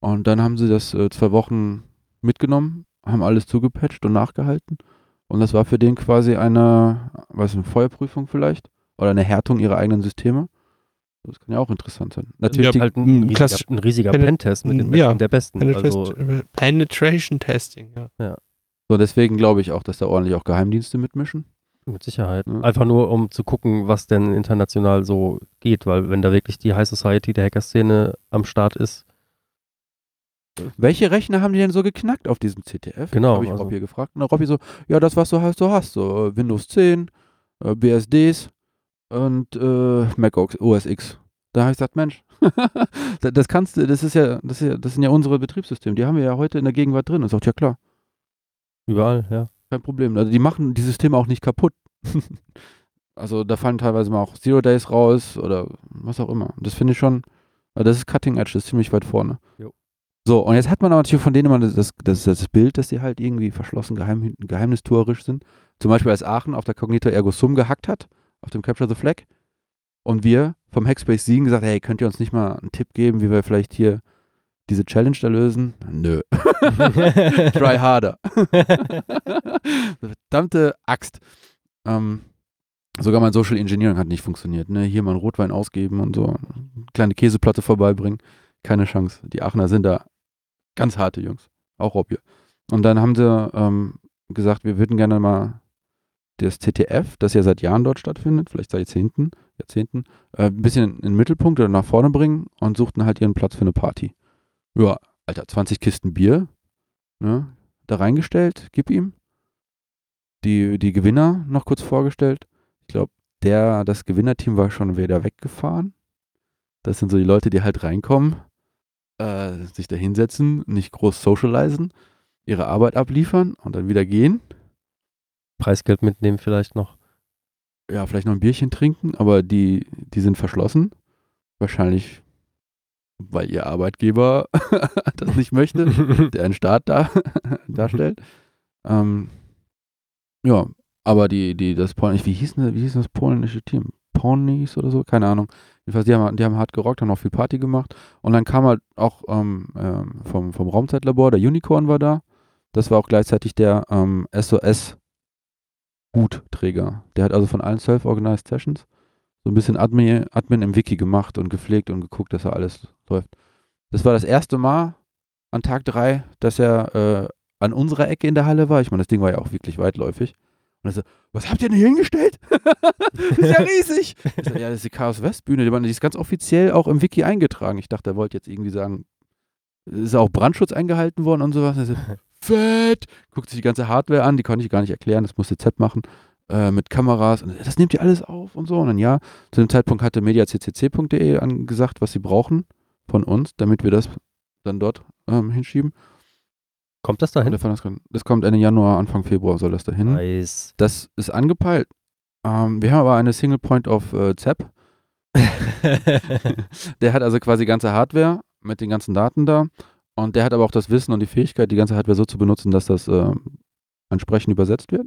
Und dann haben sie das äh, zwei Wochen mitgenommen, haben alles zugepatcht und nachgehalten. Und das war für den quasi eine, was eine Feuerprüfung vielleicht oder eine Härtung ihrer eigenen Systeme. Das kann ja auch interessant sein. Natürlich Ja, die, halt ein, riesiger, ein riesiger Pentest mit den ja, Besten der Besten. Also, Penetration, Testing, ja. So, deswegen glaube ich auch, dass da ordentlich auch Geheimdienste mitmischen. mit Sicherheit. Ja. Einfach nur, um zu gucken, was denn international so geht, weil wenn da wirklich die High Society der Hacker-Szene am Start ist, Welche Rechner haben die denn so geknackt auf diesem CTF? Genau, Habe ich also- Robby gefragt. Und Robby so, ja, das, was du hast, du hast. So äh, Windows 10, äh, BSDs und äh, Mac OS X. Da habe ich gesagt, Mensch, <laughs> das, das kannst du, das ist ja, das ist ja, das sind ja unsere Betriebssysteme. Die haben wir ja heute in der Gegenwart drin. Und sagt, ja klar, überall, ja. kein Problem. Also die machen die Systeme auch nicht kaputt. <laughs> also da fallen teilweise mal auch Zero Days raus oder was auch immer. Das finde ich schon, also das ist Cutting Edge, das ist ziemlich weit vorne. Jo. So, und jetzt hat man aber natürlich von denen immer das, das, das Bild, dass die halt irgendwie verschlossen, geheim, geheimnistuerisch sind. Zum Beispiel als Aachen auf der Cognito Ergo Sum gehackt hat, auf dem Capture the Flag. Und wir vom Hackspace Siegen gesagt, hey, könnt ihr uns nicht mal einen Tipp geben, wie wir vielleicht hier diese Challenge da lösen? Nö. <laughs> Try harder. <laughs> Verdammte Axt. Ähm, sogar mein Social Engineering hat nicht funktioniert. Ne? Hier mal einen Rotwein ausgeben und so. Kleine Käseplatte vorbeibringen. Keine Chance. Die Aachener sind da ganz harte Jungs. Auch Robby. Und dann haben sie ähm, gesagt, wir würden gerne mal das TTF, das ja seit Jahren dort stattfindet, vielleicht seit Jahrzehnten, Jahrzehnten äh, ein bisschen in den Mittelpunkt oder nach vorne bringen und suchten halt ihren Platz für eine Party. Ja, Alter, 20 Kisten Bier, ne, da reingestellt, gib ihm. Die, die Gewinner noch kurz vorgestellt. Ich glaube, der, das Gewinnerteam war schon wieder weggefahren. Das sind so die Leute, die halt reinkommen, äh, sich da hinsetzen, nicht groß socialisen, ihre Arbeit abliefern und dann wieder gehen. Preisgeld mitnehmen vielleicht noch. Ja, vielleicht noch ein Bierchen trinken, aber die, die sind verschlossen. Wahrscheinlich, weil ihr Arbeitgeber <laughs> das nicht möchte, <laughs> der einen Staat da, <laughs> darstellt. Ähm, ja, aber die, die, das polnische, wie hieß, wie hieß das polnische Team? Ponies oder so? Keine Ahnung. Jedenfalls, die haben, die haben hart gerockt, haben auch viel Party gemacht. Und dann kam halt auch ähm, ähm, vom, vom Raumzeitlabor, der Unicorn war da. Das war auch gleichzeitig der ähm, SOS Hutträger. Der hat also von allen Self-Organized Sessions so ein bisschen Admin, Admin im Wiki gemacht und gepflegt und geguckt, dass da alles läuft. Das war das erste Mal an Tag drei, dass er äh, an unserer Ecke in der Halle war. Ich meine, das Ding war ja auch wirklich weitläufig. Und er so, was habt ihr denn hier hingestellt? das <laughs> ist ja riesig. Ich so, ja, das ist die Chaos West Bühne. Die ist ganz offiziell auch im Wiki eingetragen. Ich dachte, er wollte jetzt irgendwie sagen, ist auch Brandschutz eingehalten worden und sowas. Und er so, <laughs> fett. Guckt sich die ganze Hardware an, die konnte ich gar nicht erklären, das musste Z machen. Äh, mit Kameras. Und das nimmt ihr alles auf und so. Und dann ja, zu dem Zeitpunkt hatte mediaccc.de angesagt, was sie brauchen von uns, damit wir das dann dort ähm, hinschieben. Kommt das dahin? das, kommt Ende Januar, Anfang Februar soll das dahin. Nice. Das ist angepeilt. Ähm, wir haben aber eine Single Point of äh, ZAP. <laughs> Der hat also quasi ganze Hardware mit den ganzen Daten da. Und der hat aber auch das Wissen und die Fähigkeit, die ganze Hardware so zu benutzen, dass das äh, entsprechend übersetzt wird.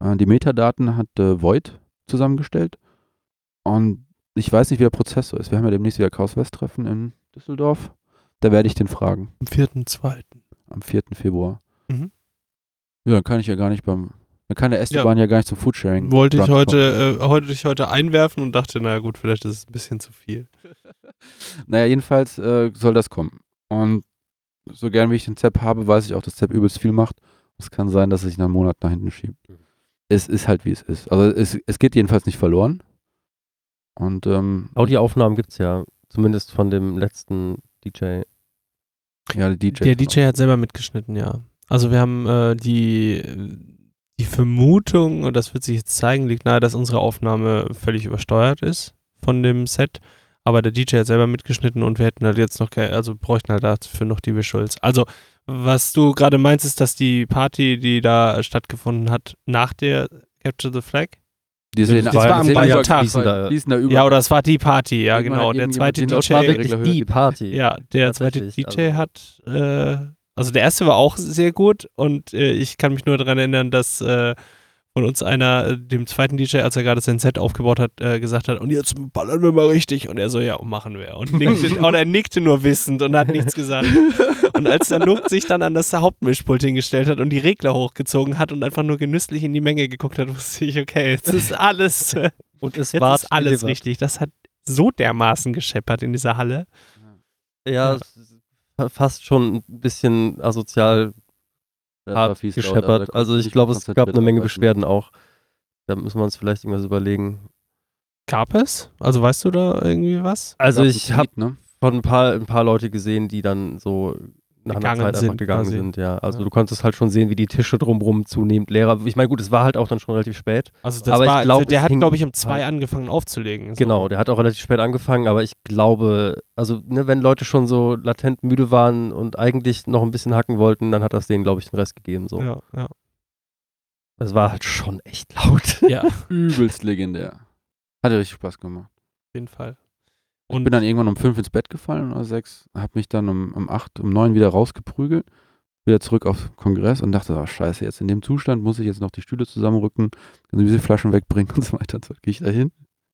Äh, die Metadaten hat äh, Void zusammengestellt. Und ich weiß nicht, wie der Prozess so ist. Wir haben ja demnächst wieder Chaos West Treffen in Düsseldorf. Da werde ich den fragen. Am 4.2. Am 4. Februar. Mhm. Ja, dann kann ich ja gar nicht beim. Dann kann der Esteban ja, gar nicht zum Foodsharing. Wollte ich heute, äh, heute ich heute einwerfen und dachte, naja gut, vielleicht ist es ein bisschen zu viel. <laughs> Naja, jedenfalls äh, soll das kommen. Und so gern wie ich den ZEP habe, weiß ich auch, dass ZEP übelst viel macht. Es kann sein, dass es sich nach einem Monat nach hinten schiebt. Mhm. Es ist halt, wie es ist. Also es, es geht jedenfalls nicht verloren. Und ähm, Audioaufnahmen gibt es ja, zumindest von dem letzten DJ. Ja, die DJ. Der DJ hat selber mitgeschnitten, ja. Also wir haben äh, die, die Vermutung, und das wird sich jetzt zeigen, liegt nahe, dass unsere Aufnahme völlig übersteuert ist von dem Set. Aber der DJ hat selber mitgeschnitten und wir hätten halt jetzt noch, also bräuchten halt dafür noch die Visuals. Also, was du gerade meinst, ist, dass die Party, die da stattgefunden hat, nach der Capture the Flag Die sind, Das war am Tag. fließender über. Ja, oder es war die Party, ja Irgendwann genau. Der zweite DJ, Das war wirklich die Party. ja, der zweite DJ also- hat, äh, also der erste war auch sehr gut und äh, ich kann mich nur daran erinnern, dass äh, von uns einer, äh, dem zweiten DJ, als er gerade sein Set aufgebaut hat, äh, gesagt hat, und jetzt ballern wir mal richtig. Und er so, ja, machen wir. Und, nickte, <laughs> und er nickte nur wissend und hat nichts gesagt. <laughs> Und als der Noob sich dann an das Hauptmischpult hingestellt hat und die Regler hochgezogen hat und einfach nur genüsslich in die Menge geguckt hat, wusste ich, okay, jetzt ist alles, <laughs> Und es war ist alles delivered. richtig. Das hat so dermaßen gescheppert in dieser Halle. Ja, Ja. fast schon ein bisschen asozial Das hart fies laut, gescheppert. da Also ich glaube, es gab eine Menge. Beschwerden auch. Da müssen wir uns vielleicht irgendwas überlegen. Gab es? Also weißt du da irgendwie was? Also ich habe ne? von ein paar, ein paar Leute gesehen, die dann so nach einer Gegangen Zeit einfach sind gegangen quasi. sind, ja. Also Ja. du konntest halt schon sehen, wie die Tische drumrum zunehmend leerer. Ich meine, gut, es war halt auch dann schon relativ spät. Also das Aber ich war, glaub, der hat, glaube ich, um zwei halt- angefangen aufzulegen. So. Genau, der hat auch relativ spät angefangen, aber ich glaube, also ne, wenn Leute schon so latent müde waren und eigentlich noch ein bisschen hacken wollten, dann hat das denen, glaube ich, den Rest gegeben. So. Ja, ja. Es war halt schon echt laut. ja, auf <laughs> Übelst legendär. Hat ja richtig Spaß gemacht. jeden Fall. Und bin dann irgendwann um fünf ins Bett gefallen oder sechs, hab mich dann um, um acht, um neun wieder rausgeprügelt, wieder zurück auf Kongress und dachte, oh, scheiße, jetzt in dem Zustand muss ich jetzt noch die Stühle zusammenrücken, diese Flaschen wegbringen und <laughs> so weiter. Und so gehe ich da hin.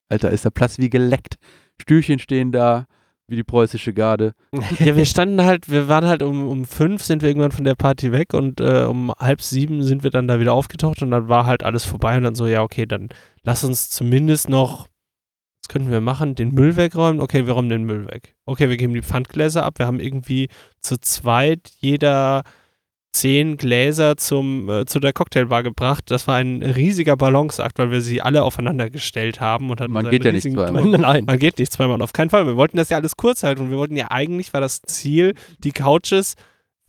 Alter, ist der Platz wie geleckt. Stühlchen stehen da, wie die preußische Garde. <laughs> ja, wir standen halt, wir waren halt um, um fünf sind wir irgendwann von der Party weg und äh, um halb sieben sind wir dann da wieder aufgetaucht und dann war halt alles vorbei und dann so, ja, okay, dann lass uns zumindest noch, was könnten wir machen, den Müll wegräumen? Okay, wir räumen den Müll weg. Okay, wir geben die Pfandgläser ab. Wir haben irgendwie zu zweit jeder zehn Gläser zum, äh, zu der Cocktailbar gebracht. Das war ein riesiger Balanceakt, weil wir sie alle aufeinander gestellt haben und hatten Man geht ja nicht zweimal. Knall. <laughs> Nein. Man geht nicht zweimal, auf keinen Fall. Wir wollten das ja alles kurz halten und wir wollten ja eigentlich, war das Ziel, die Couches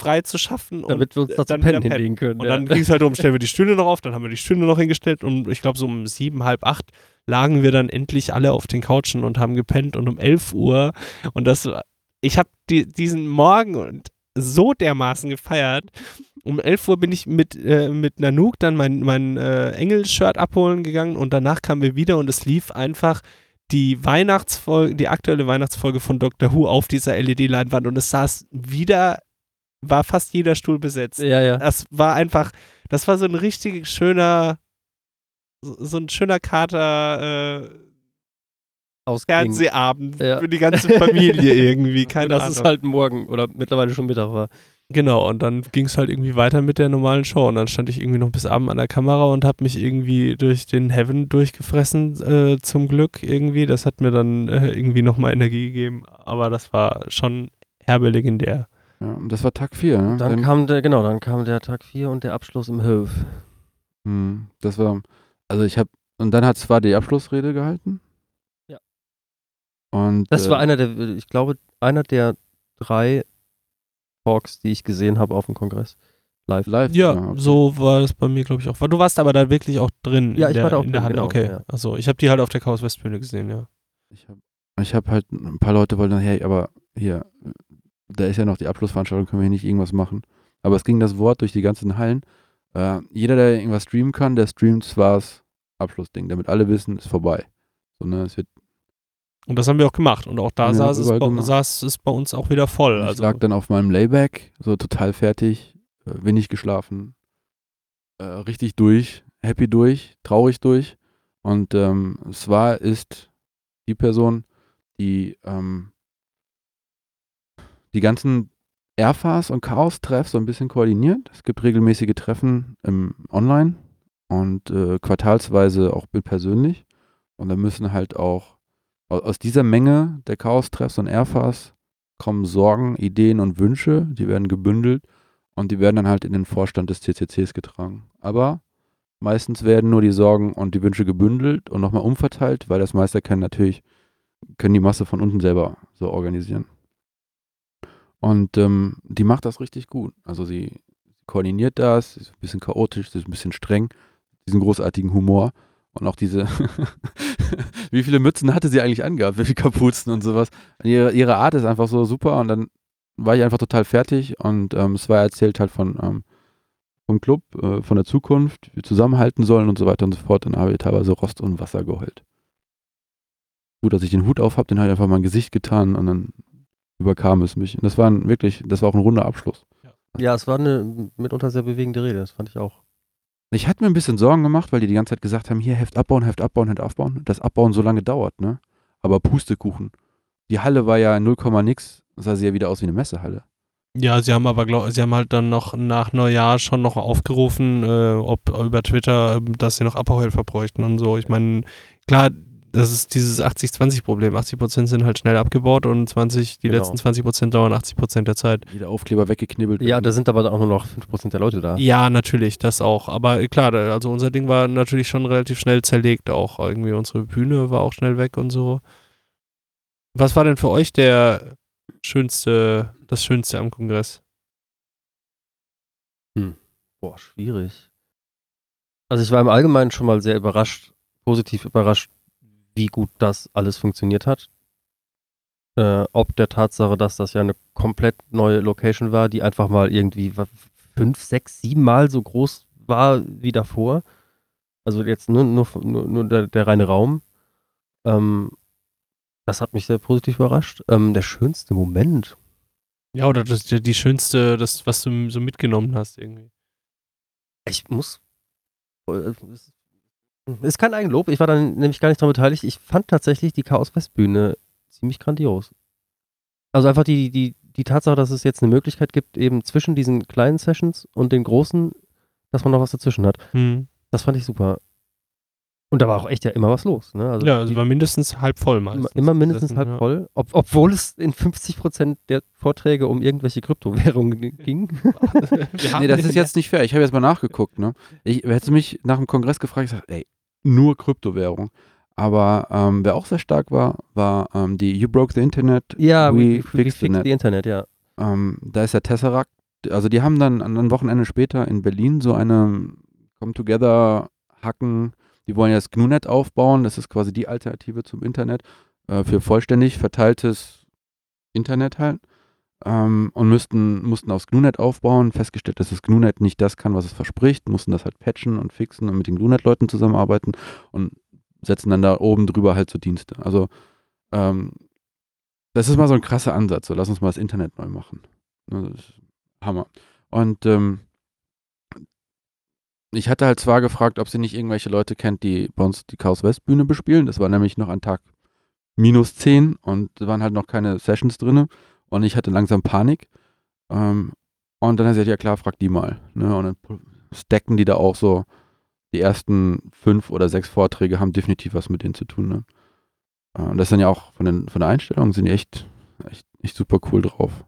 frei zu schaffen. Damit wir uns da zum dann wieder Pennen hinlegen können. Und ja. dann ging es halt <laughs> um, stellen wir die Stühle noch auf, dann haben wir die Stühle noch hingestellt und ich glaube so um sieben, halb acht lagen wir dann endlich alle auf den Couchen und haben gepennt und um elf Uhr und das, ich habe die, diesen Morgen und so dermaßen gefeiert. Um 11 Uhr bin ich mit, äh, mit Nanook dann mein, mein äh, Engel-Shirt abholen gegangen und danach kamen wir wieder und es lief einfach die Weihnachtsfolge, die aktuelle Weihnachtsfolge von Doctor Who auf dieser LED-Leinwand und es saß wieder, war fast jeder Stuhl besetzt. ja, ja. Das war einfach, das war so ein richtig schöner, so ein schöner Kater äh. Fernsehabend Ja. für die ganze Familie <laughs> irgendwie, keine dass Ahnung. es halt morgen oder mittlerweile schon Mittag war. Genau, und dann ging es halt irgendwie weiter mit der normalen Show. Und dann stand ich irgendwie noch bis Abend an der Kamera und habe mich irgendwie durch den Heaven durchgefressen, äh, zum Glück irgendwie. Das hat mir dann äh, irgendwie nochmal Energie gegeben. Aber das war schon herbe legendär. Ja, und das war Tag 4. Ne? Dann Dann- kam der, genau, dann kam der Tag 4 und der Abschluss im Höf. Hm, das war, also ich habe, und dann hat zwar die Abschlussrede gehalten. Ja. Und Das äh, war einer der, ich glaube, einer der drei Talks, die ich gesehen habe auf dem Kongress. Live. live. Ja, okay. so war es bei mir, glaube ich, auch. Du warst aber da wirklich auch drin. Ja, ich der, war da auch in der drin, genau, okay. ja. Also ich habe die halt auf der Chaos Westbühne gesehen, ja. Ich habe ich hab halt, ein paar Leute wollten, hey, aber hier, da ist ja noch die Abschlussveranstaltung, können wir hier nicht irgendwas machen. Aber es ging das Wort durch die ganzen Hallen. Äh, jeder, der irgendwas streamen kann, der streamt zwar das Abschlussding, damit alle wissen, ist vorbei. So, ne, es wird, Und das haben wir auch gemacht. Und auch da Ja, saß, es bei, saß es bei uns auch wieder voll. ich Also lag dann auf meinem Layback, so total fertig, äh, wenig geschlafen, äh, richtig durch, happy durch, traurig durch. Und ähm, Swa ist die Person, die ähm, die ganzen Airfars und Chaos-Treffs so ein bisschen koordiniert. Es gibt regelmäßige Treffen im Online und äh, quartalsweise auch persönlich. Und da müssen halt auch au- aus dieser Menge der Chaos-Treffs und Airfars kommen Sorgen, Ideen und Wünsche, die werden gebündelt und die werden dann halt in den Vorstand des CCCs getragen. Aber meistens werden nur die Sorgen und die Wünsche gebündelt und nochmal umverteilt, weil das Meisterkennen natürlich können die Masse von unten selber so organisieren. Und ähm, die macht das richtig gut. Also sie koordiniert das, ist ein bisschen chaotisch, sie ist ein bisschen streng, diesen großartigen Humor und auch diese, <laughs> wie viele Mützen hatte sie eigentlich angehabt, wie viele Kapuzen und sowas. Ihre, ihre Art ist einfach so super und dann war ich einfach total fertig und ähm, es war erzählt halt von, ähm, vom Club, äh, von der Zukunft, wir zusammenhalten sollen und so weiter und so fort. Dann habe ich teilweise Rost und Wasser geheult. Gut, dass ich den Hut auf habe, den habe ich einfach mein Gesicht getan und dann überkam es mich. Und das war ein, wirklich, das war auch ein runder Abschluss. Ja, es war eine mitunter sehr bewegende Rede, das fand ich auch. Ich hatte mir ein bisschen Sorgen gemacht, weil die die ganze Zeit gesagt haben, hier Heft abbauen, Heft abbauen, Heft abbauen. Das Abbauen so lange dauert, ne? Aber Pustekuchen. Die Halle war ja 0, nix, sah sie ja wieder aus wie eine Messehalle. Ja, sie haben aber, glaub, sie haben halt dann noch nach Neujahr schon noch aufgerufen, äh, ob über Twitter, ähm, dass sie noch Abbauhelfer bräuchten und so. Ich meine, klar, das ist dieses 80-20-Problem. 80 Prozent sind halt schnell abgebaut und 20, die Genau. letzten 20 Prozent dauern 80 Prozent der Zeit. Jeder Aufkleber weggeknibbelt. Ja, da sind aber auch nur noch 5% der Leute da. Ja, natürlich, das auch. Aber äh, klar, also unser Ding war natürlich schon relativ schnell zerlegt auch. Irgendwie unsere Bühne war auch schnell weg und so. Was war denn für euch der schönste, das Schönste am Kongress? Boah, schwierig. Also ich war im Allgemeinen schon mal sehr überrascht, positiv überrascht, wie gut das alles funktioniert hat. Äh, ob der Tatsache, dass das ja eine komplett neue Location war, die einfach mal irgendwie fünf, sechs, sieben Mal so groß war wie davor. Also jetzt nur, nur, nur, der, der reine Raum. Ähm, das hat mich sehr positiv überrascht. Ähm, der schönste Moment. Ja, oder das, die, die schönste, das, was du so mitgenommen hast irgendwie. Ich muss. Es Ist kein Eigenlob, ich war dann nämlich gar nicht daran beteiligt. Ich fand tatsächlich die Chaos West Bühne ziemlich grandios. Also einfach die, die, die Tatsache, dass es jetzt eine Möglichkeit gibt, eben zwischen diesen kleinen Sessions und den großen, dass man noch was dazwischen hat. Hm. Das fand ich super. Und da war auch echt ja immer was los. Ne? Also Ja, also die, war mindestens halb voll immer, meistens. immer mindestens Dessen, halb ja. voll, ob, obwohl es in 50% der Vorträge um irgendwelche Kryptowährungen <laughs> ging. <laughs> Nee, das ist jetzt nicht fair. Ich habe jetzt mal nachgeguckt, ne? Ich hätte mich nach dem Kongress gefragt, ich sag, ey, nur Kryptowährung. Aber ähm, wer auch sehr stark war, war ähm, die You Broke the Internet. ja, We we, we, Fixed the fixed Net. the Internet, ja. Ähm, da ist der Tesseract. Also die haben dann an einem Wochenende später in Berlin so eine Come Together Hacken. Die wollen ja das GNU-Net aufbauen. Das ist quasi die Alternative zum Internet äh, für vollständig verteiltes Internet halt. Ähm, und müssten, mussten aufs GNU-Net aufbauen. Festgestellt, dass das GNU-Net nicht das kann, was es verspricht. Mussten das halt patchen und fixen und mit den GNU-Net-Leuten zusammenarbeiten und setzen dann da oben drüber halt so Dienste. Also ähm, das ist mal so ein krasser Ansatz. So, lass uns mal das Internet neu machen. Ne, Das ist Hammer. Und ähm, ich hatte halt zwar gefragt, ob sie nicht irgendwelche Leute kennt, die bei uns die Chaos West Bühne bespielen. Das war nämlich noch an Tag minus 10 und waren halt noch keine Sessions drin. Und ich hatte langsam Panik. Ähm, und dann hat sie gesagt, ja klar, frag die mal. Ne? Und dann stacken die da auch so. Die ersten fünf oder sechs Vorträge haben definitiv was mit denen zu tun. Ne? Äh, Und das sind ja auch von, den, von der Einstellung sind die echt, echt, echt super cool drauf.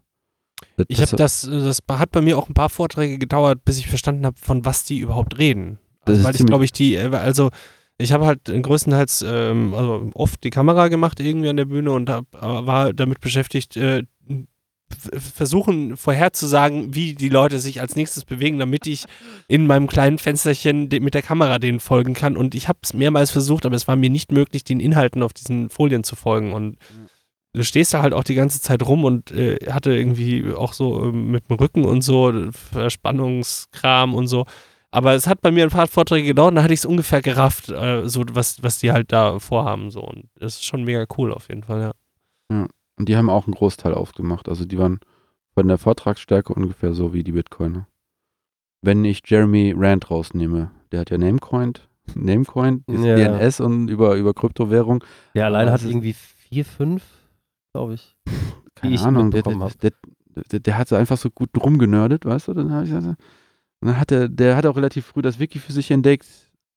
Das- Ich habe das, das hat bei mir auch ein paar Vorträge gedauert, bis ich verstanden habe, von was die überhaupt reden. Also, ist weil ich glaube ich die, äh, also ich habe halt größtenteils, ähm, also oft die Kamera gemacht irgendwie an der Bühne und hab, äh, war damit beschäftigt, äh, versuchen vorherzusagen, wie die Leute sich als nächstes bewegen, damit ich in meinem kleinen Fensterchen mit der Kamera denen folgen kann. Und ich habe es mehrmals versucht, aber es war mir nicht möglich, den Inhalten auf diesen Folien zu folgen. Und du stehst da halt auch die ganze Zeit rum und äh, hatte irgendwie auch so ähm, mit dem Rücken und so äh, Verspannungskram und so. Aber es hat bei mir ein paar Vorträge gedauert und da hatte ich es ungefähr gerafft, äh, so was, was die halt da vorhaben. So. Und das ist schon mega cool auf jeden Fall, ja. Und die haben auch einen Großteil aufgemacht. Also die waren von der Vortragsstärke ungefähr so wie die Bitcoiner. Wenn ich Jeremy Rand rausnehme, der hat ja Namecoin, Namecoin, <laughs> Ja. DNS und über, über Kryptowährung. Alleine Aber hat es ist- irgendwie vier, fünf, glaube ich. Keine ich Ahnung, der, der, der, der, hat so einfach so gut rumgenördet, weißt du? Dann habe ich gesagt, und dann hat er, der hat auch relativ früh das Wiki für sich entdeckt,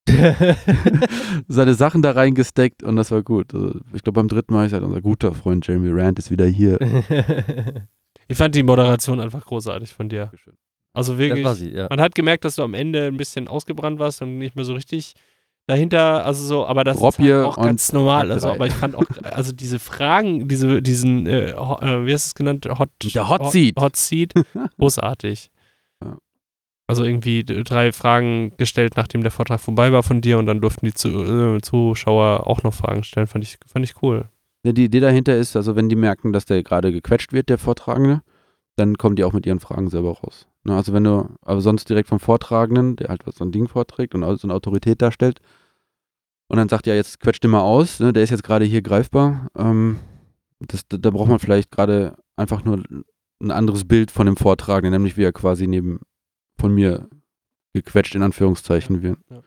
<laughs> seine Sachen da reingesteckt und das war gut. Also ich glaube, beim dritten Mal habe ich gesagt, unser guter Freund Jeremy Rand ist wieder hier. <laughs> Ich fand die Moderation einfach großartig von dir. Also das wirklich. war sie, ja. Man hat gemerkt, dass du am Ende ein bisschen ausgebrannt warst und nicht mehr so richtig dahinter, also so, aber das ist Robbier halt auch und ganz normal. Also, aber ich fand auch, also diese Fragen, diese, diesen, äh, ho- äh, wie hast du es genannt? Hot, Der Hot Seat. Hot Seat, <laughs> großartig. Also irgendwie drei Fragen gestellt, nachdem der Vortrag vorbei war von dir und dann durften die äh, Zuschauer auch noch Fragen stellen. Fand ich, fand ich cool. Ja, die Idee dahinter ist, also wenn die merken, dass der gerade gequetscht wird, der Vortragende, dann kommen die auch mit ihren Fragen selber raus. Ne, also wenn du, aber sonst direkt vom Vortragenden, der halt so ein Ding vorträgt und so eine Autorität darstellt, und dann sagt ja, jetzt quetscht mal aus, ne, der ist jetzt gerade hier greifbar. Ähm, das, da, da braucht man vielleicht gerade einfach nur ein anderes Bild von dem Vortragenden, nämlich wie er quasi neben von mir gequetscht in Anführungszeichen wird. Ja.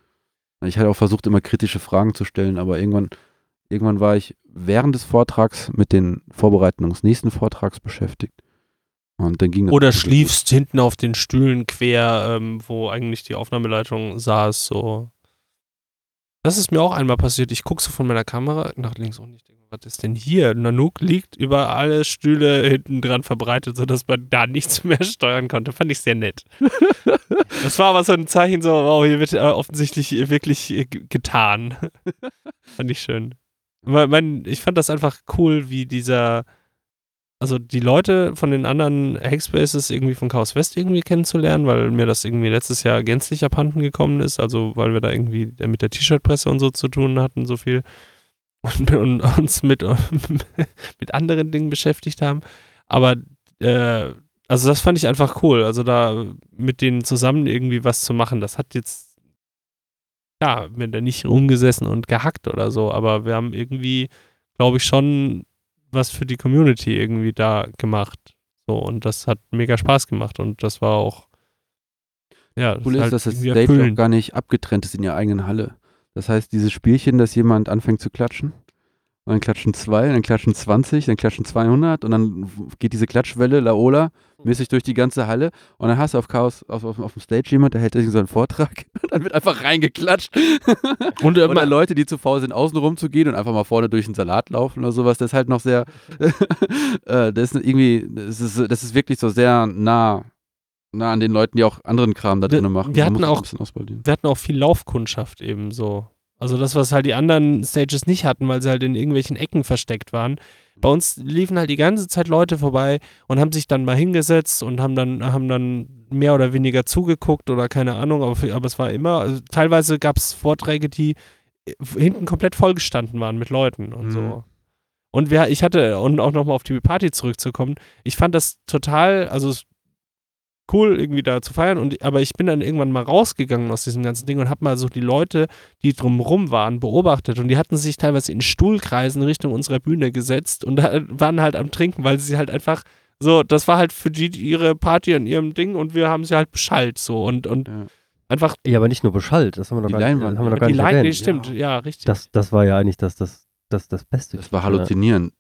Ich hatte auch versucht, immer kritische Fragen zu stellen, aber irgendwann, irgendwann war ich während des Vortrags mit den Vorbereitungen des nächsten Vortrags beschäftigt. Und dann ging das Oder schliefst hinten auf den Stühlen quer, ähm, wo eigentlich die Aufnahmeleitung saß, so. Das ist mir auch einmal passiert. Ich gucke so von meiner Kamera nach links und ich denke, was ist denn hier? Nanook liegt über alle Stühle hinten dran verbreitet, sodass man da nichts <laughs> mehr steuern konnte. Fand ich sehr nett. <laughs> das war aber so ein Zeichen, so, wow, hier wird äh, offensichtlich wirklich äh, getan. <laughs> fand ich schön. Ich fand das einfach cool, wie dieser also die Leute von den anderen Hackspaces irgendwie von Chaos West irgendwie kennenzulernen, weil mir das irgendwie letztes Jahr gänzlich abhanden gekommen ist, also weil wir da irgendwie mit der T-Shirt-Presse und so zu tun hatten, so viel <laughs> und, und uns mit, <laughs> mit anderen Dingen beschäftigt haben. Aber äh, also das fand ich einfach cool, also da mit denen zusammen irgendwie was zu machen, das hat jetzt ja, wir da nicht rumgesessen und gehackt oder so, aber wir haben irgendwie, glaube ich, schon was für die Community irgendwie da gemacht. So, und das hat mega Spaß gemacht und das war auch. Ja, cool ist, halt dass das Stage auch gar nicht abgetrennt ist in ihrer eigenen Halle. Das heißt, dieses Spielchen, dass jemand anfängt zu klatschen, und dann klatschen zwei, dann klatschen 20, dann klatschen 200 und dann geht diese Klatschwelle, Laola, mäßig durch die ganze Halle und dann hast du auf Chaos, auf, auf, auf dem Stage jemand, der hält so einen Vortrag <laughs> und dann wird einfach reingeklatscht. <laughs> Und, äh, oder Leute, die zu faul sind, außen rum zu gehen und einfach mal vorne durch den Salat laufen oder sowas, das ist halt noch sehr, <laughs> äh, das ist irgendwie, das ist, das ist wirklich so sehr nah nah an den Leuten, die auch anderen Kram da drin machen. Wir hatten, auch, wir hatten auch viel Laufkundschaft eben so. Also das, was halt die anderen Stages nicht hatten, weil sie halt in irgendwelchen Ecken versteckt waren. Bei uns liefen halt die ganze Zeit Leute vorbei und haben sich dann mal hingesetzt und haben dann, haben dann mehr oder weniger zugeguckt oder keine Ahnung, aber, aber es war immer, also teilweise gab es Vorträge, die äh, hinten komplett vollgestanden waren mit Leuten und mhm. so. Und wir, ich hatte, und auch nochmal auf die Party zurückzukommen, ich fand das total, also cool, irgendwie da zu feiern. Und, aber ich bin dann irgendwann mal rausgegangen aus diesem ganzen Ding und habe mal so die Leute, die drumrum waren, beobachtet. Und die hatten sich teilweise in Stuhlkreisen Richtung unserer Bühne gesetzt und waren halt am Trinken, weil sie halt einfach so, das war halt für die ihre Party an ihrem Ding und wir haben sie halt beschallt so und, und ja. einfach. Ja, aber nicht nur beschallt, das haben wir noch die gar, Leinwand, haben wir noch gar die nicht Leine, stimmt, ja. ja, richtig. Das, das war ja eigentlich das, das, das, das Beste. Das war halluzinierend.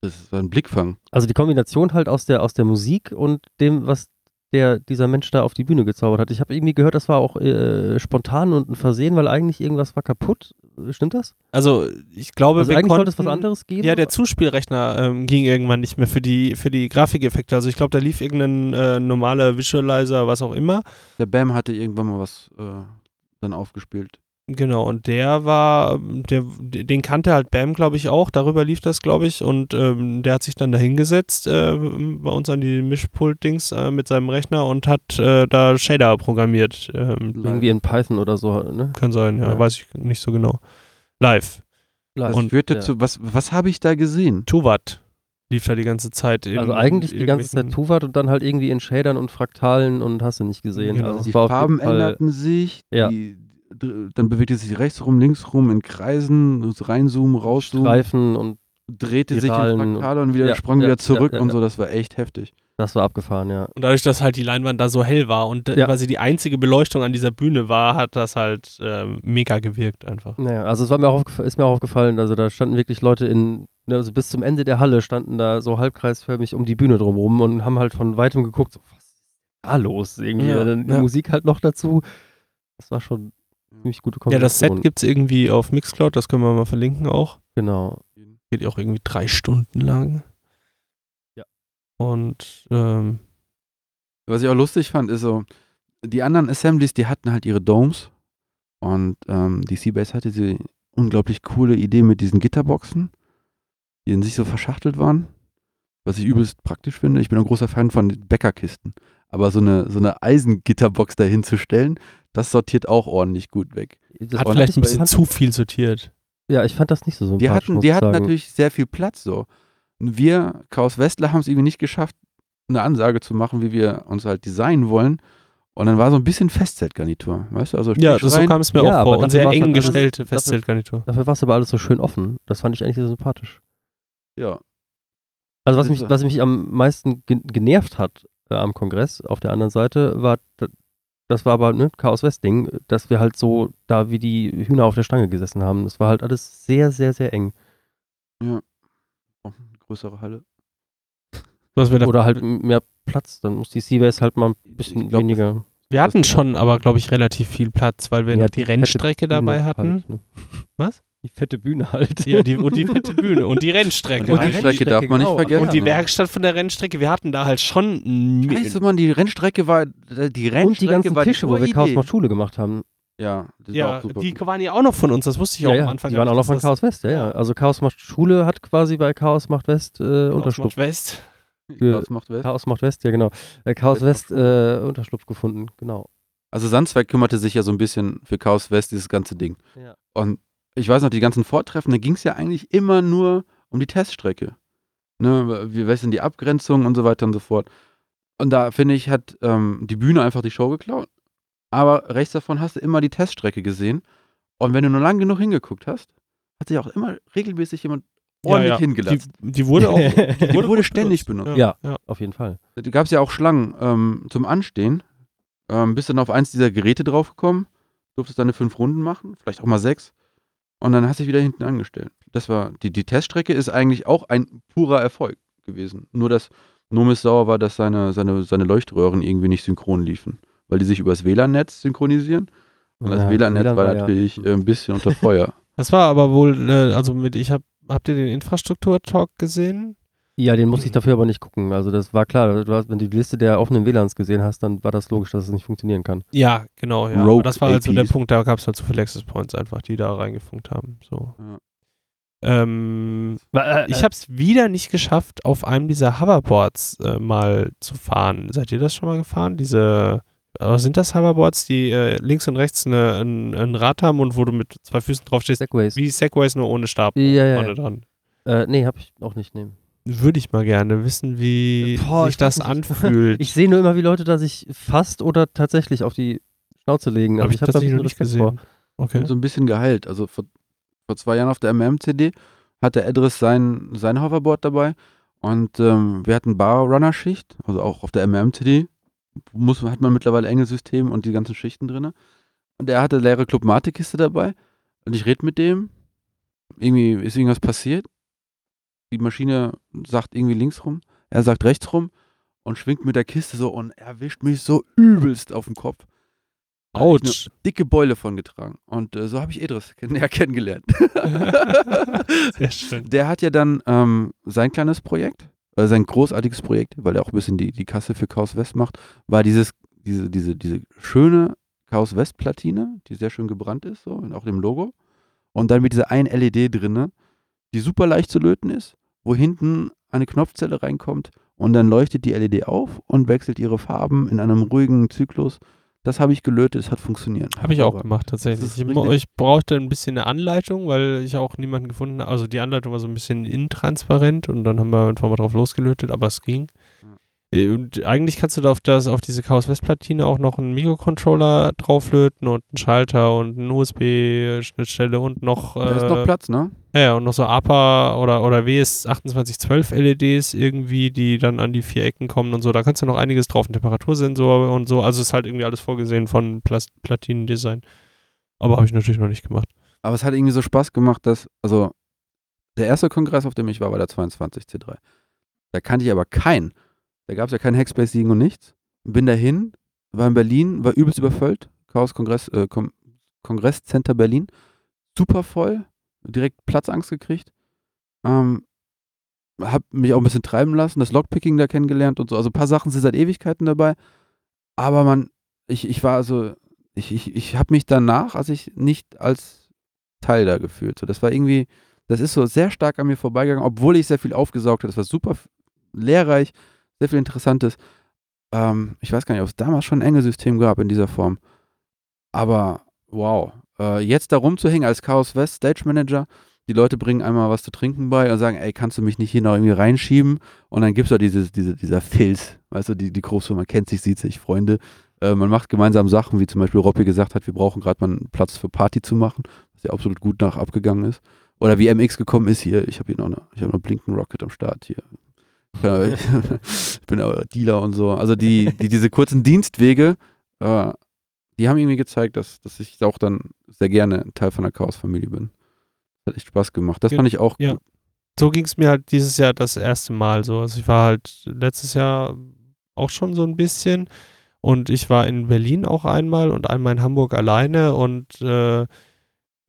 Das war ein Blickfang. Also die Kombination halt aus der, aus der Musik und dem, was der dieser Mensch da auf die Bühne gezaubert hat. Ich habe irgendwie gehört, das war auch äh, spontan und ein Versehen, weil eigentlich irgendwas war kaputt. Stimmt das? Also ich glaube, also wir eigentlich konnten, sollte es was anderes geben. Ja, der Zuspielrechner ähm, ging irgendwann nicht mehr für die für die Grafikeffekte. Also ich glaube, da lief irgendein äh, normaler Visualizer, was auch immer. Der BAM hatte irgendwann mal was äh, dann aufgespielt. Genau, und der war, der, den kannte halt Bam, glaube ich, auch. Darüber lief das, glaube ich. Und ähm, der hat sich dann da hingesetzt äh, bei uns an die Mischpult-Dings äh, mit seinem Rechner und hat äh, da Shader programmiert. Ähm, Irgendwie in Python oder so, ne? Kann sein, ja, ja. weiß ich nicht so genau. Live. Live. Und führte ja. zu, was, was habe ich da gesehen? Tuvat lief da die ganze Zeit. also eigentlich die ganze Zeit Tuvat und dann halt irgendwie in Shadern und Fraktalen und hast du nicht gesehen. Genau. Also die Farben änderten sich, ja. die, dann bewegte sich rechts rum, links rum in Kreisen, reinzoomen, rauszoomen. Streifen und drehte sich in Fraktale und wieder ja, sprang ja, wieder zurück ja, und so. Das war echt heftig. Das war abgefahren, ja. Und dadurch, dass halt die Leinwand da so hell war und ja. quasi die einzige Beleuchtung an dieser Bühne war, hat das halt äh, mega gewirkt einfach. Naja, also es war mir auch ist mir auch aufgefallen, also da standen wirklich Leute in, ne, also bis zum Ende der Halle standen da so halbkreisförmig um die Bühne drumherum und haben halt von weitem geguckt, so, was ist da los? Irgendwie. Ja, dann die Musik halt noch dazu. Das war schon ziemlich gute Kombination. Ja, das Set gibt es irgendwie auf Mixcloud, das können wir mal verlinken auch. Genau. Geht auch irgendwie drei Stunden lang. Ja. Und ähm, was ich auch lustig fand, ist so, die anderen Assemblies, die hatten halt ihre Domes und ähm, die Seabase hatte diese unglaublich coole Idee mit diesen Gitterboxen, die in sich so verschachtelt waren, was ich übelst praktisch finde. Ich bin ein großer Fan von Bäckerkisten, aber so eine, so eine Eisengitterbox dahin zu stellen, das sortiert auch ordentlich gut weg. Das Hat vielleicht ein bisschen zu viel sortiert. Ja, ich fand das nicht so sympathisch. Die hatten, die hatten natürlich sehr viel Platz so. Und wir, Chaos Westler, haben es irgendwie nicht geschafft, eine Ansage zu machen, wie wir uns halt designen wollen. Und dann war so ein bisschen Festzeltgarnitur, weißt du? Also Ja, das, so kam es mir Ja, auch aber vor. dafür Und sehr eng halt gestellte dafür- Festzeltgarnitur. Dafür war es aber alles so schön offen. Das fand ich eigentlich sehr sympathisch. ja. Also was mich, was mich am meisten ge genervt hat äh, am Kongress auf der anderen Seite, war, das war aber ne, Chaos West Ding, dass wir halt so da wie die Hühner auf der Stange gesessen haben. Das war halt alles sehr, sehr, sehr eng. Oh, eine größere Halle. <laughs> Was wir, da, Oder halt mehr Platz. Dann muss die Seabase halt mal ein bisschen glaub, weniger. wir hatten schon, aber glaube ich, relativ viel Platz, weil wir Ja, noch die fette Rennstrecke dabei hatten. Halt, ne? Was? Die fette Bühne halt. Ja, die, und die fette Bühne und die Rennstrecke. die Und die Rennstrecke darf man nicht genau. vergessen. Und die Ja. Werkstatt von der Rennstrecke, wir hatten da halt schon ein- Weißt du, man, die Rennstrecke war, die Rennstrecke Und die ganzen war Tische, wo wir Chaos macht Schule gemacht haben. Ja, das war ja, auch super. die waren ja auch noch von uns, das wusste ich auch am Anfang. die waren auch noch von Chaos West, ja, ja. Also Chaos macht Schule hat quasi bei Chaos macht West äh, Chaos Unterschlupf. macht West. Chaos macht West. Chaos macht West, ja genau. Äh, Chaos West äh, Unterschlupf gefunden, genau. Also Sandsberg kümmerte sich ja so ein bisschen für Chaos West, dieses ganze Ding. Ja. Und ich weiß noch, die ganzen Vortreffen, da ging es ja eigentlich immer nur um die Teststrecke. Ne, wie was sind die Abgrenzungen und so weiter und so fort. Und da finde ich, hat ähm, die Bühne einfach die Show geklaut. Aber rechts davon hast du immer die Teststrecke gesehen. Und wenn du nur lang genug hingeguckt hast, hat sich auch immer regelmäßig jemand ordentlich ja, ja. hingelassen. Die, die wurde auch. Die <laughs> wurde ständig benutzt. Ja. ja. Auf jeden Fall. Da gab es ja auch Schlangen ähm, zum Anstehen. Ähm, bist dann auf eins dieser Geräte draufgekommen, durftest deine fünf Runden machen, vielleicht auch mal sechs. Und dann hast du dich wieder hinten angestellt. Das war, die, die Teststrecke ist eigentlich auch ein purer Erfolg gewesen. Nur, dass Nomis sauer war, dass seine, seine, seine Leuchtröhren irgendwie nicht synchron liefen. Weil die sich übers WLAN-Netz synchronisieren. Und das Ja, WLAN-Netz WLAN war war ja- natürlich äh, ein bisschen unter Feuer. Das war aber wohl, äh, also mit, ich hab, habt ihr den Infrastruktur-Talk gesehen? Ja, den musste ich dafür aber nicht gucken. Also das war klar. Du hast, wenn du die Liste der offenen WLANs gesehen hast, dann war das logisch, dass es nicht funktionieren kann. Ja, genau, ja. Rogue Aber das war halt so der. Punkt, da gab es halt so viele Access Points einfach, die da reingefunkt haben. So. Ja. Ähm, Äh, ich habe es wieder nicht geschafft, auf einem dieser Hoverboards äh, mal zu fahren. Seid ihr das schon mal gefahren? Diese, äh, sind das Hoverboards, die äh, links und rechts eine, ein, ein Rad haben und wo du mit zwei Füßen drauf stehst? Segways. Wie Segways, nur ohne Stab Ja, ja, ja. vorne dran. Äh, nee, hab ich auch nicht nehmen. Würde ich mal gerne wissen, wie Boah, sich ich das anfühlt. <laughs> Ich sehe nur immer, wie Leute da sich fast oder tatsächlich auf die Schnauze legen. Habe Also ich hab da tatsächlich ein noch nicht gesehen. Okay. so ein bisschen geheilt. Also vor, vor zwei Jahren auf der MM-CD hatte Edris sein, sein Hoverboard dabei und ähm, wir hatten Bar-Runner-Schicht, also auch auf der MM-CD muss, hat man mittlerweile enge Systeme und die ganzen Schichten drin. Und er hatte leere Clubmate-Kiste dabei und ich rede mit dem, irgendwie ist irgendwas passiert, die Maschine sagt irgendwie links rum, er sagt rechts rum und schwingt mit der Kiste so und erwischt mich so übelst auf den Kopf. Autsch. dicke Beule von getragen. Und äh, so habe ich Edris <laughs> kenn näher kennengelernt. <laughs> Sehr schön. Der hat ja dann ähm, sein kleines Projekt, äh, sein großartiges Projekt, weil er auch ein bisschen die, die Kasse für Chaos West macht, war dieses, diese, diese, diese schöne Chaos West Platine, die sehr schön gebrannt ist, so, und auch dem Logo. Und dann mit dieser einen LED drinne, die super leicht zu löten ist, wo hinten eine Knopfzelle reinkommt und dann leuchtet die LED auf und wechselt ihre Farben in einem ruhigen Zyklus. Das habe ich gelötet, es hat funktioniert. Habe ich auch gemacht, tatsächlich. Ich, ich brauchte ein bisschen eine Anleitung, weil ich auch niemanden gefunden habe. Also die Anleitung war so ein bisschen intransparent und dann haben wir einfach mal drauf losgelötet, aber es ging. Äh, Und eigentlich kannst du da auf, das, auf diese Chaos West Platine auch noch einen Mikrocontroller drauflöten und einen Schalter und eine USB-Schnittstelle und noch, Da ist noch äh, Platz, ne? ja, und noch so APA oder, oder WS2812 LEDs irgendwie, die dann an die vier Ecken kommen und so. Da kannst du noch einiges drauf, ein Temperatursensor und so. Also ist halt irgendwie alles vorgesehen von Plas Platinendesign. Aber habe ich natürlich noch nicht gemacht. Aber es hat irgendwie so Spaß gemacht, dass, also der erste Kongress, auf dem ich war, war der 22 C3. Da kannte ich aber keinen. Da gab es ja keinen Hackspace-Siegen und nichts. Bin dahin, war in Berlin, war übelst überfüllt. Chaos Kongress, äh, Kom Kongresscenter Berlin. Super voll. Direkt Platzangst gekriegt. Ähm, hab mich auch ein bisschen treiben lassen, das Lockpicking da kennengelernt und so. Also ein paar Sachen sind seit Ewigkeiten dabei. Aber man, ich, ich war also, ich, ich, ich habe mich danach, als ich nicht als Teil da gefühlt. So, das war irgendwie, das ist so sehr stark an mir vorbeigegangen, obwohl ich sehr viel aufgesaugt habe. Das war super lehrreich, sehr viel Interessantes. Ähm, ich weiß gar nicht, ob es damals schon ein enge System gab in dieser Form. Aber wow, äh, jetzt da rumzuhängen als Chaos West Stage Manager, die Leute bringen einmal was zu trinken bei und sagen, ey, kannst du mich nicht hier noch irgendwie reinschieben? Und dann gibt es da diese, diese, dieser Filz, weißt du, die, die Großfirma kennt sich, sieht sich, Freunde. Äh, man macht gemeinsam Sachen, wie zum Beispiel Robby gesagt hat, wir brauchen gerade mal einen Platz für Party zu machen, was ja absolut gut nach abgegangen ist. Oder wie MX gekommen ist hier, ich habe hier noch eine, ich habe noch Blinken Rocket am Start hier. <laughs> Ich bin auch Dealer und so. Also die, die diese kurzen Dienstwege, äh, die haben irgendwie gezeigt, dass, dass ich auch dann sehr gerne Teil von der Chaos-Familie bin. Hat echt Spaß gemacht. Das Ja, fand ich auch ja. gut. so ging es mir halt dieses Jahr das erste Mal so. Also ich war halt letztes Jahr auch schon so ein bisschen und ich war in Berlin auch einmal und einmal in Hamburg alleine und äh,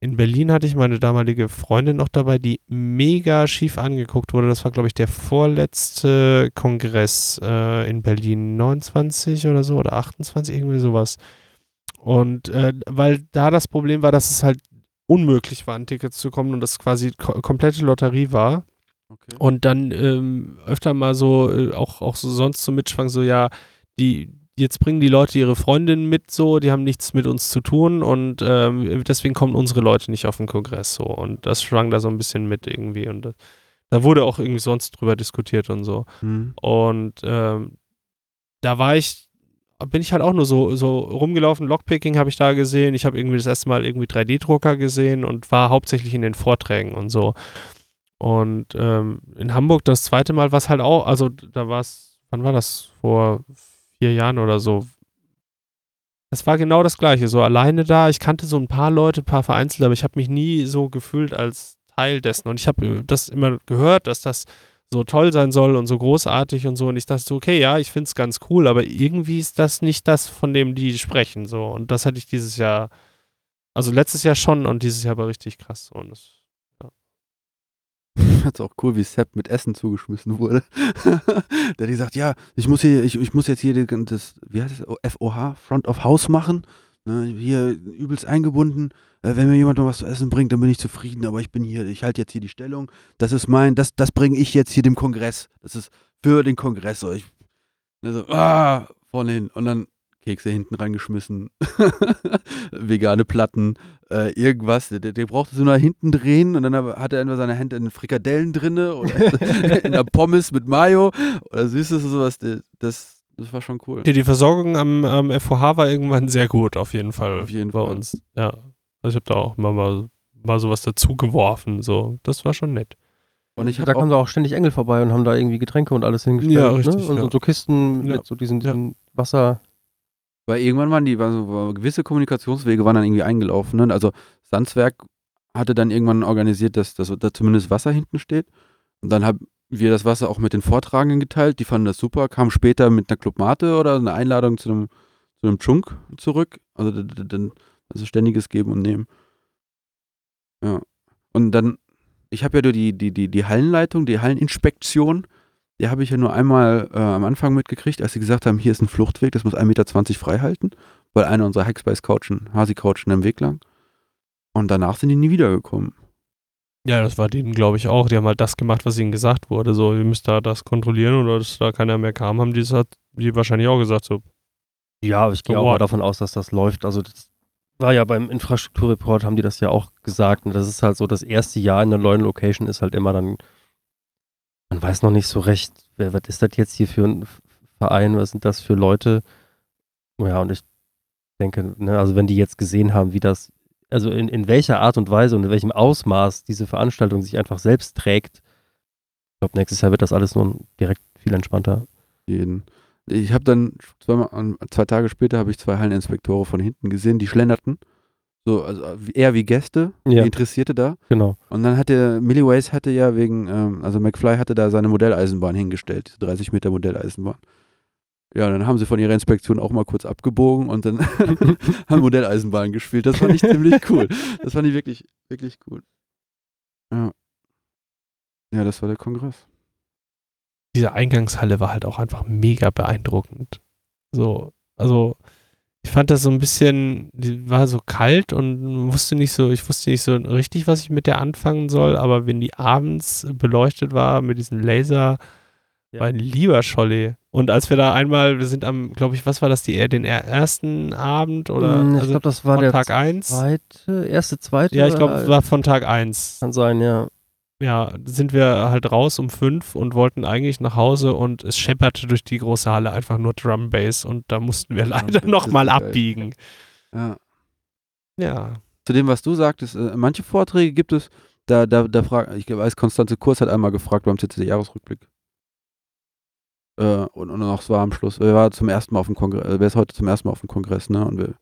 in Berlin hatte ich meine damalige Freundin noch dabei, die mega schief angeguckt wurde. Das war, glaube ich, der vorletzte Kongress äh, in Berlin, 29 oder so oder 28, irgendwie sowas. Und äh, weil da das Problem war, dass es halt unmöglich war, an Tickets zu kommen und das quasi ko komplette Lotterie war. Okay. Und dann ähm, öfter mal so, äh, auch, auch so sonst so mitschwang, so ja, die, jetzt bringen die Leute ihre Freundinnen mit, so, die haben nichts mit uns zu tun und ähm, deswegen kommen unsere Leute nicht auf den Kongress, so. Und das schwang da so ein bisschen mit irgendwie und das, da wurde auch irgendwie sonst drüber diskutiert und so. Hm. Und ähm, da war ich, bin ich halt auch nur so, so rumgelaufen. Lockpicking habe ich da gesehen. Ich habe irgendwie das erste Mal irgendwie 3D-Drucker gesehen und war hauptsächlich in den Vorträgen und so. Und ähm, in Hamburg das zweite Mal war es halt auch, also da war es, wann war das? Vor vier Jahren oder so. Es war genau das Gleiche, so alleine da. Ich kannte so ein paar Leute, ein paar vereinzelt, aber ich habe mich nie so gefühlt als Teil dessen. Und ich habe das immer gehört, dass das so toll sein soll und so großartig und so. Und ich dachte so, okay, ja, ich finde es ganz cool, aber irgendwie ist das nicht das, von dem die sprechen. So. Und das hatte ich dieses Jahr, also letztes Jahr schon und dieses Jahr war richtig krass. Und das, <laughs> Das ist auch cool, wie Sepp mit Essen zugeschmissen wurde. <laughs> Der hat gesagt, ja, ich muss hier, ich, ich muss jetzt hier das, wie heißt es, FOH, Front of House machen. Ne, hier übelst eingebunden. Äh, wenn mir jemand noch was zu essen bringt, dann bin ich zufrieden, aber ich bin hier, ich halte jetzt hier die Stellung. Das ist mein, das, das bringe ich jetzt hier dem Kongress. Das ist für den Kongress. So, ich, ne, ah, vorne hin. Und dann Kekse hinten reingeschmissen. <laughs> Vegane Platten äh, irgendwas. Der, der brauchte so nach hinten drehen und dann aber- hat er entweder seine Hände in Frikadellen drinne oder <laughs> in der Pommes mit Mayo oder Süßes oder sowas. Das, das war schon cool. die, die Versorgung am, am FOH war irgendwann sehr gut, auf jeden Fall. Auf jeden bei Fall. uns. Ja. Also ich habe da auch immer mal, mal sowas dazu geworfen. So. Das war schon nett. Und ich da kamen auch, da auch ständig Engel vorbei und haben da irgendwie Getränke und alles hingestellt. Ja, richtig, Ne? Und, ja. und so Kisten Ja. mit so diesen, Ja. diesen Wasser. Weil irgendwann waren die, war so, war, gewisse Kommunikationswege waren dann irgendwie eingelaufen. Ne? Also Sandswerk hatte dann irgendwann organisiert, dass, dass da zumindest Wasser hinten steht. Und dann haben wir das Wasser auch mit den Vortragenden geteilt. Die fanden das super, kamen später mit einer Clubmate oder einer Einladung zu einem, zu einem Chunk zurück. Also dann also ständiges Geben und Nehmen. Ja. Und dann, ich habe ja die, die, die, die Hallenleitung, die Halleninspektion, die habe ich ja nur einmal äh, am Anfang mitgekriegt, als sie gesagt haben, hier ist ein Fluchtweg, das muss 1,20 Meter frei halten, weil einer unserer Hackspace-Couchen, Hasi-Couchen im Weg lang. Und danach sind die nie wiedergekommen. Ja, das war denen, glaube ich, auch. Die haben halt das gemacht, was ihnen gesagt wurde. So, ihr müsst da das kontrollieren oder dass da keiner mehr kam, haben die, das hat, die wahrscheinlich auch gesagt. So, Ja, aber ich gehe So auch mal davon aus, dass das läuft. Also das war ja beim Infrastrukturreport, haben die das ja auch gesagt. Und das ist halt so, das erste Jahr in der neuen Location ist halt immer dann, man weiß noch nicht so recht, wer, was ist das jetzt hier für ein Verein, was sind das für Leute? Ja, und ich denke, ne, also wenn die jetzt gesehen haben, wie das, also in, in welcher Art und Weise und in welchem Ausmaß diese Veranstaltung sich einfach selbst trägt, ich glaube, nächstes Jahr wird das alles nur direkt viel entspannter. Jeden. Ich habe dann zweimal, zwei Tage später habe ich zwei Halleninspektore von hinten gesehen, die schlenderten. So, also eher wie Gäste, Ja. wie Interessierte da. Genau. Und dann hatte Milliways hatte ja wegen, ähm, also McFly hatte da seine Modelleisenbahn hingestellt, diese 30 Meter Modelleisenbahn. Ja, dann haben sie von ihrer Inspektion auch mal kurz abgebogen und dann <laughs> haben Modelleisenbahn gespielt. Das fand ich <laughs> ziemlich cool. Das fand ich wirklich, wirklich cool. Ja. Ja, das war der Kongress. diese Eingangshalle war halt auch einfach mega beeindruckend. So, also ich fand das so ein bisschen, die war so kalt und wusste nicht so, ich wusste nicht so richtig, was ich mit der anfangen soll, aber wenn die abends beleuchtet war mit diesen Laser Ja. Mein lieber Scholli. Und als wir da einmal, wir sind am, glaube ich, was war das, die, den er- ersten Abend oder Hm, ich also glaube, das war von der Tag 1? zweite, erste, zweite. Ja, ich glaube, es war von Tag 1. Kann sein, ja. Ja, sind wir halt raus um fünf und wollten eigentlich nach Hause und es schepperte durch die große Halle einfach nur Drum Bass und da mussten wir leider ist nochmal abbiegen. Ja. Ja. Zu dem, was du sagtest, äh, manche Vorträge gibt es, da, da, da fragt, ich weiß, Konstanze Kurs hat einmal gefragt beim CCD-Jahresrückblick. Äh, und, und auch es war am Schluss, er war zum ersten Mal auf dem Kongress, äh, wer ist heute zum ersten Mal auf dem Kongress, ne? Und wir,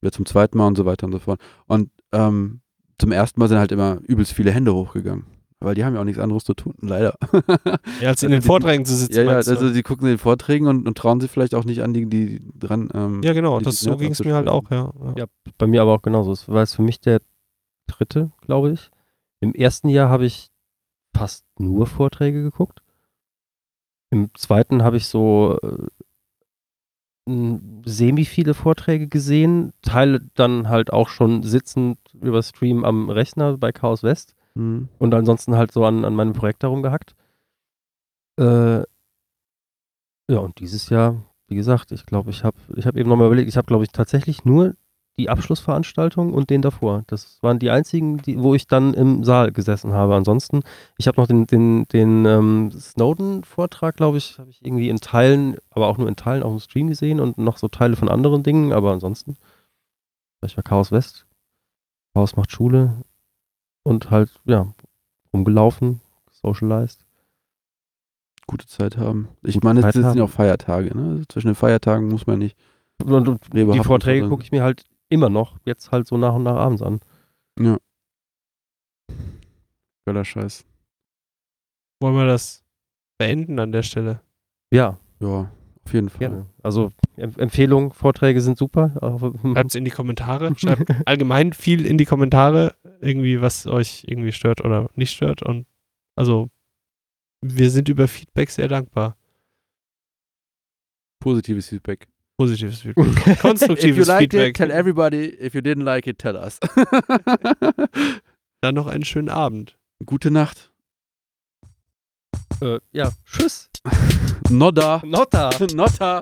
wir zum zweiten Mal und so weiter und so fort. Und ähm, zum ersten Mal sind halt immer übelst viele Hände hochgegangen. Weil die haben ja auch nichts anderes zu tun, leider. ja als <laughs> in den Die- Vorträgen zu sitzen. ja, ja, also die gucken den Vorträgen und, und trauen sich vielleicht auch nicht an die, die dran. Ähm, ja, genau, die- das, die so ging es mir halt auch, ja. ja. Bei mir aber auch genauso. Es war jetzt für mich der dritte, glaube ich. Im ersten Jahr habe ich fast nur Vorträge geguckt. Im zweiten habe ich so äh, semi viele Vorträge gesehen, Teile dann halt auch schon sitzend über Stream am Rechner bei Chaos West Mhm. und ansonsten halt so an, an meinem Projekt darum gehackt. Äh, ja, und dieses Jahr, wie gesagt, ich glaube, ich habe ich hab eben nochmal überlegt, ich habe, glaube ich, tatsächlich nur die Abschlussveranstaltung und den davor. Das waren die einzigen, die, wo ich dann im Saal gesessen habe. Ansonsten, ich habe noch den, den, den ähm, Snowden-Vortrag, glaube ich, habe ich irgendwie in Teilen, aber auch nur in Teilen auf dem Stream gesehen und noch so Teile von anderen Dingen, aber ansonsten, ich war Chaos West, Chaos macht Schule und halt, ja, rumgelaufen, socialized. Gute Zeit haben. Ich Gute meine, es Zeit sind haben. ja auch Feiertage, ne? Also zwischen den Feiertagen muss man nicht. Und, und die Vorträge gucke ich mir halt immer noch, jetzt halt so nach und nach abends an. Ja. Geiler Scheiß. Wollen wir das beenden an der Stelle? Ja, Ja, auf jeden Fall. gerne. Also Em Empfehlung, Vorträge sind super. <laughs> Schreibt es in die Kommentare. Schreibt allgemein viel in die Kommentare, irgendwie, was euch irgendwie stört oder nicht stört. Und also, wir sind über Feedback sehr dankbar. Positives Feedback. Positives <laughs> Feedback. If you Konstruktives liked Feedback. it, tell everybody. If you didn't like it, tell us. <laughs> Dann noch einen schönen Abend. Gute Nacht. äh, ja, tschüss. Noda. Nota. Nota.